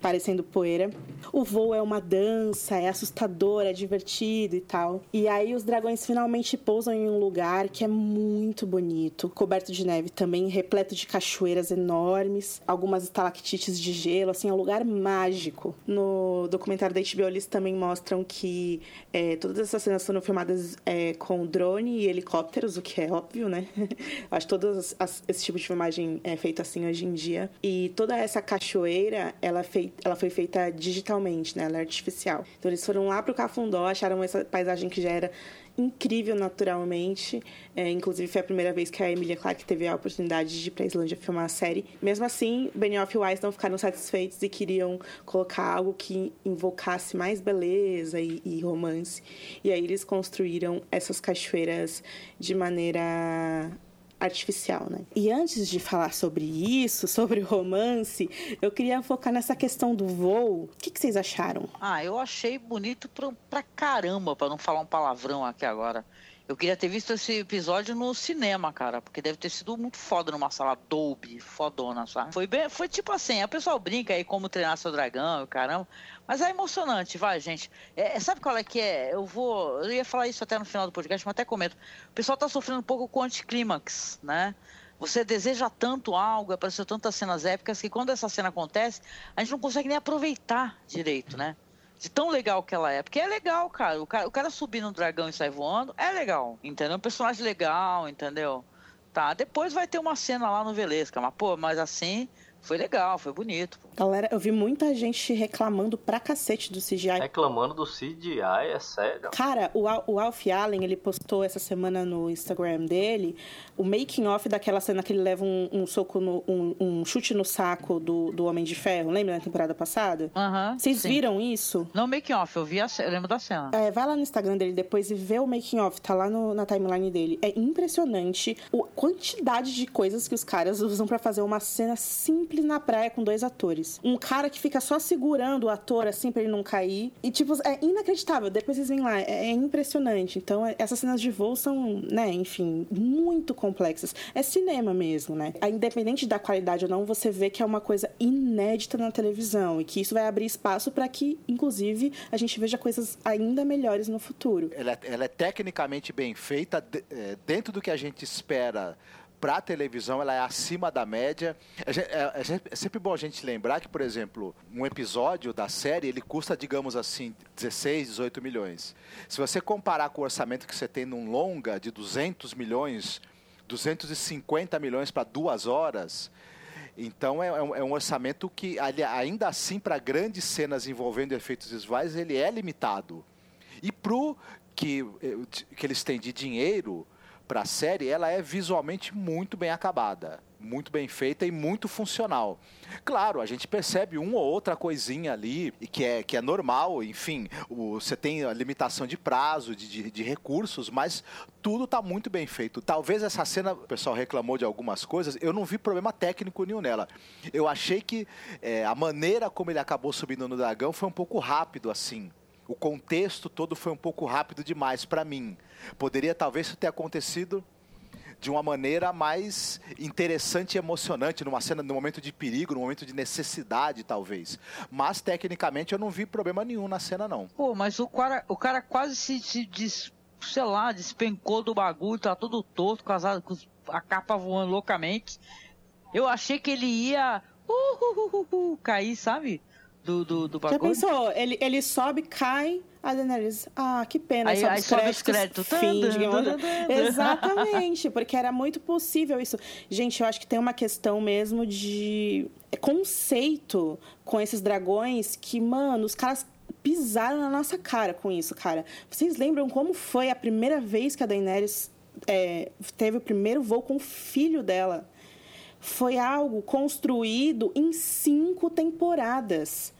parecendo poeira. O voo é uma dança, é assustador, é divertido e tal. E aí os dragões finalmente pousam em um lugar que é muito bonito, coberto de neve também, repleto de cachoeiras enormes, algumas estalactites de gelo, assim, é um lugar mágico. No documentário da HBO eles também mostram que é, todas essas cenas foram filmadas é, com drone e helicópteros, o que é óbvio, né? Acho que todo esse tipo de filmagem é feito assim hoje em dia. E toda essa cachoeira, ela é feita ela foi feita digitalmente, né? Ela é artificial. Então eles foram lá pro Cafundó, acharam essa paisagem que já era incrível naturalmente. É, inclusive foi a primeira vez que a Emilia Clarke teve a oportunidade de ir pra Islândia filmar a série. Mesmo assim, Benioff e Weiss não ficaram satisfeitos e queriam colocar algo que invocasse mais beleza e, e romance. E aí eles construíram essas cachoeiras de maneira artificial, né? E antes de falar sobre isso, sobre romance, eu queria focar nessa questão do voo. O que, que vocês acharam? Ah, eu achei bonito pra, pra caramba, pra não falar um palavrão aqui agora. Eu queria ter visto esse episódio no cinema, cara, porque deve ter sido muito foda numa sala Dolby, fodona, sabe? Foi bem, foi tipo assim, o pessoal brinca aí como treinar seu dragão, caramba, mas é emocionante, vai, gente. É, sabe qual é que é? Eu vou, eu ia falar isso até no final do podcast, mas até comento. O pessoal tá sofrendo um pouco com o anticlímax, né? Você deseja tanto algo, apareceu tantas cenas épicas que quando essa cena acontece, a gente não consegue nem aproveitar direito, né? De tão legal que ela é. Porque é legal, cara. O cara, o cara subir no dragão e sair voando é legal, entendeu? Um personagem legal, entendeu? Tá, depois vai ter uma cena lá no Velesca, mas, pô, mas assim, foi legal, foi bonito. Galera, eu vi muita gente reclamando pra cacete do CGI. Reclamando do CGI, é sério. Cara, o, Al- o Alf Allen, ele postou essa semana no Instagram dele o making off daquela cena que ele leva um, um soco, no, um, um chute no saco do, do Homem de Ferro. Lembra na temporada passada? Aham. Vocês sim. viram isso? Não, making off, eu vi a, eu lembro da cena. É, vai lá no Instagram dele depois e vê o making off, tá lá no- na timeline dele. É impressionante a quantidade de coisas que os caras usam pra fazer uma cena simples na praia com dois atores. Um cara que fica só segurando o ator assim pra ele não cair. E tipo, é inacreditável. Depois vocês veem lá, é, é impressionante. Então, é- essas cenas de voo são, né, enfim, muito complexas. É cinema mesmo, né? Independente da qualidade ou não, você vê que é uma coisa inédita na televisão e que isso vai abrir espaço pra que, inclusive, a gente veja coisas ainda melhores no futuro. Ela, é- ela é tecnicamente bem feita, é, dentro do que a gente espera para a televisão, ela é acima da média. É, é- é sempre bom a gente lembrar que, por exemplo, um episódio da série, ele custa, digamos assim, 16, 18 milhões. Se você comparar com o orçamento que você tem num longa de 200 milhões, 250 milhões para duas horas, então é, é um, é um orçamento que, ainda assim, para grandes cenas envolvendo efeitos visuais, ele é limitado. E pro que, eh, que eles têm de dinheiro para a série, ela é visualmente muito bem acabada, muito bem feita e muito funcional. Claro, a gente percebe uma ou outra coisinha ali que é, que é normal, enfim, você tem a limitação de prazo, de, de, de recursos, mas tudo está muito bem feito. Talvez essa cena, o pessoal reclamou de algumas coisas, eu não vi problema técnico nenhum nela. Eu achei que eh, a maneira como ele acabou subindo no dragão foi um pouco rápido assim. O contexto todo foi um pouco rápido demais para mim. Poderia talvez ter acontecido de uma maneira mais interessante e emocionante, numa cena, num momento de perigo, num momento de necessidade, talvez. Mas, tecnicamente, eu não vi problema nenhum na cena, não. Pô, mas o cara, o cara quase se, se des- sei lá, despencou do bagulho, tá todo torto, casado com a capa voando loucamente. Eu achei que ele ia uh, uh, uh, uh, uh, cair, sabe? Do, do, do Já bagulho. pensou? Ele, ele sobe, cai, a Daenerys, ah, que pena. Aí- aí sobe os créditos. fim de. Exatamente, porque era muito possível isso. Gente, eu acho que tem uma questão mesmo de conceito com esses dragões que, mano, os caras pisaram na nossa cara com isso, cara. Vocês lembram como foi a primeira vez que a Daenerys é, teve o primeiro voo com o filho dela? Foi algo construído em cinco temporadas,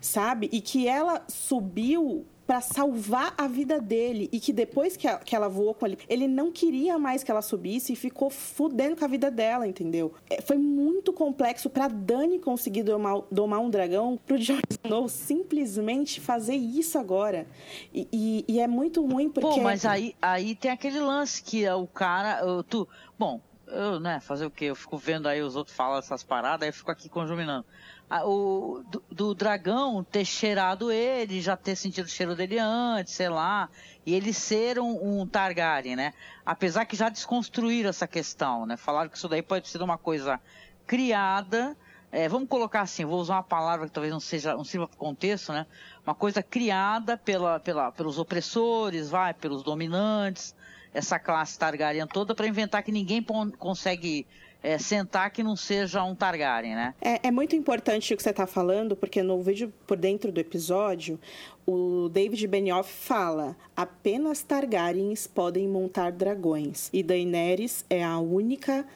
sabe? E que ela subiu para salvar a vida dele e que depois que, a- que ela voou com ele, ele não queria mais que ela subisse e ficou fudendo com a vida dela, entendeu? É, foi muito complexo para Dani conseguir domar, domar um dragão, pro Jon Snow simplesmente fazer isso agora. E, e- e é muito ruim porque Pô, mas aí, aí tem aquele lance que é o cara. tu, bom, eu, né, fazer o quê? Eu fico vendo aí os outros falam essas paradas, aí eu fico aqui conjuminando. Ah, o, do, do dragão ter cheirado ele, já ter sentido o cheiro dele antes, sei lá, e ele ser um, um Targaryen, né? Apesar que já desconstruíram essa questão, né? Falaram que isso daí pode ser uma coisa criada, é, vamos colocar assim, vou usar uma palavra que talvez não seja, não sirva para o contexto, né? Uma coisa criada pela, pela, pelos opressores, vai, pelos dominantes, essa classe Targaryen toda para inventar que ninguém consegue é, sentar que não seja um Targaryen, né? É, é muito importante o que você está falando, porque no vídeo por dentro do episódio, o David Benioff fala: apenas Targaryens podem montar dragões. E Daenerys é a única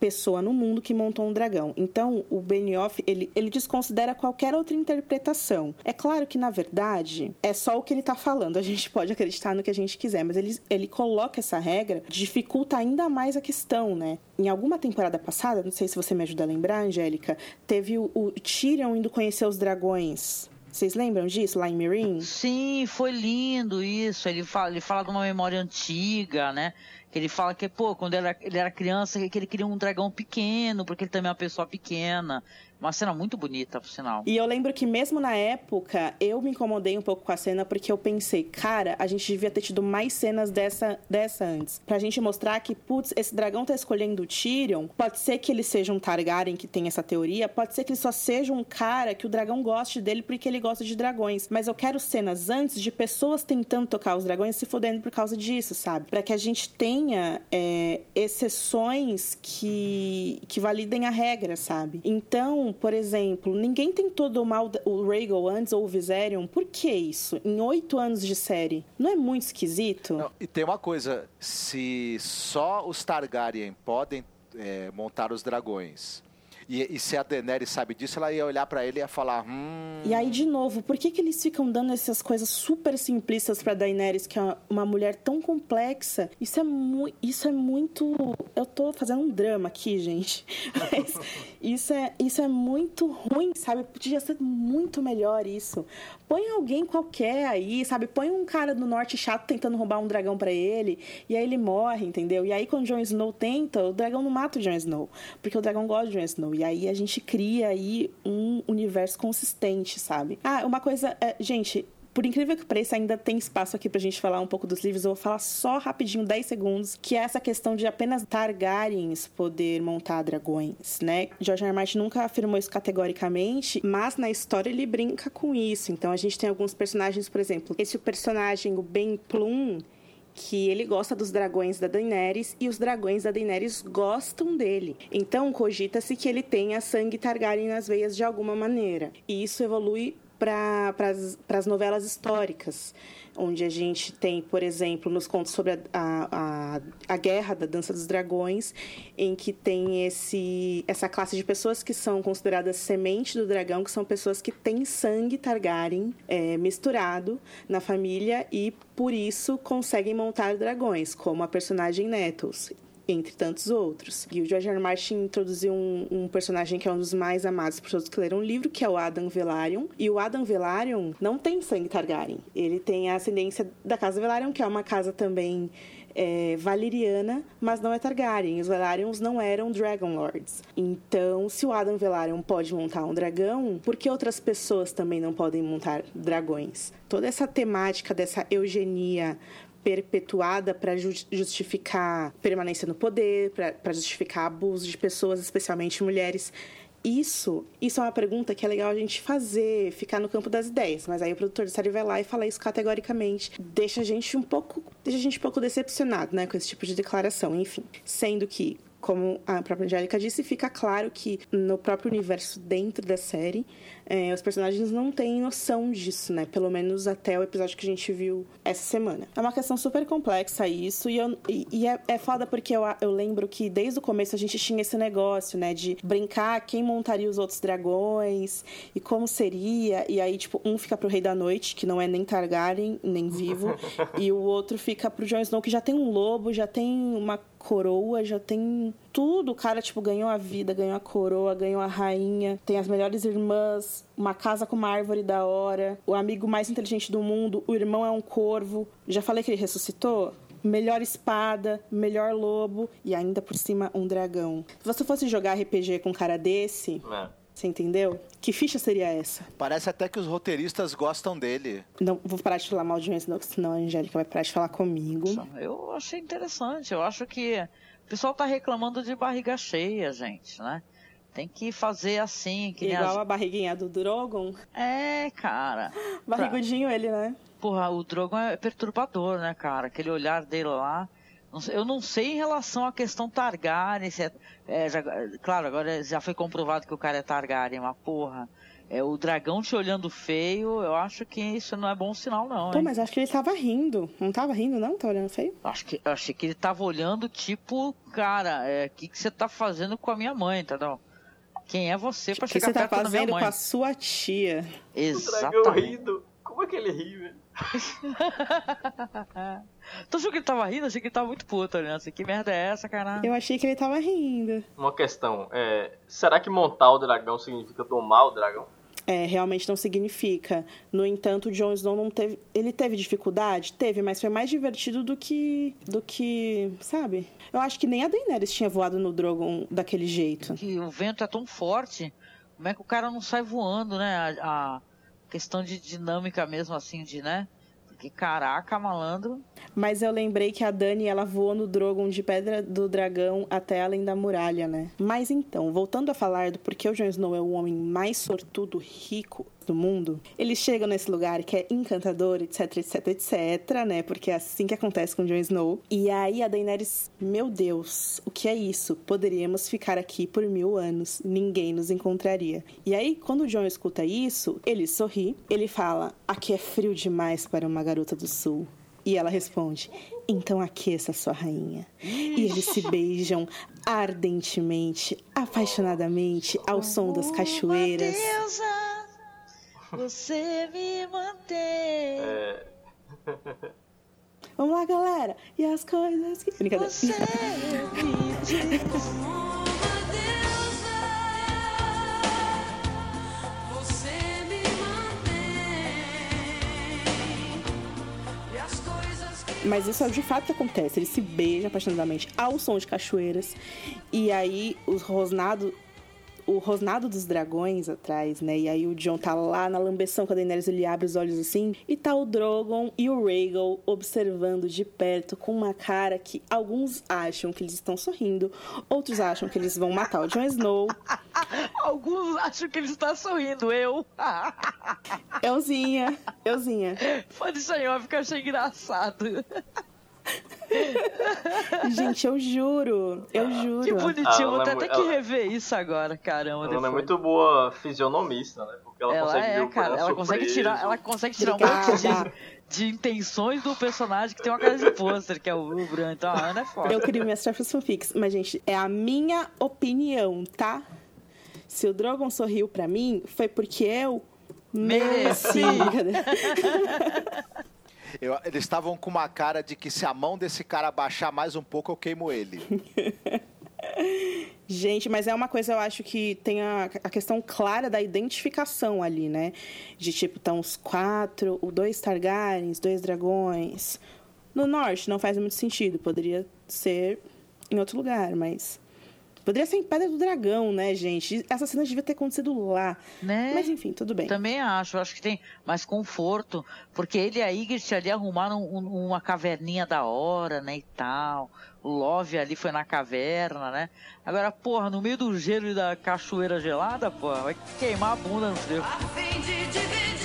pessoa no mundo que montou um dragão. Então, o Benioff, ele, ele desconsidera qualquer outra interpretação. É claro que, na verdade, é só o que ele está falando. A gente pode acreditar no que a gente quiser, mas ele, ele coloca essa regra, dificulta ainda mais a questão, né? Em alguma temporada passada, não sei se você me ajuda a lembrar, Angélica, teve o, o Tyrion indo conhecer os dragões. Vocês lembram disso lá em? Sim, foi lindo isso. Ele fala, ele fala de uma memória antiga, né? Que ele fala que, pô, quando ele era, ele era criança, que ele queria um dragão pequeno, porque ele também é uma pessoa pequena. Uma cena muito bonita, por sinal. E eu lembro que mesmo na época, eu me incomodei um pouco com a cena, porque eu pensei, cara, a gente devia ter tido mais cenas dessa, dessa antes. Pra gente mostrar que, putz, esse dragão tá escolhendo o Tyrion. Pode ser que ele seja um Targaryen que tem essa teoria, pode ser que ele só seja um cara que o dragão goste dele porque ele gosta de dragões. Mas eu quero cenas antes de pessoas tentando tocar os dragões se fodendo por causa disso, sabe? Pra que a gente tenha é, exceções que, que validem a regra, sabe? Então, por exemplo, ninguém tentou domar o Rhaegal antes ou o Viserion. Por que isso? Em oito anos de série. Não é muito esquisito? Não, e tem uma coisa, se só os Targaryen podem é, montar os dragões e, e, se a Daenerys sabe disso, ela ia olhar para ele e ia falar, hum... E aí, de novo, por que, que eles ficam dando essas coisas super simplistas pra Daenerys, que é uma mulher tão complexa? Isso é, mu isso é muito... Eu tô fazendo um drama aqui, gente. Mas isso é, isso é muito ruim, sabe? Podia ser muito melhor isso. Põe alguém qualquer aí, sabe? Põe um cara do norte chato tentando roubar um dragão para ele, e aí ele morre, entendeu? E aí, quando Jon Snow tenta, o dragão não mata o Jon Snow, porque o dragão gosta de Jon Snow. E aí a gente cria aí um universo consistente, sabe? Ah, uma coisa. É, gente, por incrível que pareça, ainda tem espaço aqui pra gente falar um pouco dos livros. Eu vou falar só rapidinho, 10 segundos, que é essa questão de apenas Targaryens poder montar dragões, né? George R. Martin nunca afirmou isso categoricamente, mas na história ele brinca com isso. Então a gente tem alguns personagens, por exemplo, esse personagem, o Ben Plum, que ele gosta dos dragões da Daenerys e os dragões da Daenerys gostam dele. Então cogita-se que ele tenha sangue Targaryen nas veias de alguma maneira. E isso evolui para as novelas históricas, onde a gente tem, por exemplo, nos contos sobre a, a, a, Guerra da Dança dos Dragões, em que tem esse, essa classe de pessoas que são consideradas semente do dragão, que são pessoas que têm sangue Targaryen é, misturado na família e, por isso, conseguem montar dragões, como a personagem Nettles entre tantos outros. E o George R. Martin introduziu um, um, personagem que é um dos mais amados por todos que leram o livro, que é o Adam Velaryon. E o Adam Velaryon não tem sangue Targaryen. Ele tem a ascendência da casa Velaryon, que é uma casa também é, valeriana, mas não é Targaryen. Os Velaryons não eram Dragon Lords. Então, se o Adam Velaryon pode montar um dragão, por que outras pessoas também não podem montar dragões? Toda essa temática dessa eugenia perpetuada para justificar permanência no poder, para justificar abuso de pessoas, especialmente mulheres. Isso, isso é uma pergunta que é legal a gente fazer, ficar no campo das ideias, mas aí o produtor de série vai lá e fala isso categoricamente, deixa a gente um pouco, deixa a gente um pouco decepcionado, né, com esse tipo de declaração, enfim, sendo que como a própria Angélica disse, fica claro que no próprio universo dentro da série, é, os personagens não têm noção disso, né? Pelo menos até o episódio que a gente viu essa semana. É uma questão super complexa isso, e, eu, e, e é, é foda porque eu, eu lembro que desde o começo a gente tinha esse negócio, né? De brincar quem montaria os outros dragões e como seria. E aí, tipo, um fica pro Rei da Noite, que não é nem Targaryen, nem vivo, e o outro fica pro Jon Snow, que já tem um lobo, já tem uma coroa, já tem tudo. O cara, tipo, ganhou a vida, ganhou a coroa, ganhou a rainha, tem as melhores irmãs, uma casa com uma árvore da hora, o amigo mais inteligente do mundo, o irmão é um corvo. Já falei que ele ressuscitou? melhor espada, melhor lobo e ainda por cima um dragão. Se você fosse jogar RPG com um cara desse, é. você entendeu? Que ficha seria essa? Parece até que os roteiristas gostam dele. Não, vou parar de falar mal de Snow, senão a Angélica vai parar de falar comigo. Eu achei interessante. Eu acho que pessoal tá reclamando de barriga cheia, gente, né? Tem que fazer assim. Que Igual as... a barriguinha do Drogon. É, cara. Barrigudinho pra... ele, né? Porra, o Drogon é perturbador, né, cara? Aquele olhar dele lá. Eu não sei em relação à questão Targaryen. Se é, é já, claro, agora já foi comprovado que o cara é Targaryen, uma porra. É o dragão te olhando feio, eu acho que isso não é bom sinal, não. Pô, hein? mas acho que ele tava rindo. Não tava rindo, não? Tá olhando feio? Acho que, eu achei que ele tava olhando, tipo, cara, é, o que, que você tá fazendo com a minha mãe, entendeu? Quem é você pra O que chegar você tá perto da minha fazendo mãe? com a sua tia? O dragão Exatamente. rindo. Como é que ele ri, velho? Tu achou que ele tava rindo? Achei que ele tava muito puto olhando assim. Que merda é essa, caralho? Eu achei que ele tava rindo. Uma questão, é, será que montar o dragão significa domar o dragão? É, realmente não significa. No entanto, o Jon Snow não teve. Ele teve dificuldade? Teve, mas foi mais divertido do que. do que. sabe? Eu acho que nem a Daenerys tinha voado no Drogon daquele jeito. Que o vento é tão forte, como é que o cara não sai voando, né? A, a questão de dinâmica mesmo, assim, de, né? Porque, caraca, malandro. Mas eu lembrei que a Dani, ela voou no Drogon de Pedra do Dragão até além da muralha, né? Mas então, voltando a falar do porquê o Jon Snow é o homem mais sortudo, rico do mundo, eles chegam nesse lugar que é encantador, etc, etc, etc, né? Porque é assim que acontece com Jon Snow. E aí a Daenerys, meu Deus, o que é isso? Poderíamos ficar aqui por mil anos, ninguém nos encontraria. E aí, quando o Jon escuta isso, ele sorri, ele fala, aqui é frio demais para uma garota do sul. E ela responde: Então aqueça sua rainha. E eles se beijam ardentemente, apaixonadamente, ao som das cachoeiras. Uma deusa, você me mantém. É, Vamos lá, galera! E as coisas que. Brincadeira. Você me diz. Mas isso é de fato que acontece. Eles se beijam apaixonadamente ao som de cachoeiras. E aí os rosnados. O rosnado dos dragões atrás, né? E aí o John tá lá na lambeção com a Daenerys, ele abre os olhos assim. E tá o Drogon e o Rhaegal observando de perto com uma cara que alguns acham que eles estão sorrindo. Outros acham que eles vão matar o Jon Snow. Alguns acham que ele está sorrindo, eu. Euzinha, euzinha. Isso aí, óbvio que eu achei engraçado. Gente, eu juro. Eu juro. Que bonitinho, Ah, vou ela até é ter que rever isso agora, caramba. ela depois. não é muito boa fisionomista, né? Porque ela, Ela consegue ver é, o cara, coração ela consegue tirar, ela consegue tirar um monte Obrigada. de, de intenções do personagem que tem uma cara de pôster, que é o Bran. Então a Ana é foda. Eu queria minhas próprias fanfics. Mas, gente, é a minha opinião, tá? Se o Drogon sorriu pra mim, foi porque eu mereci. Mereci. Eu- eles estavam com uma cara de que se a mão desse cara baixar mais um pouco, eu queimo ele. Gente, mas é uma coisa, eu acho que tem a, a questão clara da identificação ali, né? De tipo, estão os quatro, o dois Targaryens, dois dragões. No norte não faz muito sentido, poderia ser em outro lugar, mas. Poderia ser em Pedra do Dragão, né, gente? Essa cena devia ter acontecido lá. Né? Mas enfim, tudo bem. Também acho, acho que tem mais conforto, porque ele e a Ygritte ali arrumaram um- uma caverninha da hora, né, e tal. O Love ali foi na caverna, né? Agora, porra, no meio do gelo e da cachoeira gelada, porra, vai queimar a bunda no frio. a fim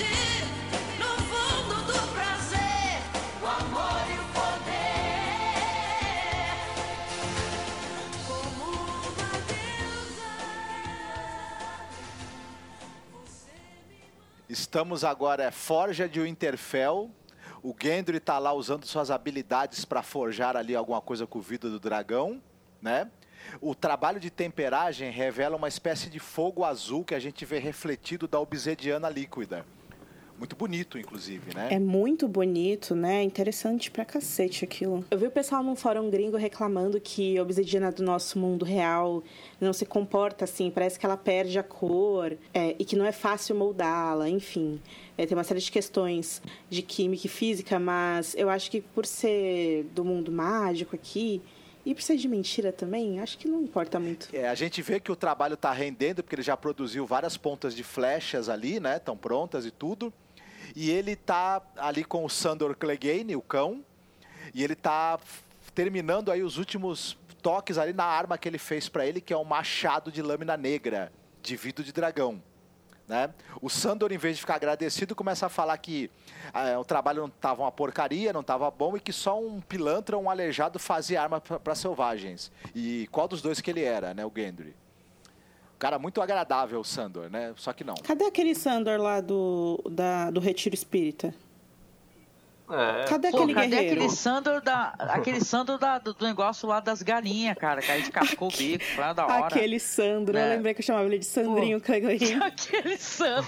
Estamos agora, é Forja de Winterfell. O Gendry tá lá usando suas habilidades para forjar ali alguma coisa com o vidro do dragão, né? O trabalho de temperagem revela uma espécie de fogo azul que a gente vê refletido da obsidiana líquida. Muito bonito, inclusive, né? É muito bonito, né? Interessante pra cacete aquilo. Eu vi o pessoal num fórum gringo reclamando que a obsidiana do nosso mundo real não se comporta assim, parece que ela perde a cor é, e que não é fácil moldá-la, enfim. É, tem uma série de questões de química e física, mas eu acho que por ser do mundo mágico aqui e por ser de mentira também, acho que não importa muito. É, a gente vê que o trabalho está rendendo, porque ele já produziu várias pontas de flechas ali, né? Estão prontas e tudo. E ele tá ali com o Sandor Clegane, o cão, e ele tá terminando aí os últimos toques ali na arma que ele fez para ele, que é um machado de lâmina negra, de vidro de dragão. Né? O Sandor, em vez de ficar agradecido, começa a falar que ah, o trabalho não estava uma porcaria, não estava bom e que só um pilantra, um aleijado fazia arma para selvagens. E qual dos dois que ele era, né, o Gendry? Cara muito agradável, o Sandor, né? Só que não. Cadê aquele Sandor lá do, da, do Retiro Espírita? É. Cadê Pô, aquele cadê guerreiro? aquele Sandor da. Aquele Sandor da, do, do negócio lá das galinhas, cara, que a gente cascou o bico, foi lá da hora. Aquele Sandro, eu É. lembrei que eu chamava ele de Sandrinho Cangorinho. Aquele Sandro.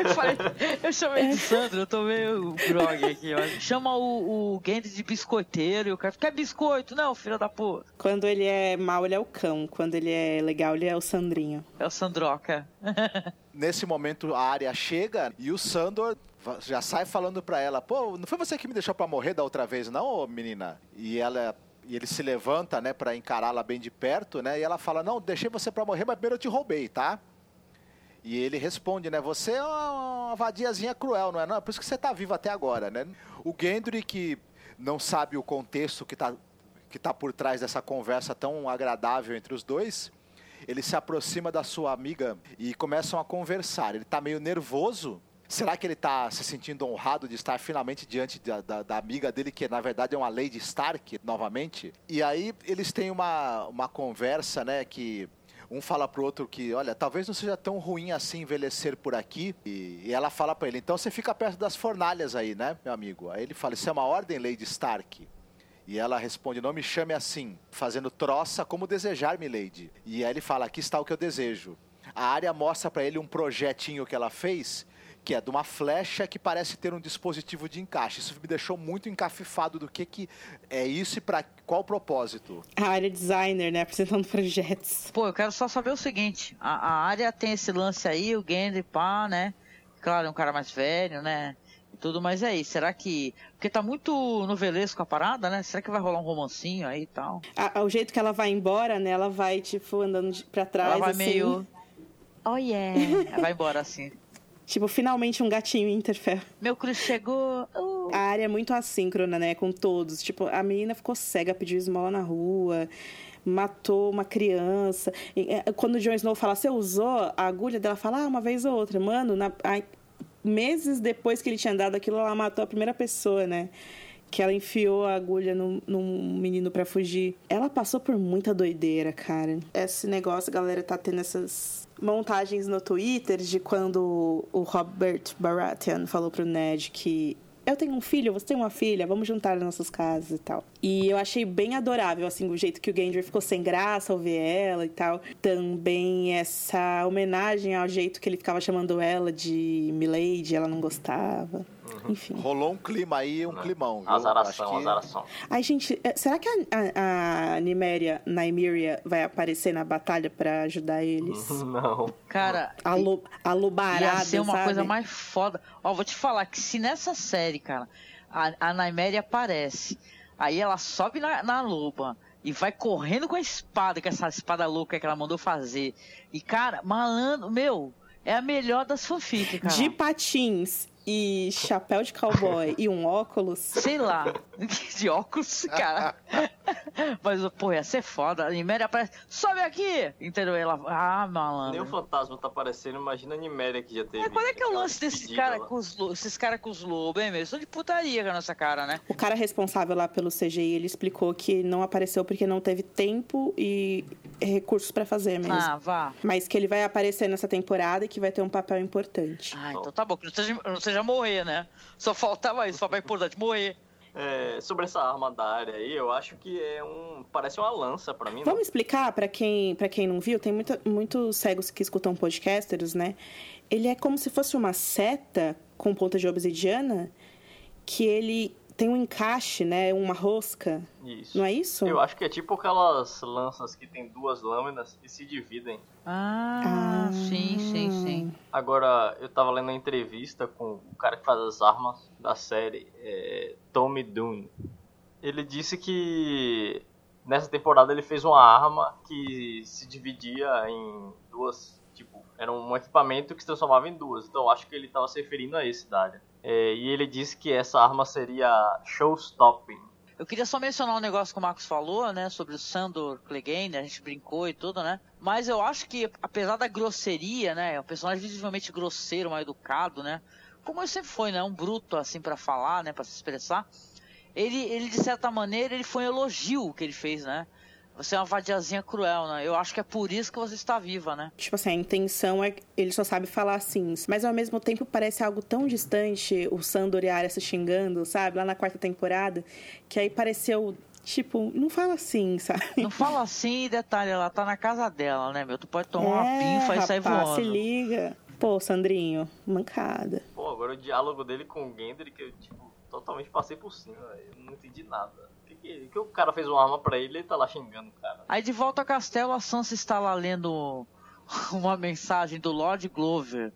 Eu, falei, eu chamei de Sandro, eu tô meio grog aqui, olha. Chama o, o Gendy de biscoiteiro e o cara. Quer biscoito? Não, filho da puta. Quando ele é mau, ele é o cão. Quando ele é legal, ele é o Sandrinho. É o Sandroca. Nesse momento, a área chega e o Sandor já sai falando pra ela: pô, não foi você que me deixou pra morrer da outra vez, não, menina? E ela. E ele se levanta, né, pra encará-la bem de perto, né? E ela fala: Não, deixei você pra morrer, mas primeiro eu te roubei, tá? E ele responde, né? Você é uma vadiazinha cruel, não é? Não, é por isso que você tá vivo até agora, né? O Gendry, que não sabe o contexto que tá, que tá por trás dessa conversa tão agradável entre os dois, ele se aproxima da sua amiga e começam a conversar. Ele tá meio nervoso. Será que ele tá se sentindo honrado de estar finalmente diante da, da- da amiga dele, que na verdade é uma Lady Stark, novamente? E aí eles têm uma, uma conversa, né, que um fala pro outro que, olha, talvez não seja tão ruim assim envelhecer por aqui. E, e ela fala pra ele, então você fica perto das fornalhas aí, né, meu amigo? Aí ele fala, isso é uma ordem, Lady Stark? E ela responde, não me chame assim, fazendo troça como desejar, milady. E aí ele fala, aqui está o que eu desejo. A área mostra pra ele um projetinho que ela fez, que é de uma flecha que parece ter um dispositivo de encaixe. Isso me deixou muito encafifado do que, que é isso e para qual propósito. A área designer, né? Apresentando projetos. Pô, eu quero só saber o seguinte: a, a área tem esse lance aí, o Gendry, pá, né? Claro, é um cara mais velho, né? E tudo, mas é isso. Será que. Porque tá muito novelesco a parada, né? Será que vai rolar um romancinho aí e tal? A- o jeito que ela vai embora, né? Ela vai, tipo, andando de- pra trás, Ela vai assim. meio. Oh yeah! Ela vai embora assim. Tipo, finalmente um gatinho Interfell. Meu Chris chegou. Uh. A área é muito assíncrona, né? Com todos. Tipo, a menina ficou cega, pediu esmola na rua, matou uma criança. E, é, quando o Jon Snow fala, você usou a agulha dela, fala, ah, uma vez ou outra. Mano, na- ai, meses depois que ele tinha dado aquilo, ela matou a primeira pessoa, né? Que ela enfiou a agulha num, num menino pra fugir. Ela passou por muita doideira, cara. Esse negócio, a galera tá tendo essas montagens no Twitter de quando o Robert Baratheon falou pro Ned que eu tenho um filho, você tem uma filha, vamos juntar as nossas casas e tal. E eu achei bem adorável, assim, o jeito que o Gendry ficou sem graça ao ver ela e tal. Também essa homenagem ao jeito que ele ficava chamando ela de Milady, ela não gostava. Enfim. Rolou um clima aí, um climão. viu? Azaração, que- azaração. Ai, gente, é, será que a, a, a Niméria, Nymeria, vai aparecer na batalha pra ajudar eles? Não. Cara, A, lo, a lobarada, Ia ser uma sabe? coisa mais foda. Ó, vou te falar que se nessa série, cara, a, a Nymeria aparece, aí ela sobe na, na loba e vai correndo com a espada, com essa espada louca que ela mandou fazer. E, cara, malandro, meu, é a melhor das fanfics, cara. De patins e chapéu de cowboy e um óculos. Sei lá, de óculos, cara. Mas, pô, ia ser foda. A Nymeria aparece, sobe aqui! Entendeu? Ela, ah, Nem o malandro. fantasma tá aparecendo, imagina a Niméria que já teve. Mas qual é que é o lance desses caras lá. com os, esses caras com os lobos, hein, meu? São de putaria com a nossa cara, né? O cara responsável lá pelo CGI, ele explicou que não apareceu porque não teve tempo e recursos pra fazer mesmo. Ah, vá. Mas que ele vai aparecer nessa temporada e que vai ter um papel importante. Ah, então tá bom, que não seja, não seja morrer, né? Só faltava isso, papel importante, morrer. É, sobre essa arma da área aí, eu acho que é um. Parece uma lança pra mim. Vamos explicar pra quem, pra quem não viu? Tem muita, muitos cegos que escutam podcasters, né? Ele é como se fosse uma seta com ponta de obsidiana que ele tem um encaixe, né? Uma rosca. Isso. Não é isso? Eu acho que é tipo aquelas lanças que tem duas lâminas e se dividem. Ah, Ah. sim, sim, sim. Agora, eu tava lendo uma entrevista com o cara que faz as armas da série, é, Tommy Dune. Ele disse que nessa temporada ele fez uma arma que se dividia em duas, tipo, era um equipamento que se transformava em duas. Então eu acho que ele tava se referindo a esse da área. É, e ele disse que essa arma seria show-stopping. Eu queria só mencionar um negócio que o Marcos falou, né? Sobre o Sandor Clegane, a gente brincou e tudo, né? Mas eu acho que, apesar da grosseria, né? É um personagem visivelmente grosseiro, mal educado, né? Como ele sempre foi, né? Um bruto, assim, pra falar, né? Pra se expressar. Ele, ele, de certa maneira, ele foi um elogio que ele fez, né? Você é uma vadiazinha cruel, né? Eu acho que é por isso que você está viva, né? Tipo assim, a intenção é. Ele só sabe falar assim. Mas ao mesmo tempo parece algo tão distante, o Sandor e a Arya se xingando, sabe? Lá na quarta temporada. Que aí pareceu. Tipo, não fala assim, sabe? Não fala assim, detalhe, ela tá na casa dela, né, meu? Tu pode tomar uma É, pinfa e sair voando. Se liga. Pô, Sandrinho, mancada. Pô, agora o diálogo dele com o Gendry, que eu, tipo, totalmente passei por cima. Eu não entendi nada. Que, que, o cara fez uma arma pra ele e tá lá xingando o cara. Aí de volta ao castelo, a Sansa está lá lendo uma mensagem do Lord Glover,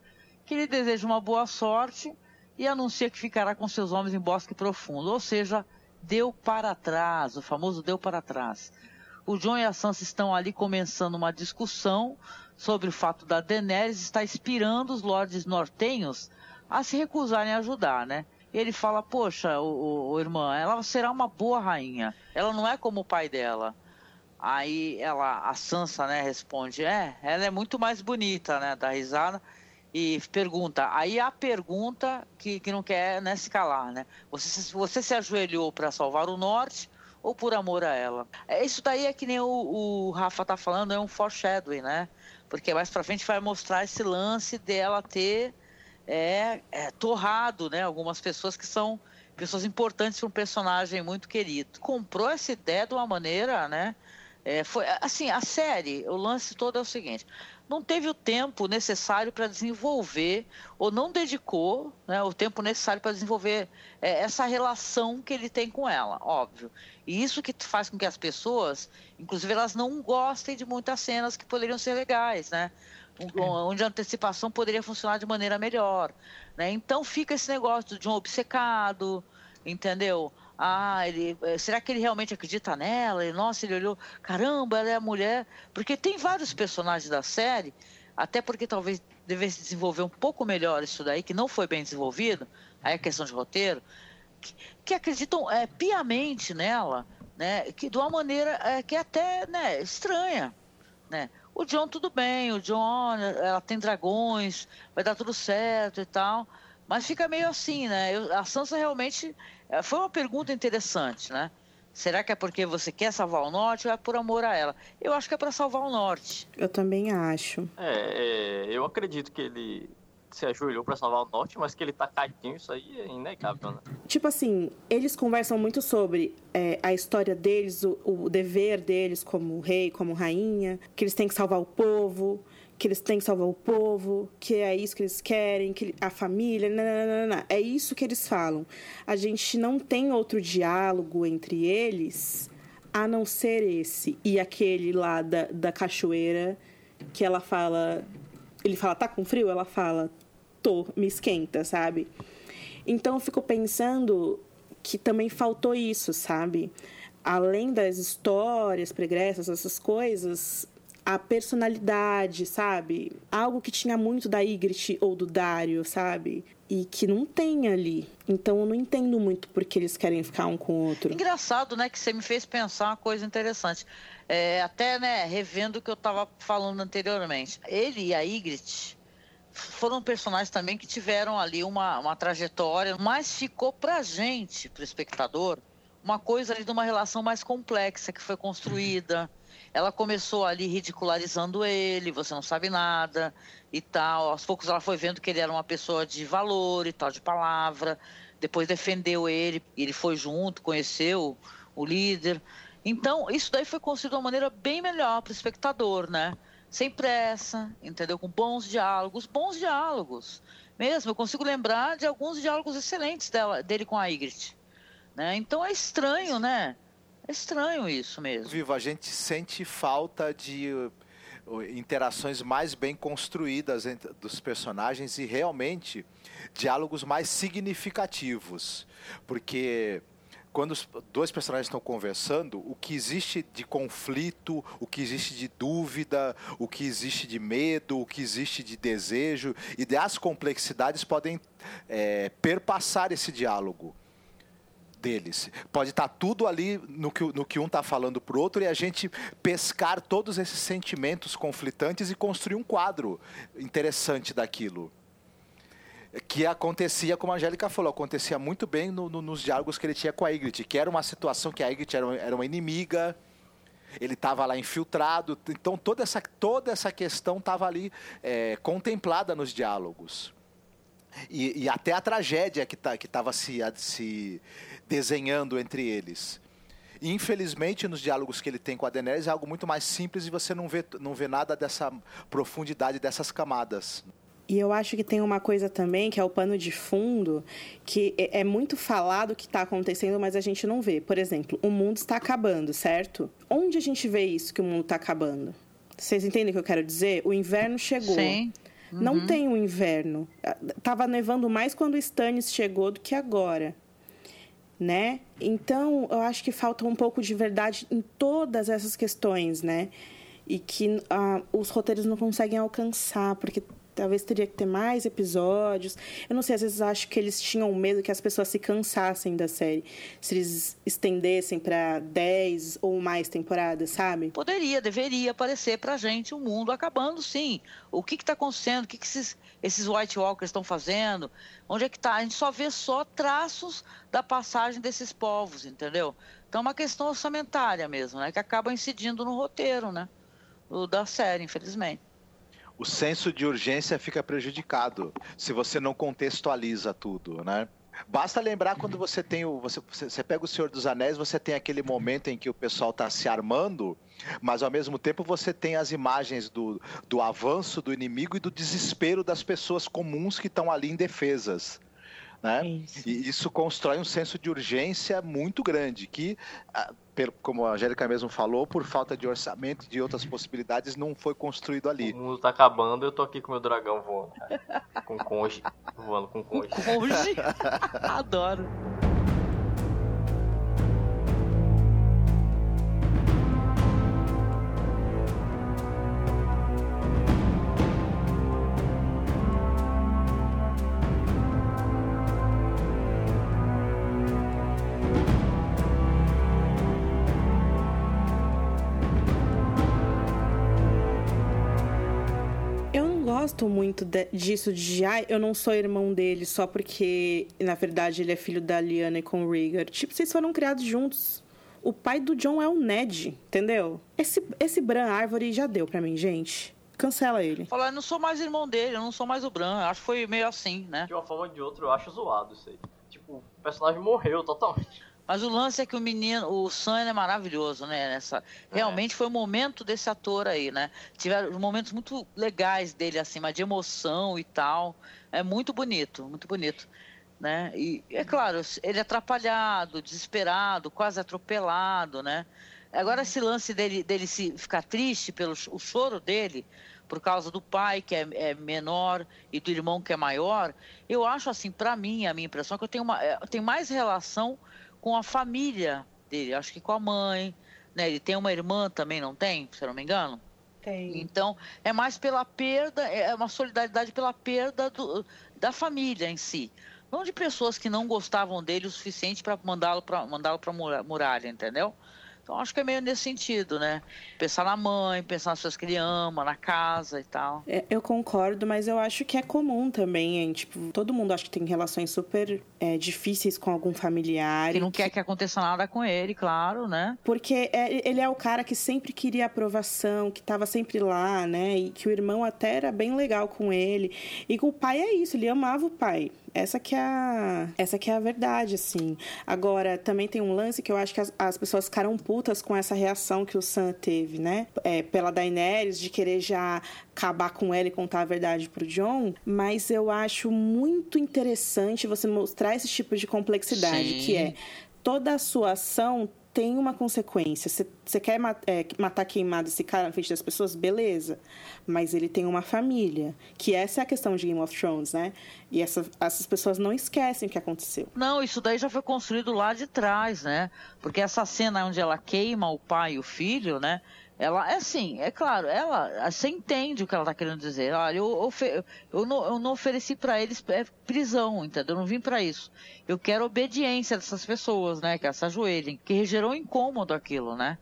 que lhe deseja uma boa sorte e anuncia que ficará com seus homens em Bosque Profundo. Ou seja, deu para trás, o famoso deu para trás. O John e a Sansa estão ali começando uma discussão sobre o fato da Daenerys estar inspirando os lordes nortenhos a se recusarem a ajudar, né? Ele fala, poxa, o, o, irmã, ela será uma boa rainha. Ela não é como o pai dela. Aí ela, a Sansa, né, responde, é, ela é muito mais bonita, né, dá risada e pergunta. Aí a pergunta que, que não quer né, se calar, né? Você, você se ajoelhou para salvar o norte ou por amor a ela? É, Isso daí é que nem o, o Rafa tá falando, é um foreshadowing, né? Porque mais pra frente vai mostrar esse lance dela ter é, é, torrado, né? Algumas pessoas que são pessoas importantes para um personagem muito querido. Comprou essa ideia de uma maneira, né? É, foi assim, a série, o lance todo é o seguinte: não teve o tempo necessário para desenvolver ou não dedicou né, o tempo necessário para desenvolver é, essa relação que ele tem com ela, óbvio. E isso que faz com que as pessoas, inclusive, elas não gostem de muitas cenas que poderiam ser legais, né? Onde a antecipação poderia funcionar de maneira melhor. Né? Então fica esse negócio de um obcecado, entendeu? Ah, ele, eh, será que ele realmente acredita nela? E, nossa, ele olhou, caramba, ela é a mulher. Porque tem vários personagens da série, até porque talvez devesse desenvolver um pouco melhor isso daí, que não foi bem desenvolvido, aí é questão de roteiro, que, que acreditam é, piamente nela, né? Que de uma maneira é, que é até né, estranha, né? O John tudo bem, o John, ela tem dragões, vai dar tudo certo e tal, mas fica meio assim, né? Eu- a Sansa realmente eh, foi uma pergunta interessante, né? Será que é porque você quer salvar o norte ou é por amor a ela? Eu acho que é para salvar o norte. Eu também acho. É, é, eu acredito que ele se ajoelhou pra salvar o norte, mas que ele tá caidinho, isso aí é inegável, né? Tipo assim, eles conversam muito sobre é, a história deles, o, o dever deles como rei, como rainha, que eles têm que salvar o povo, que eles têm que salvar o povo, que é isso que eles querem, que a família, nananana. é isso que eles falam. A gente não tem outro diálogo entre eles a não ser esse e aquele lá da, da cachoeira que ela fala, ele fala tá com frio, ela fala tô, me esquenta, sabe? Então eu fico pensando que também faltou isso, sabe? Além das histórias pregressas, essas coisas, a personalidade, sabe? Algo que tinha muito da Ygritte ou do Dario, sabe? E que não tem ali. Então eu não entendo muito porque eles querem ficar um com o outro. Engraçado, né, que você me fez pensar uma coisa interessante. É, até, né, revendo o que eu estava falando anteriormente. Ele e a Ygritte foram personagens também que tiveram ali uma, uma trajetória, mas ficou pra gente, pro espectador, uma coisa ali de uma relação mais complexa que foi construída. Ela começou ali ridicularizando ele, você não sabe nada e tal. Aos poucos ela foi vendo que ele era uma pessoa de valor e tal, de palavra. Depois defendeu ele, ele foi junto, conheceu o líder. Então, isso daí foi construído de uma maneira bem melhor para o espectador, né? Sem pressa, entendeu? Com bons diálogos, bons diálogos. Mesmo, eu consigo lembrar de alguns diálogos excelentes dela, dele com a Ygritte. Né? Então é estranho, né? É estranho isso mesmo. Vivo, a gente sente falta de uh, interações mais bem construídas entre, dos personagens e realmente diálogos mais significativos. Porque quando os dois personagens estão conversando, o que existe de conflito, o que existe de dúvida, o que existe de medo, o que existe de desejo e das complexidades podem é, perpassar esse diálogo deles. Pode estar tudo ali no que, o- no que um está falando pro outro e a gente pescar todos esses sentimentos conflitantes e construir um quadro interessante daquilo. Que acontecia, como a Angélica falou, acontecia muito bem no- no- nos diálogos que ele tinha com a Ygritte, que era uma situação que a Ygritte era, era uma inimiga, Ele estava lá infiltrado, então toda essa, toda essa questão estava ali é, contemplada nos diálogos. E, e até a tragédia que tá, estava se, se desenhando entre eles. Infelizmente, nos diálogos que ele tem com a Daenerys é algo muito mais simples e você não vê, não vê nada dessa profundidade, dessas camadas. E eu acho que tem uma coisa também, que é o pano de fundo, que é é muito falado o que está acontecendo, mas a gente não vê. Por exemplo, o mundo está acabando, certo? Onde a gente vê isso, que o mundo está acabando? Vocês entendem o que eu quero dizer? O inverno chegou. Sim. Não tem um inverno. Ah, Tava nevando mais quando o Stannis chegou do que agora. Né? Então, eu acho que falta um pouco de verdade em todas essas questões, né? E que ah, os roteiros não conseguem alcançar, porque talvez teria que ter mais episódios. Eu não sei, às vezes acho que eles tinham medo que as pessoas se cansassem da série. Se eles estendessem para 10 ou mais temporadas, sabe? Poderia, deveria aparecer pra gente o mundo acabando, sim. O que está acontecendo? O que, que esses, esses White Walkers estão fazendo? Onde é que está? A gente só vê só traços da passagem desses povos, entendeu? Então é uma questão orçamentária mesmo, né? Que acaba incidindo no roteiro, né? da série, infelizmente. O senso de urgência fica prejudicado se você não contextualiza tudo, né? Basta lembrar quando você tem o. Você, você pega o Senhor dos Anéis, você tem aquele momento em que o pessoal está se armando, mas ao mesmo tempo você tem as imagens do, do avanço do inimigo e do desespero das pessoas comuns que estão ali indefesas. Né? Isso. E isso constrói um senso de urgência muito grande, que, ah, como a Angélica mesmo falou, por falta de orçamento e de outras possibilidades, não foi construído ali. O mundo tá acabando, eu tô aqui com meu dragão voando. cara. Com conge. Voando com conge. Hoje, adoro. Gosto muito de- disso de, ai, eu não sou irmão dele só porque, na verdade, ele é filho da Liana e com o Rhaegar. Tipo, vocês foram criados juntos. O pai do John é o Ned, entendeu? Esse, esse Bran Árvore já deu pra mim, gente. Cancela ele. Falar, eu não sou mais irmão dele, eu não sou mais o Bran. Acho que foi meio assim, né? De uma forma ou de outra, eu acho zoado isso aí. Tipo, o personagem morreu totalmente. Mas o lance é que o menino, o Sam é maravilhoso, né? Nessa, realmente foi o momento desse ator aí, né? Tiveram momentos muito legais dele, assim, mas de emoção e tal. É muito bonito, muito bonito. Né? E é claro, ele é atrapalhado, desesperado, quase atropelado, né? Agora esse lance dele, dele se ficar triste pelo o choro dele, por causa do pai que é, é menor e do irmão que é maior, eu acho assim, para mim, a minha impressão é que eu tenho, uma, eu tenho mais relação com a família dele, acho que com a mãe, né? Ele tem uma irmã também, não tem? Se eu não me engano. Tem. Então, é mais pela perda, é uma solidariedade pela perda do- da família em si. Não de pessoas que não gostavam dele o suficiente para mandá-lo para mandá-lo para muralha, entendeu? Então, acho que é meio nesse sentido, né? Pensar na mãe, pensar nas pessoas que ele ama, na casa e tal. É, eu concordo, mas eu acho que é comum também, hein? Tipo, todo mundo acho que tem relações super é, difíceis com algum familiar. Que não quer que aconteça nada com ele, claro, né? Porque é- ele é o cara que sempre queria aprovação, que estava sempre lá, né? E que o irmão até era bem legal com ele. E com o pai é isso, ele amava o pai. Essa que é a, essa que é a verdade, assim. Agora, também tem um lance que eu acho que as, as pessoas ficaram putas com essa reação que o Sam teve, né? É, pela Daenerys, de querer já acabar com ela e contar a verdade pro John. Mas eu acho muito interessante você mostrar esse tipo de complexidade, Sim. que é toda a sua ação tem uma consequência. Você- quer ma- é, matar queimado esse cara na frente das pessoas? Beleza. Mas ele tem uma família. Que essa é a questão de Game of Thrones, né? E essa- essas pessoas não esquecem o que aconteceu. Não, isso daí já foi construído lá de trás, né? Porque essa cena onde ela queima o pai e o filho, né? Ela, é assim, é claro, ela, você entende o que ela tá querendo dizer. Olha, eu, ofe- eu, não, eu não ofereci para eles é, prisão, entendeu? Eu não vim para isso. Eu quero obediência dessas pessoas, né? Que elas se ajoelhem. Que gerou incômodo aquilo, né?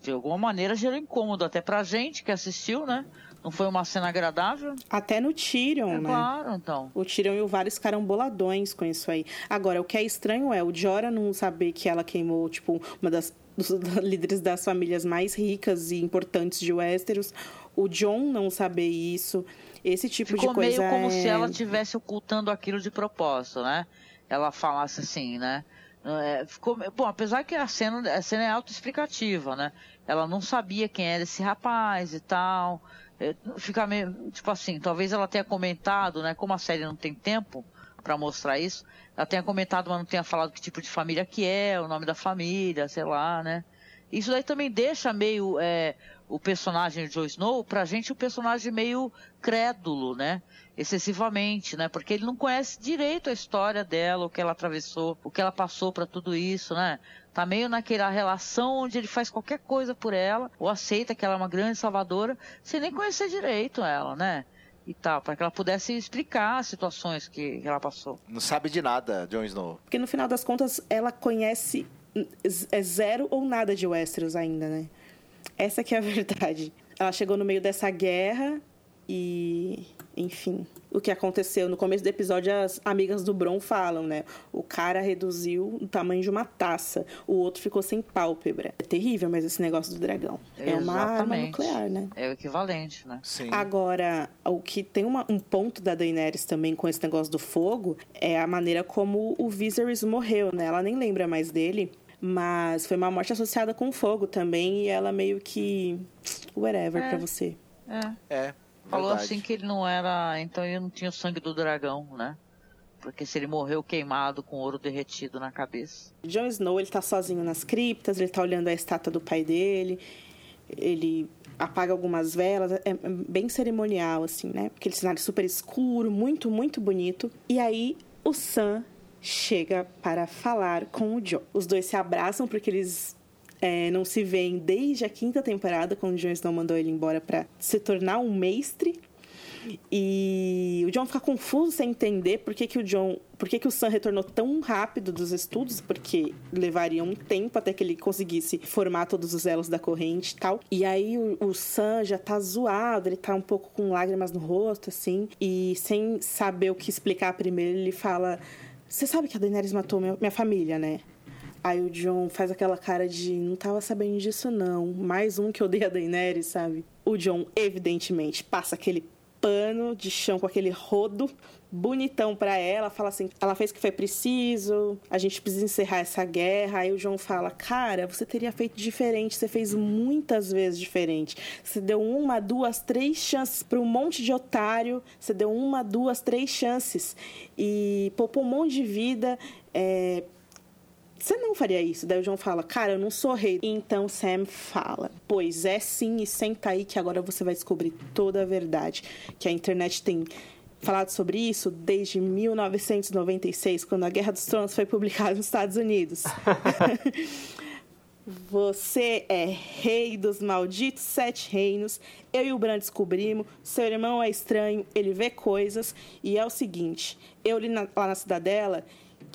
De alguma maneira gerou incômodo até pra gente que assistiu, né? Não foi uma cena agradável? Até no Tyrion, É né? claro, então. O Tyrion e o Varys ficaram boladões com isso aí. Agora, o que é estranho é o Jorah não saber que ela queimou, tipo, uma das dos líderes das famílias mais ricas e importantes de Westeros. O John não saber isso, esse tipo Ficou de coisa meio como é... se ela estivesse ocultando aquilo de propósito, né? Ela falasse assim, né? É, ficou, bom, apesar que a cena, a cena é autoexplicativa, né? Ela não sabia quem era esse rapaz e tal. É, fica meio, tipo assim, talvez ela tenha comentado, né? Como a série não tem tempo para mostrar isso, ela tenha comentado, mas não tenha falado que tipo de família que é, o nome da família, sei lá, né? Isso daí também deixa meio é, o personagem de Jon Snow, pra gente, o personagem meio crédulo, né? Excessivamente, né? Porque ele não conhece direito a história dela, o que ela atravessou, o que ela passou para tudo isso, né? Tá meio naquela relação onde ele faz qualquer coisa por ela, ou aceita que ela é uma grande salvadora, sem nem conhecer direito ela, né? E tal, para que ela pudesse explicar as situações que, que ela passou. Não sabe de nada, Jon Snow. Porque no final das contas, ela conhece é zero ou nada de Westeros ainda, né? Essa que é a verdade. Ela chegou no meio dessa guerra e, enfim, o que aconteceu no começo do episódio, as amigas do Bron falam, né? O cara reduziu o tamanho de uma taça, o outro ficou sem pálpebra. É terrível, mas esse negócio do dragão é uma arma Exatamente. nuclear, né? É o equivalente, né? Sim. Agora, o que tem uma- um ponto da Daenerys também com esse negócio do fogo é a maneira como o Viserys morreu, né? Ela nem lembra mais dele, mas foi uma morte associada com fogo também e ela meio que whatever É. pra você. É. É. Falou verdade. assim que ele não era. Então ele não tinha o sangue do dragão, né? Porque se ele morreu queimado com ouro derretido na cabeça. Jon Snow, ele tá sozinho nas criptas, ele tá olhando a estátua do pai dele, ele apaga algumas velas, é é bem cerimonial, assim, né? Aquele cenário super escuro, muito, muito bonito. E aí, o Sam chega para falar com o Jon. Os dois se abraçam porque eles é, não se veem desde a quinta temporada, quando o Jon Snow mandou ele embora para se tornar um mestre. E o John fica confuso sem entender por que, que o John, por que, que o Sam retornou tão rápido dos estudos, porque levaria um tempo até que ele conseguisse formar todos os elos da corrente e tal. E aí o, o Sam já tá zoado, ele tá um pouco com lágrimas no rosto, assim, e sem saber o que explicar primeiro, ele fala: Você sabe que a Daenerys matou minha, minha família, né? Aí o John faz aquela cara de não tava sabendo disso, não. Mais um que odeia a Daenerys, sabe? O John, evidentemente, passa aquele pano de chão com aquele rodo bonitão pra ela, fala assim: ela fez o que foi preciso, a gente precisa encerrar essa guerra. Aí o John fala: Cara, você teria feito diferente, você fez muitas vezes diferente. Você deu uma, duas, três chances pra um monte de otário, você deu uma, duas, três chances e poupou um monte de vida. É, você não faria isso. Daí o João fala, cara, eu não sou rei. Então Sam fala, pois é sim, e senta aí que agora você vai descobrir toda a verdade. Que a internet tem falado sobre isso desde 1996, quando a Guerra dos Tronos foi publicada nos Estados Unidos. Você é rei dos malditos sete reinos. Eu e o Bran descobrimos. Seu irmão é estranho, ele vê coisas. E é o seguinte: eu li na- lá na cidadela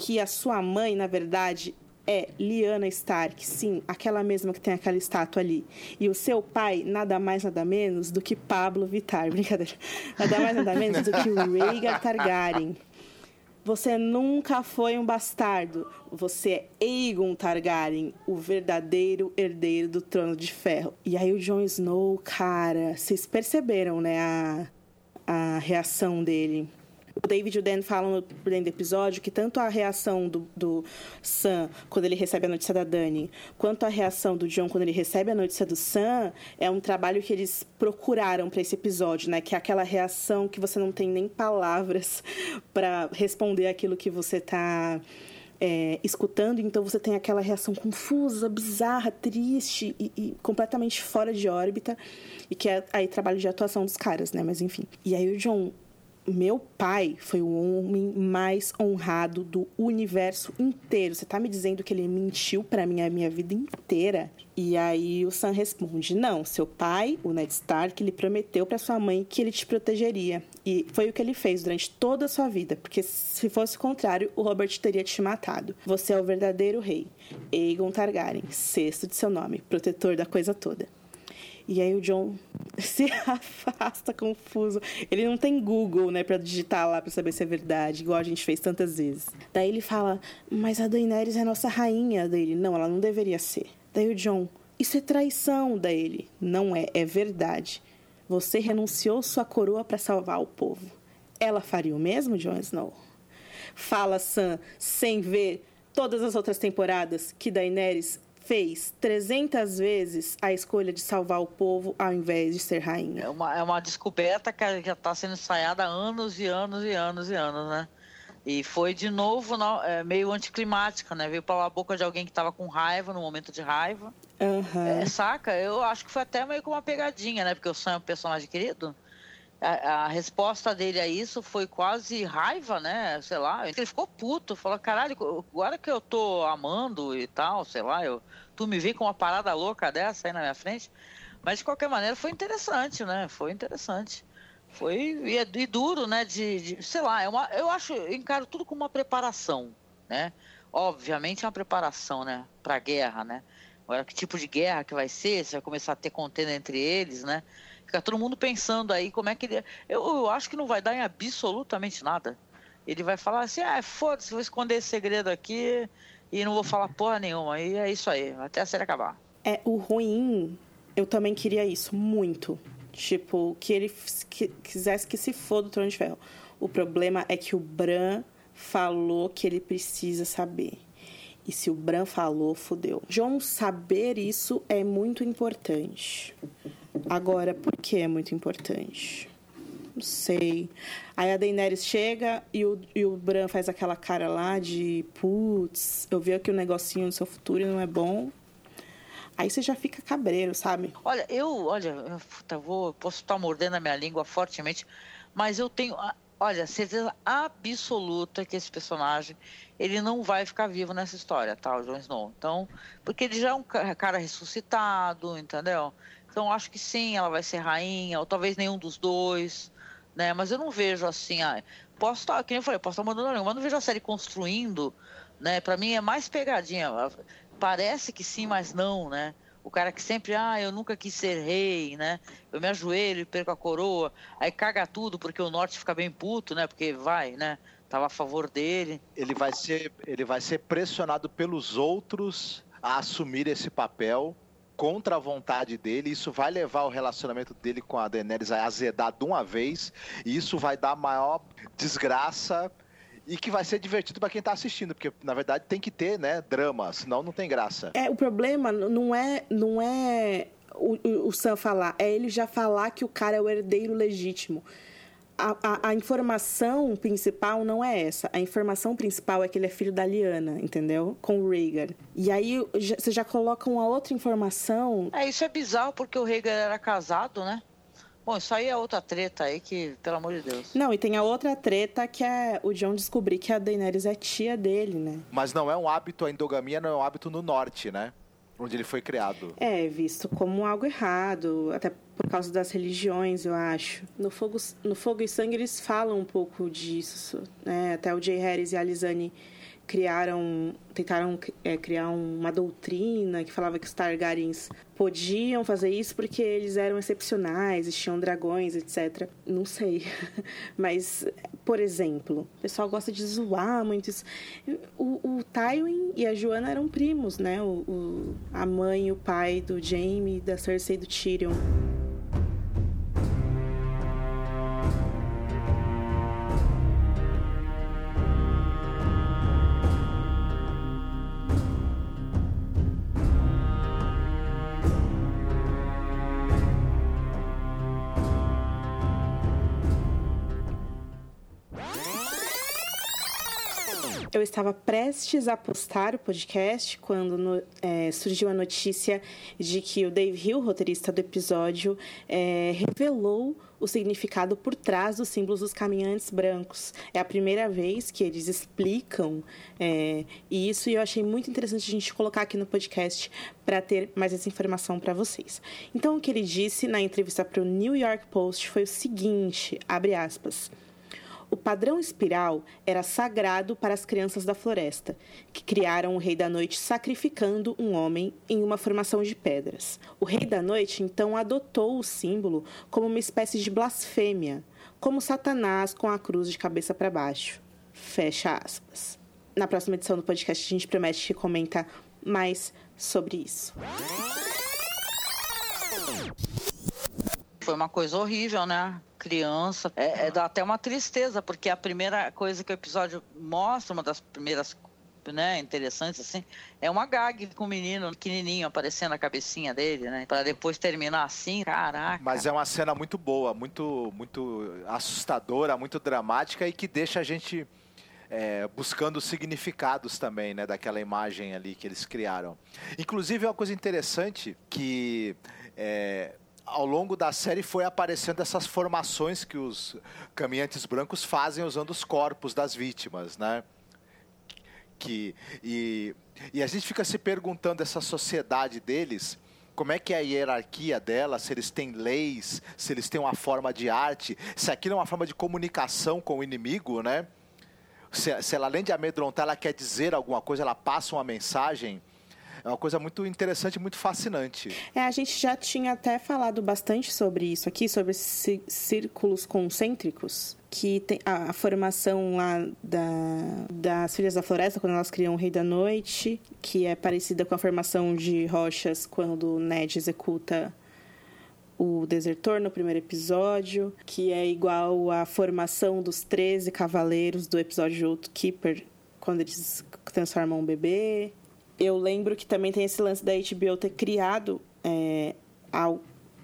que a sua mãe, na verdade, é Lyanna Stark. Sim, aquela mesma que tem aquela estátua ali. E o seu pai, nada mais, nada menos do que Pablo Vittar. Brincadeira. Nada mais, nada menos do que o Rhaegar Targaryen. Você nunca foi um bastardo. Você é Aegon Targaryen, o verdadeiro herdeiro do trono de ferro. E aí o Jon Snow, cara, vocês perceberam, né, a, a reação dele. O David e o Dan falam dentro do episódio que tanto a reação do, do Sam quando ele recebe a notícia da Dani, quanto a reação do John quando ele recebe a notícia do Sam, é um trabalho que eles procuraram para esse episódio, né? Que é aquela reação que você não tem nem palavras para responder aquilo que você tá é, escutando, então você tem aquela reação confusa, bizarra, triste e, e completamente fora de órbita, e que é aí trabalho de atuação dos caras, né? Mas enfim. E aí o John meu pai foi o homem mais honrado do universo inteiro. Você tá me dizendo que ele mentiu pra mim a minha vida inteira? E aí o Sam responde: Não, seu pai, o Ned Stark, ele prometeu pra sua mãe que ele te protegeria. E foi o que ele fez durante toda a sua vida, porque se fosse o contrário, o Robert teria te matado. Você é o verdadeiro rei. Aegon Targaryen, sexto de seu nome, protetor da coisa toda. E aí o John se afasta confuso. Ele não tem Google, né, pra digitar lá pra saber se é verdade, igual a gente fez tantas vezes. Daí ele fala: "Mas a Daenerys é nossa rainha dele". Não, ela não deveria ser. Daí o John, isso é traição. Daí ele, não é, é verdade. Você renunciou sua coroa para salvar o povo. Ela faria o mesmo, Jon Snow? Fala Sam, sem ver todas as outras temporadas que Daenerys fez 300 vezes a escolha de salvar o povo ao invés de ser rainha. É uma, é uma descoberta que já está sendo ensaiada há anos e anos e anos e anos, né? E foi de novo não, é, meio anticlimática, né? Veio pela boca de alguém que estava com raiva, no momento de raiva. Aham. É, saca? Eu acho que foi até meio com uma pegadinha, né? Porque o Sam é um personagem querido. A, a resposta dele a isso foi quase raiva, né? Sei lá. Ele ficou puto. Falou, caralho, agora que eu tô amando e tal, sei lá, eu, tu me vem com uma parada louca dessa aí na minha frente. Mas de qualquer maneira foi interessante, né? Foi interessante. Foi e, é- e duro, né? De, de- sei lá, é uma, eu acho, eu encaro tudo como uma preparação, né? Obviamente é uma preparação, né? Pra guerra, né? Agora, que tipo de guerra que vai ser? Se vai começar a ter contenda entre eles, né? Fica todo mundo pensando aí como é que ele. Eu, eu acho que não vai dar em absolutamente nada. Ele vai falar assim: ah, foda-se, vou esconder esse segredo aqui e não vou falar porra nenhuma. E é isso aí, até a série acabar. É, o ruim, eu também queria isso, muito. Tipo, que ele que- quisesse que se foda o Trono de Ferro. O problema é que o Bran falou que ele precisa saber. E se o Bran falou, fudeu. John saber isso é muito importante. Agora, por que é muito importante? Não sei. Aí a Daenerys chega e o, e o Bran faz aquela cara lá de putz, eu vi aqui um negocinho no seu futuro e não é bom. Aí você já fica cabreiro, sabe? Olha, eu, olha, eu, puta, vou, posso estar mordendo a minha língua fortemente, mas eu tenho, olha, certeza absoluta que esse personagem, ele não vai ficar vivo nessa história, tá, o Jon Snow. Então, porque ele já é um ca- cara ressuscitado, entendeu? Então, acho que sim, ela vai ser rainha, ou talvez nenhum dos dois, né? Mas eu não vejo assim, ah, posso estar, nem eu falei, posso estar mandando a língua, mas não vejo a série construindo, né? Pra mim é mais pegadinha. Parece que sim, mas não, né? O cara que sempre, ah, eu nunca quis ser rei, né? Eu me ajoelho e perco a coroa. Aí caga tudo porque o norte fica bem puto, né? Porque vai, né? Tava a favor dele. Ele vai ser, ele vai ser pressionado pelos outros a assumir esse papel contra a vontade dele. Isso vai levar o relacionamento dele com a Daenerys a azedar de uma vez. E isso vai dar maior desgraça e que vai ser divertido para quem tá assistindo, porque na verdade tem que ter, né, drama, senão não tem graça. É, o problema não é, não é o, o Sam falar, é ele já falar que o cara é o herdeiro legítimo. A, a, a informação principal não é essa. A informação principal é que ele é filho da Liana, entendeu? Com o Rhaegar. E aí já- você já coloca uma outra informação. É, isso é bizarro porque o Rhaegar era casado, né? Bom, isso aí é outra treta aí que, pelo amor de Deus. Não, e tem a outra treta que é o John descobrir que a Daenerys é tia dele, né? Mas não é um hábito, a endogamia não é um hábito no norte, né? Onde ele foi criado. É visto como algo errado, até por causa das religiões, eu acho. No Fogo, no Fogo e Sangue eles falam um pouco disso, né? Até o Jay Harris e a Lizane criaram, tentaram é, criar uma doutrina que falava que os Targaryens podiam fazer isso porque eles eram excepcionais, eles tinham dragões, etc. Não sei. Mas, por exemplo, o pessoal gosta de zoar muito isso. O, o Tywin e a Joanna eram primos, né? O, o- a mãe e o pai do Jaime, da Cersei e do Tyrion. Estava prestes a postar o podcast quando no- é, surgiu a notícia de que o Dave Hill, roteirista do episódio, é, revelou o significado por trás dos símbolos dos caminhantes brancos. É a primeira vez que eles explicam é, isso e eu achei muito interessante a gente colocar aqui no podcast para ter mais essa informação para vocês. Então, o que ele disse na entrevista para o New York Post foi o seguinte, abre aspas. O padrão espiral era sagrado para as crianças da floresta, que criaram o Rei da Noite sacrificando um homem em uma formação de pedras. O Rei da Noite então adotou o símbolo como uma espécie de blasfêmia, como Satanás com a cruz de cabeça para baixo. Fecha aspas. Na próxima edição do podcast, a gente promete que comenta mais sobre isso. Foi uma coisa horrível, né? Criança. É, é, dá até uma tristeza, porque a primeira coisa que o episódio mostra, uma das primeiras né, interessantes, assim, é uma gag com o menino pequenininho aparecendo a cabecinha dele, né? Pra depois terminar assim, caraca. Mas é uma cena muito boa, muito, muito assustadora, muito dramática e que deixa a gente é, buscando significados também, né, daquela imagem ali que eles criaram. Inclusive, é uma coisa interessante que é, ao longo da série foi aparecendo essas formações que os caminhantes brancos fazem usando os corpos das vítimas, né? Que, e, e a gente fica se perguntando, essa sociedade deles, como é que é a hierarquia dela, se eles têm leis, se eles têm uma forma de arte, se aquilo é uma forma de comunicação com o inimigo, né? Se, se ela, além de amedrontar, ela quer dizer alguma coisa, ela passa uma mensagem. É uma coisa muito interessante, muito fascinante. É, a gente já tinha até falado bastante sobre isso aqui, sobre círculos concêntricos, que tem a, a formação lá da, das Filhas da Floresta, quando elas criam o Rei da Noite, que é parecida com a formação de rochas quando Ned executa o Desertor no primeiro episódio, que é igual à formação dos 13 cavaleiros do episódio Outkeeper, quando eles transformam um bebê. Eu lembro que também tem esse lance da HBO ter criado é, há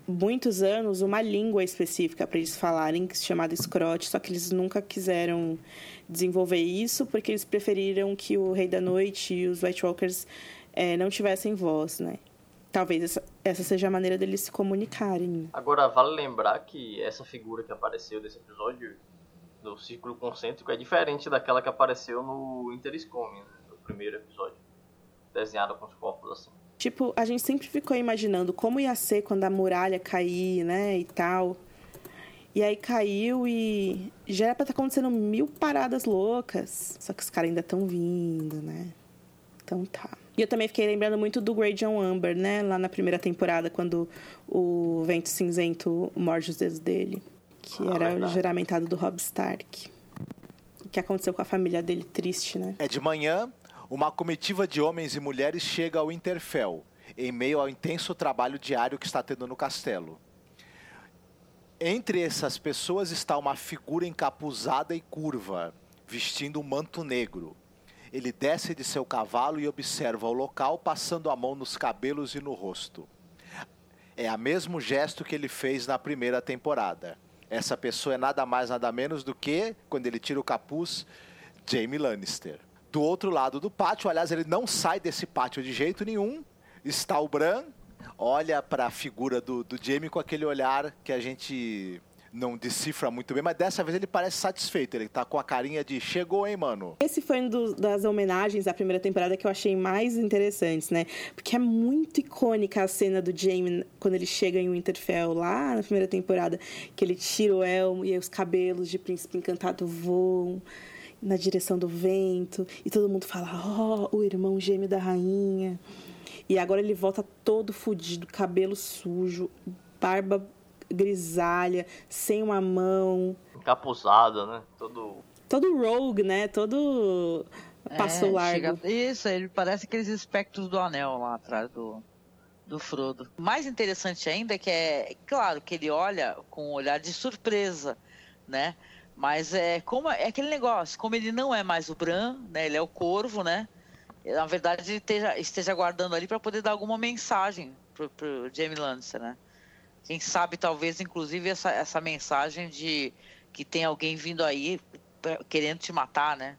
muitos anos uma língua específica para eles falarem, chamada Scrot, só que eles nunca quiseram desenvolver isso porque eles preferiram que o Rei da Noite e os White Walkers é, não tivessem voz, né? Talvez essa, essa seja a maneira deles se comunicarem. Agora, vale lembrar que essa figura que apareceu nesse episódio do círculo concêntrico é diferente daquela que apareceu no Interiscome, né, no primeiro episódio. Desenhada com os corpos assim. Tipo, a gente sempre ficou imaginando como ia ser quando a muralha cair, né, e tal. E aí caiu e já era pra estar acontecendo mil paradas loucas. Só que os caras ainda estão vindo, né? Então tá. E eu também fiquei lembrando muito do Grey John Amber, né? Lá na primeira temporada, quando o Vento Cinzento morde os dedos dele. Que Ah, era o verdade. juramentado do Rob Stark. O que aconteceu com a família dele, triste, né? É de manhã, uma comitiva de homens e mulheres chega ao Interfell, em meio ao intenso trabalho diário que está tendo no castelo. Entre essas pessoas está uma figura encapuzada e curva, vestindo um manto negro. Ele desce de seu cavalo e observa o local, passando a mão nos cabelos e no rosto. É o mesmo gesto que ele fez na primeira temporada. Essa pessoa é nada mais, nada menos do que, quando ele tira o capuz, Jaime Lannister. Do outro lado do pátio, aliás, ele não sai desse pátio de jeito nenhum. Está o Bran, olha para a figura do, do Jaime com aquele olhar que a gente não decifra muito bem, mas dessa vez ele parece satisfeito. Ele tá com a carinha de chegou, hein, mano? Esse foi um das homenagens da primeira temporada que eu achei mais interessantes, né? Porque é muito icônica a cena do Jaime quando ele chega em Winterfell lá na primeira temporada, que ele tira o elmo e os cabelos de príncipe encantado voam na direção do vento e todo mundo fala: "Ó, o irmão gêmeo da rainha". E agora ele volta todo fudido, cabelo sujo, barba grisalha, sem uma mão, Encapuzada, né? Todo. todo rogue, né? Todo passo É, largo. chega- Isso, ele parece aqueles espectros do anel lá atrás do, do Frodo. Mais interessante ainda é que é claro que ele olha com um olhar de surpresa, né? Mas é como é aquele negócio, como ele não é mais o Bran, né? Ele é o Corvo, né? Na verdade, ele esteja, esteja guardando ali para poder dar alguma mensagem pro, pro Jaime Lannister, né? Quem sabe, talvez, inclusive, essa, essa mensagem de que tem alguém vindo aí pra- querendo te matar, né?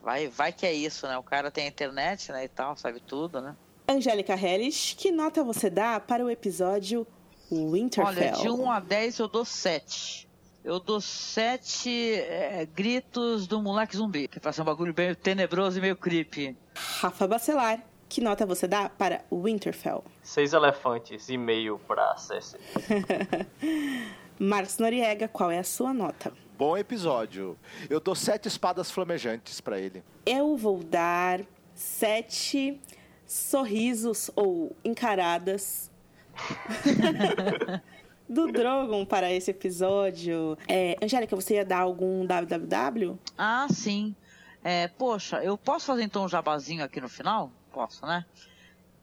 Vai, vai que é isso, né? O cara tem internet, né, e tal, sabe tudo, né? Angélica Hellish, que nota você dá para o episódio Winterfell? Olha, de 1 a 10 eu dou 7. Eu dou 7 é, gritos do moleque zumbi, que faz um bagulho bem tenebroso e meio creepy. Rafa Bacelar, que nota você dá para Winterfell? Seis elefantes e meio pra Cersei. Marcos Noriega, qual é a sua nota? Bom episódio. Eu dou sete espadas flamejantes pra ele. Eu vou dar sete sorrisos ou encaradas do Drogon para esse episódio. É, Angélica, você ia dar algum www? Ah, sim. É, poxa, eu posso fazer então um jabazinho aqui no final? Posso, né?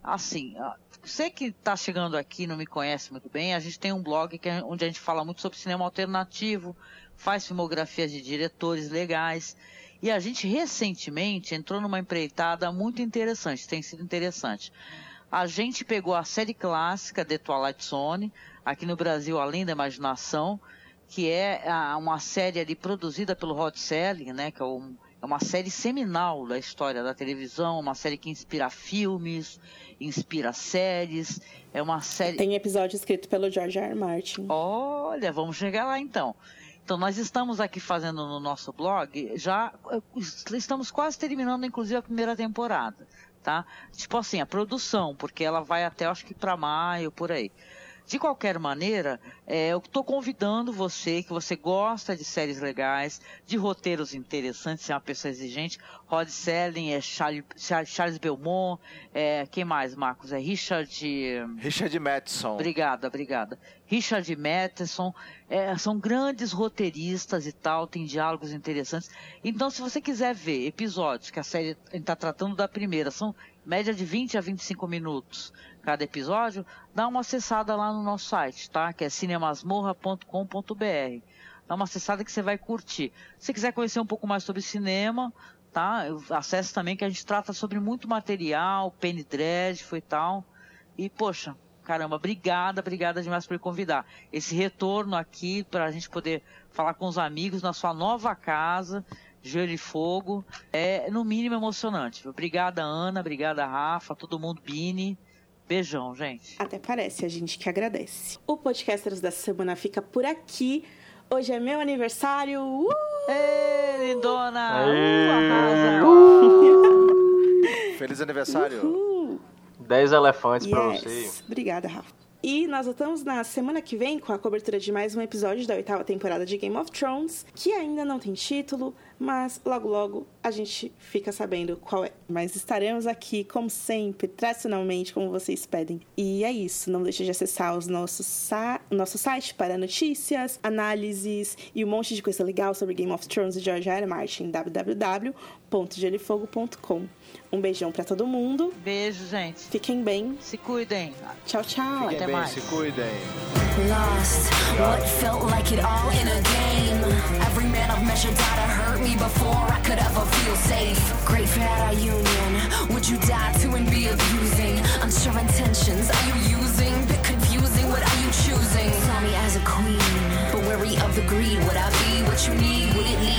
Assim, você que está chegando aqui não me conhece muito bem, a gente tem um blog que é onde a gente fala muito sobre cinema alternativo, faz filmografias de diretores legais. E a gente recentemente entrou numa empreitada muito interessante, tem sido interessante. A gente pegou a série clássica The Twilight Zone, aqui no Brasil Além da Imaginação, que é ah, uma série ali produzida pelo Rod Serling, né, que é, um- é uma série seminal da história da televisão, uma série que inspira filmes, inspira séries, é uma série... Tem episódio escrito pelo George R. R. Martin. Olha, vamos chegar lá então. Então nós estamos aqui fazendo no nosso blog, já eh, estamos quase terminando inclusive a primeira temporada, tá? Tipo assim, a produção, porque ela vai até acho que para maio, por aí. De qualquer maneira, é, eu estou convidando você, que você gosta de séries legais, de roteiros interessantes, é uma pessoa exigente. Rod Serling, é Charlie- Char- Charles Belmont, é, quem mais, Marcos? É Richard... Richard Madison. Obrigada, obrigada. Richard Matheson, é, são grandes roteiristas e tal, tem diálogos interessantes. Então, se você quiser ver episódios, que a série está tratando da primeira, são média de 20 a 25 minutos cada episódio, dá uma acessada lá no nosso site, tá? Que é cinemasmorra.com.br. Dá uma acessada que você vai curtir. Se quiser conhecer um pouco mais sobre cinema, tá? Acesse também que a gente trata sobre muito material, Penny Dreadful e tal. E, poxa, caramba, obrigada, obrigada demais por me convidar. Esse retorno aqui para a gente poder falar com os amigos na sua nova casa, Gelo e Fogo, é no mínimo emocionante. Obrigada, Ana, obrigada, Rafa, todo mundo, Bini. Beijão, gente. Até parece, a gente que agradece. O Podcasters dessa semana fica por aqui. Hoje é meu aniversário. Uh! Ei, lindona! Uh, arrasa! Feliz aniversário. Uh! 10 elefantes pra Yes. você. Obrigada, Rafa. E nós voltamos na semana que vem com a cobertura de mais um episódio da oitava temporada de Game of Thrones, que ainda não tem título, mas logo logo a gente fica sabendo qual é. Mas estaremos aqui, como sempre, tradicionalmente, como vocês pedem. E é isso, não deixe de acessar os nossos o nosso site para notícias, análises e um monte de coisa legal sobre Game of Thrones e George R. R. Martin, www.gelifogo.com. Um beijão pra todo mundo, Beijo, gente. fiquem bem, Se cuidem. tchau, tchau. Até Fiquem bem, mais. se cuidem. Lost, what felt like it all in a game. Every man I've measured out hurt me before I could ever feel safe. Great for our union. Would you die to and be abusing? Unsure intentions, are you using? Bit confusing, what are you choosing? Saw me as a queen, but wary of the greed. Would I be what you need? Would it lead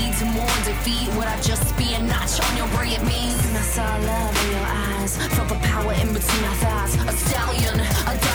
more? Would I just be a notch on your brilliant means? And I saw love in your eyes, felt the power in between our thighs. A stallion, a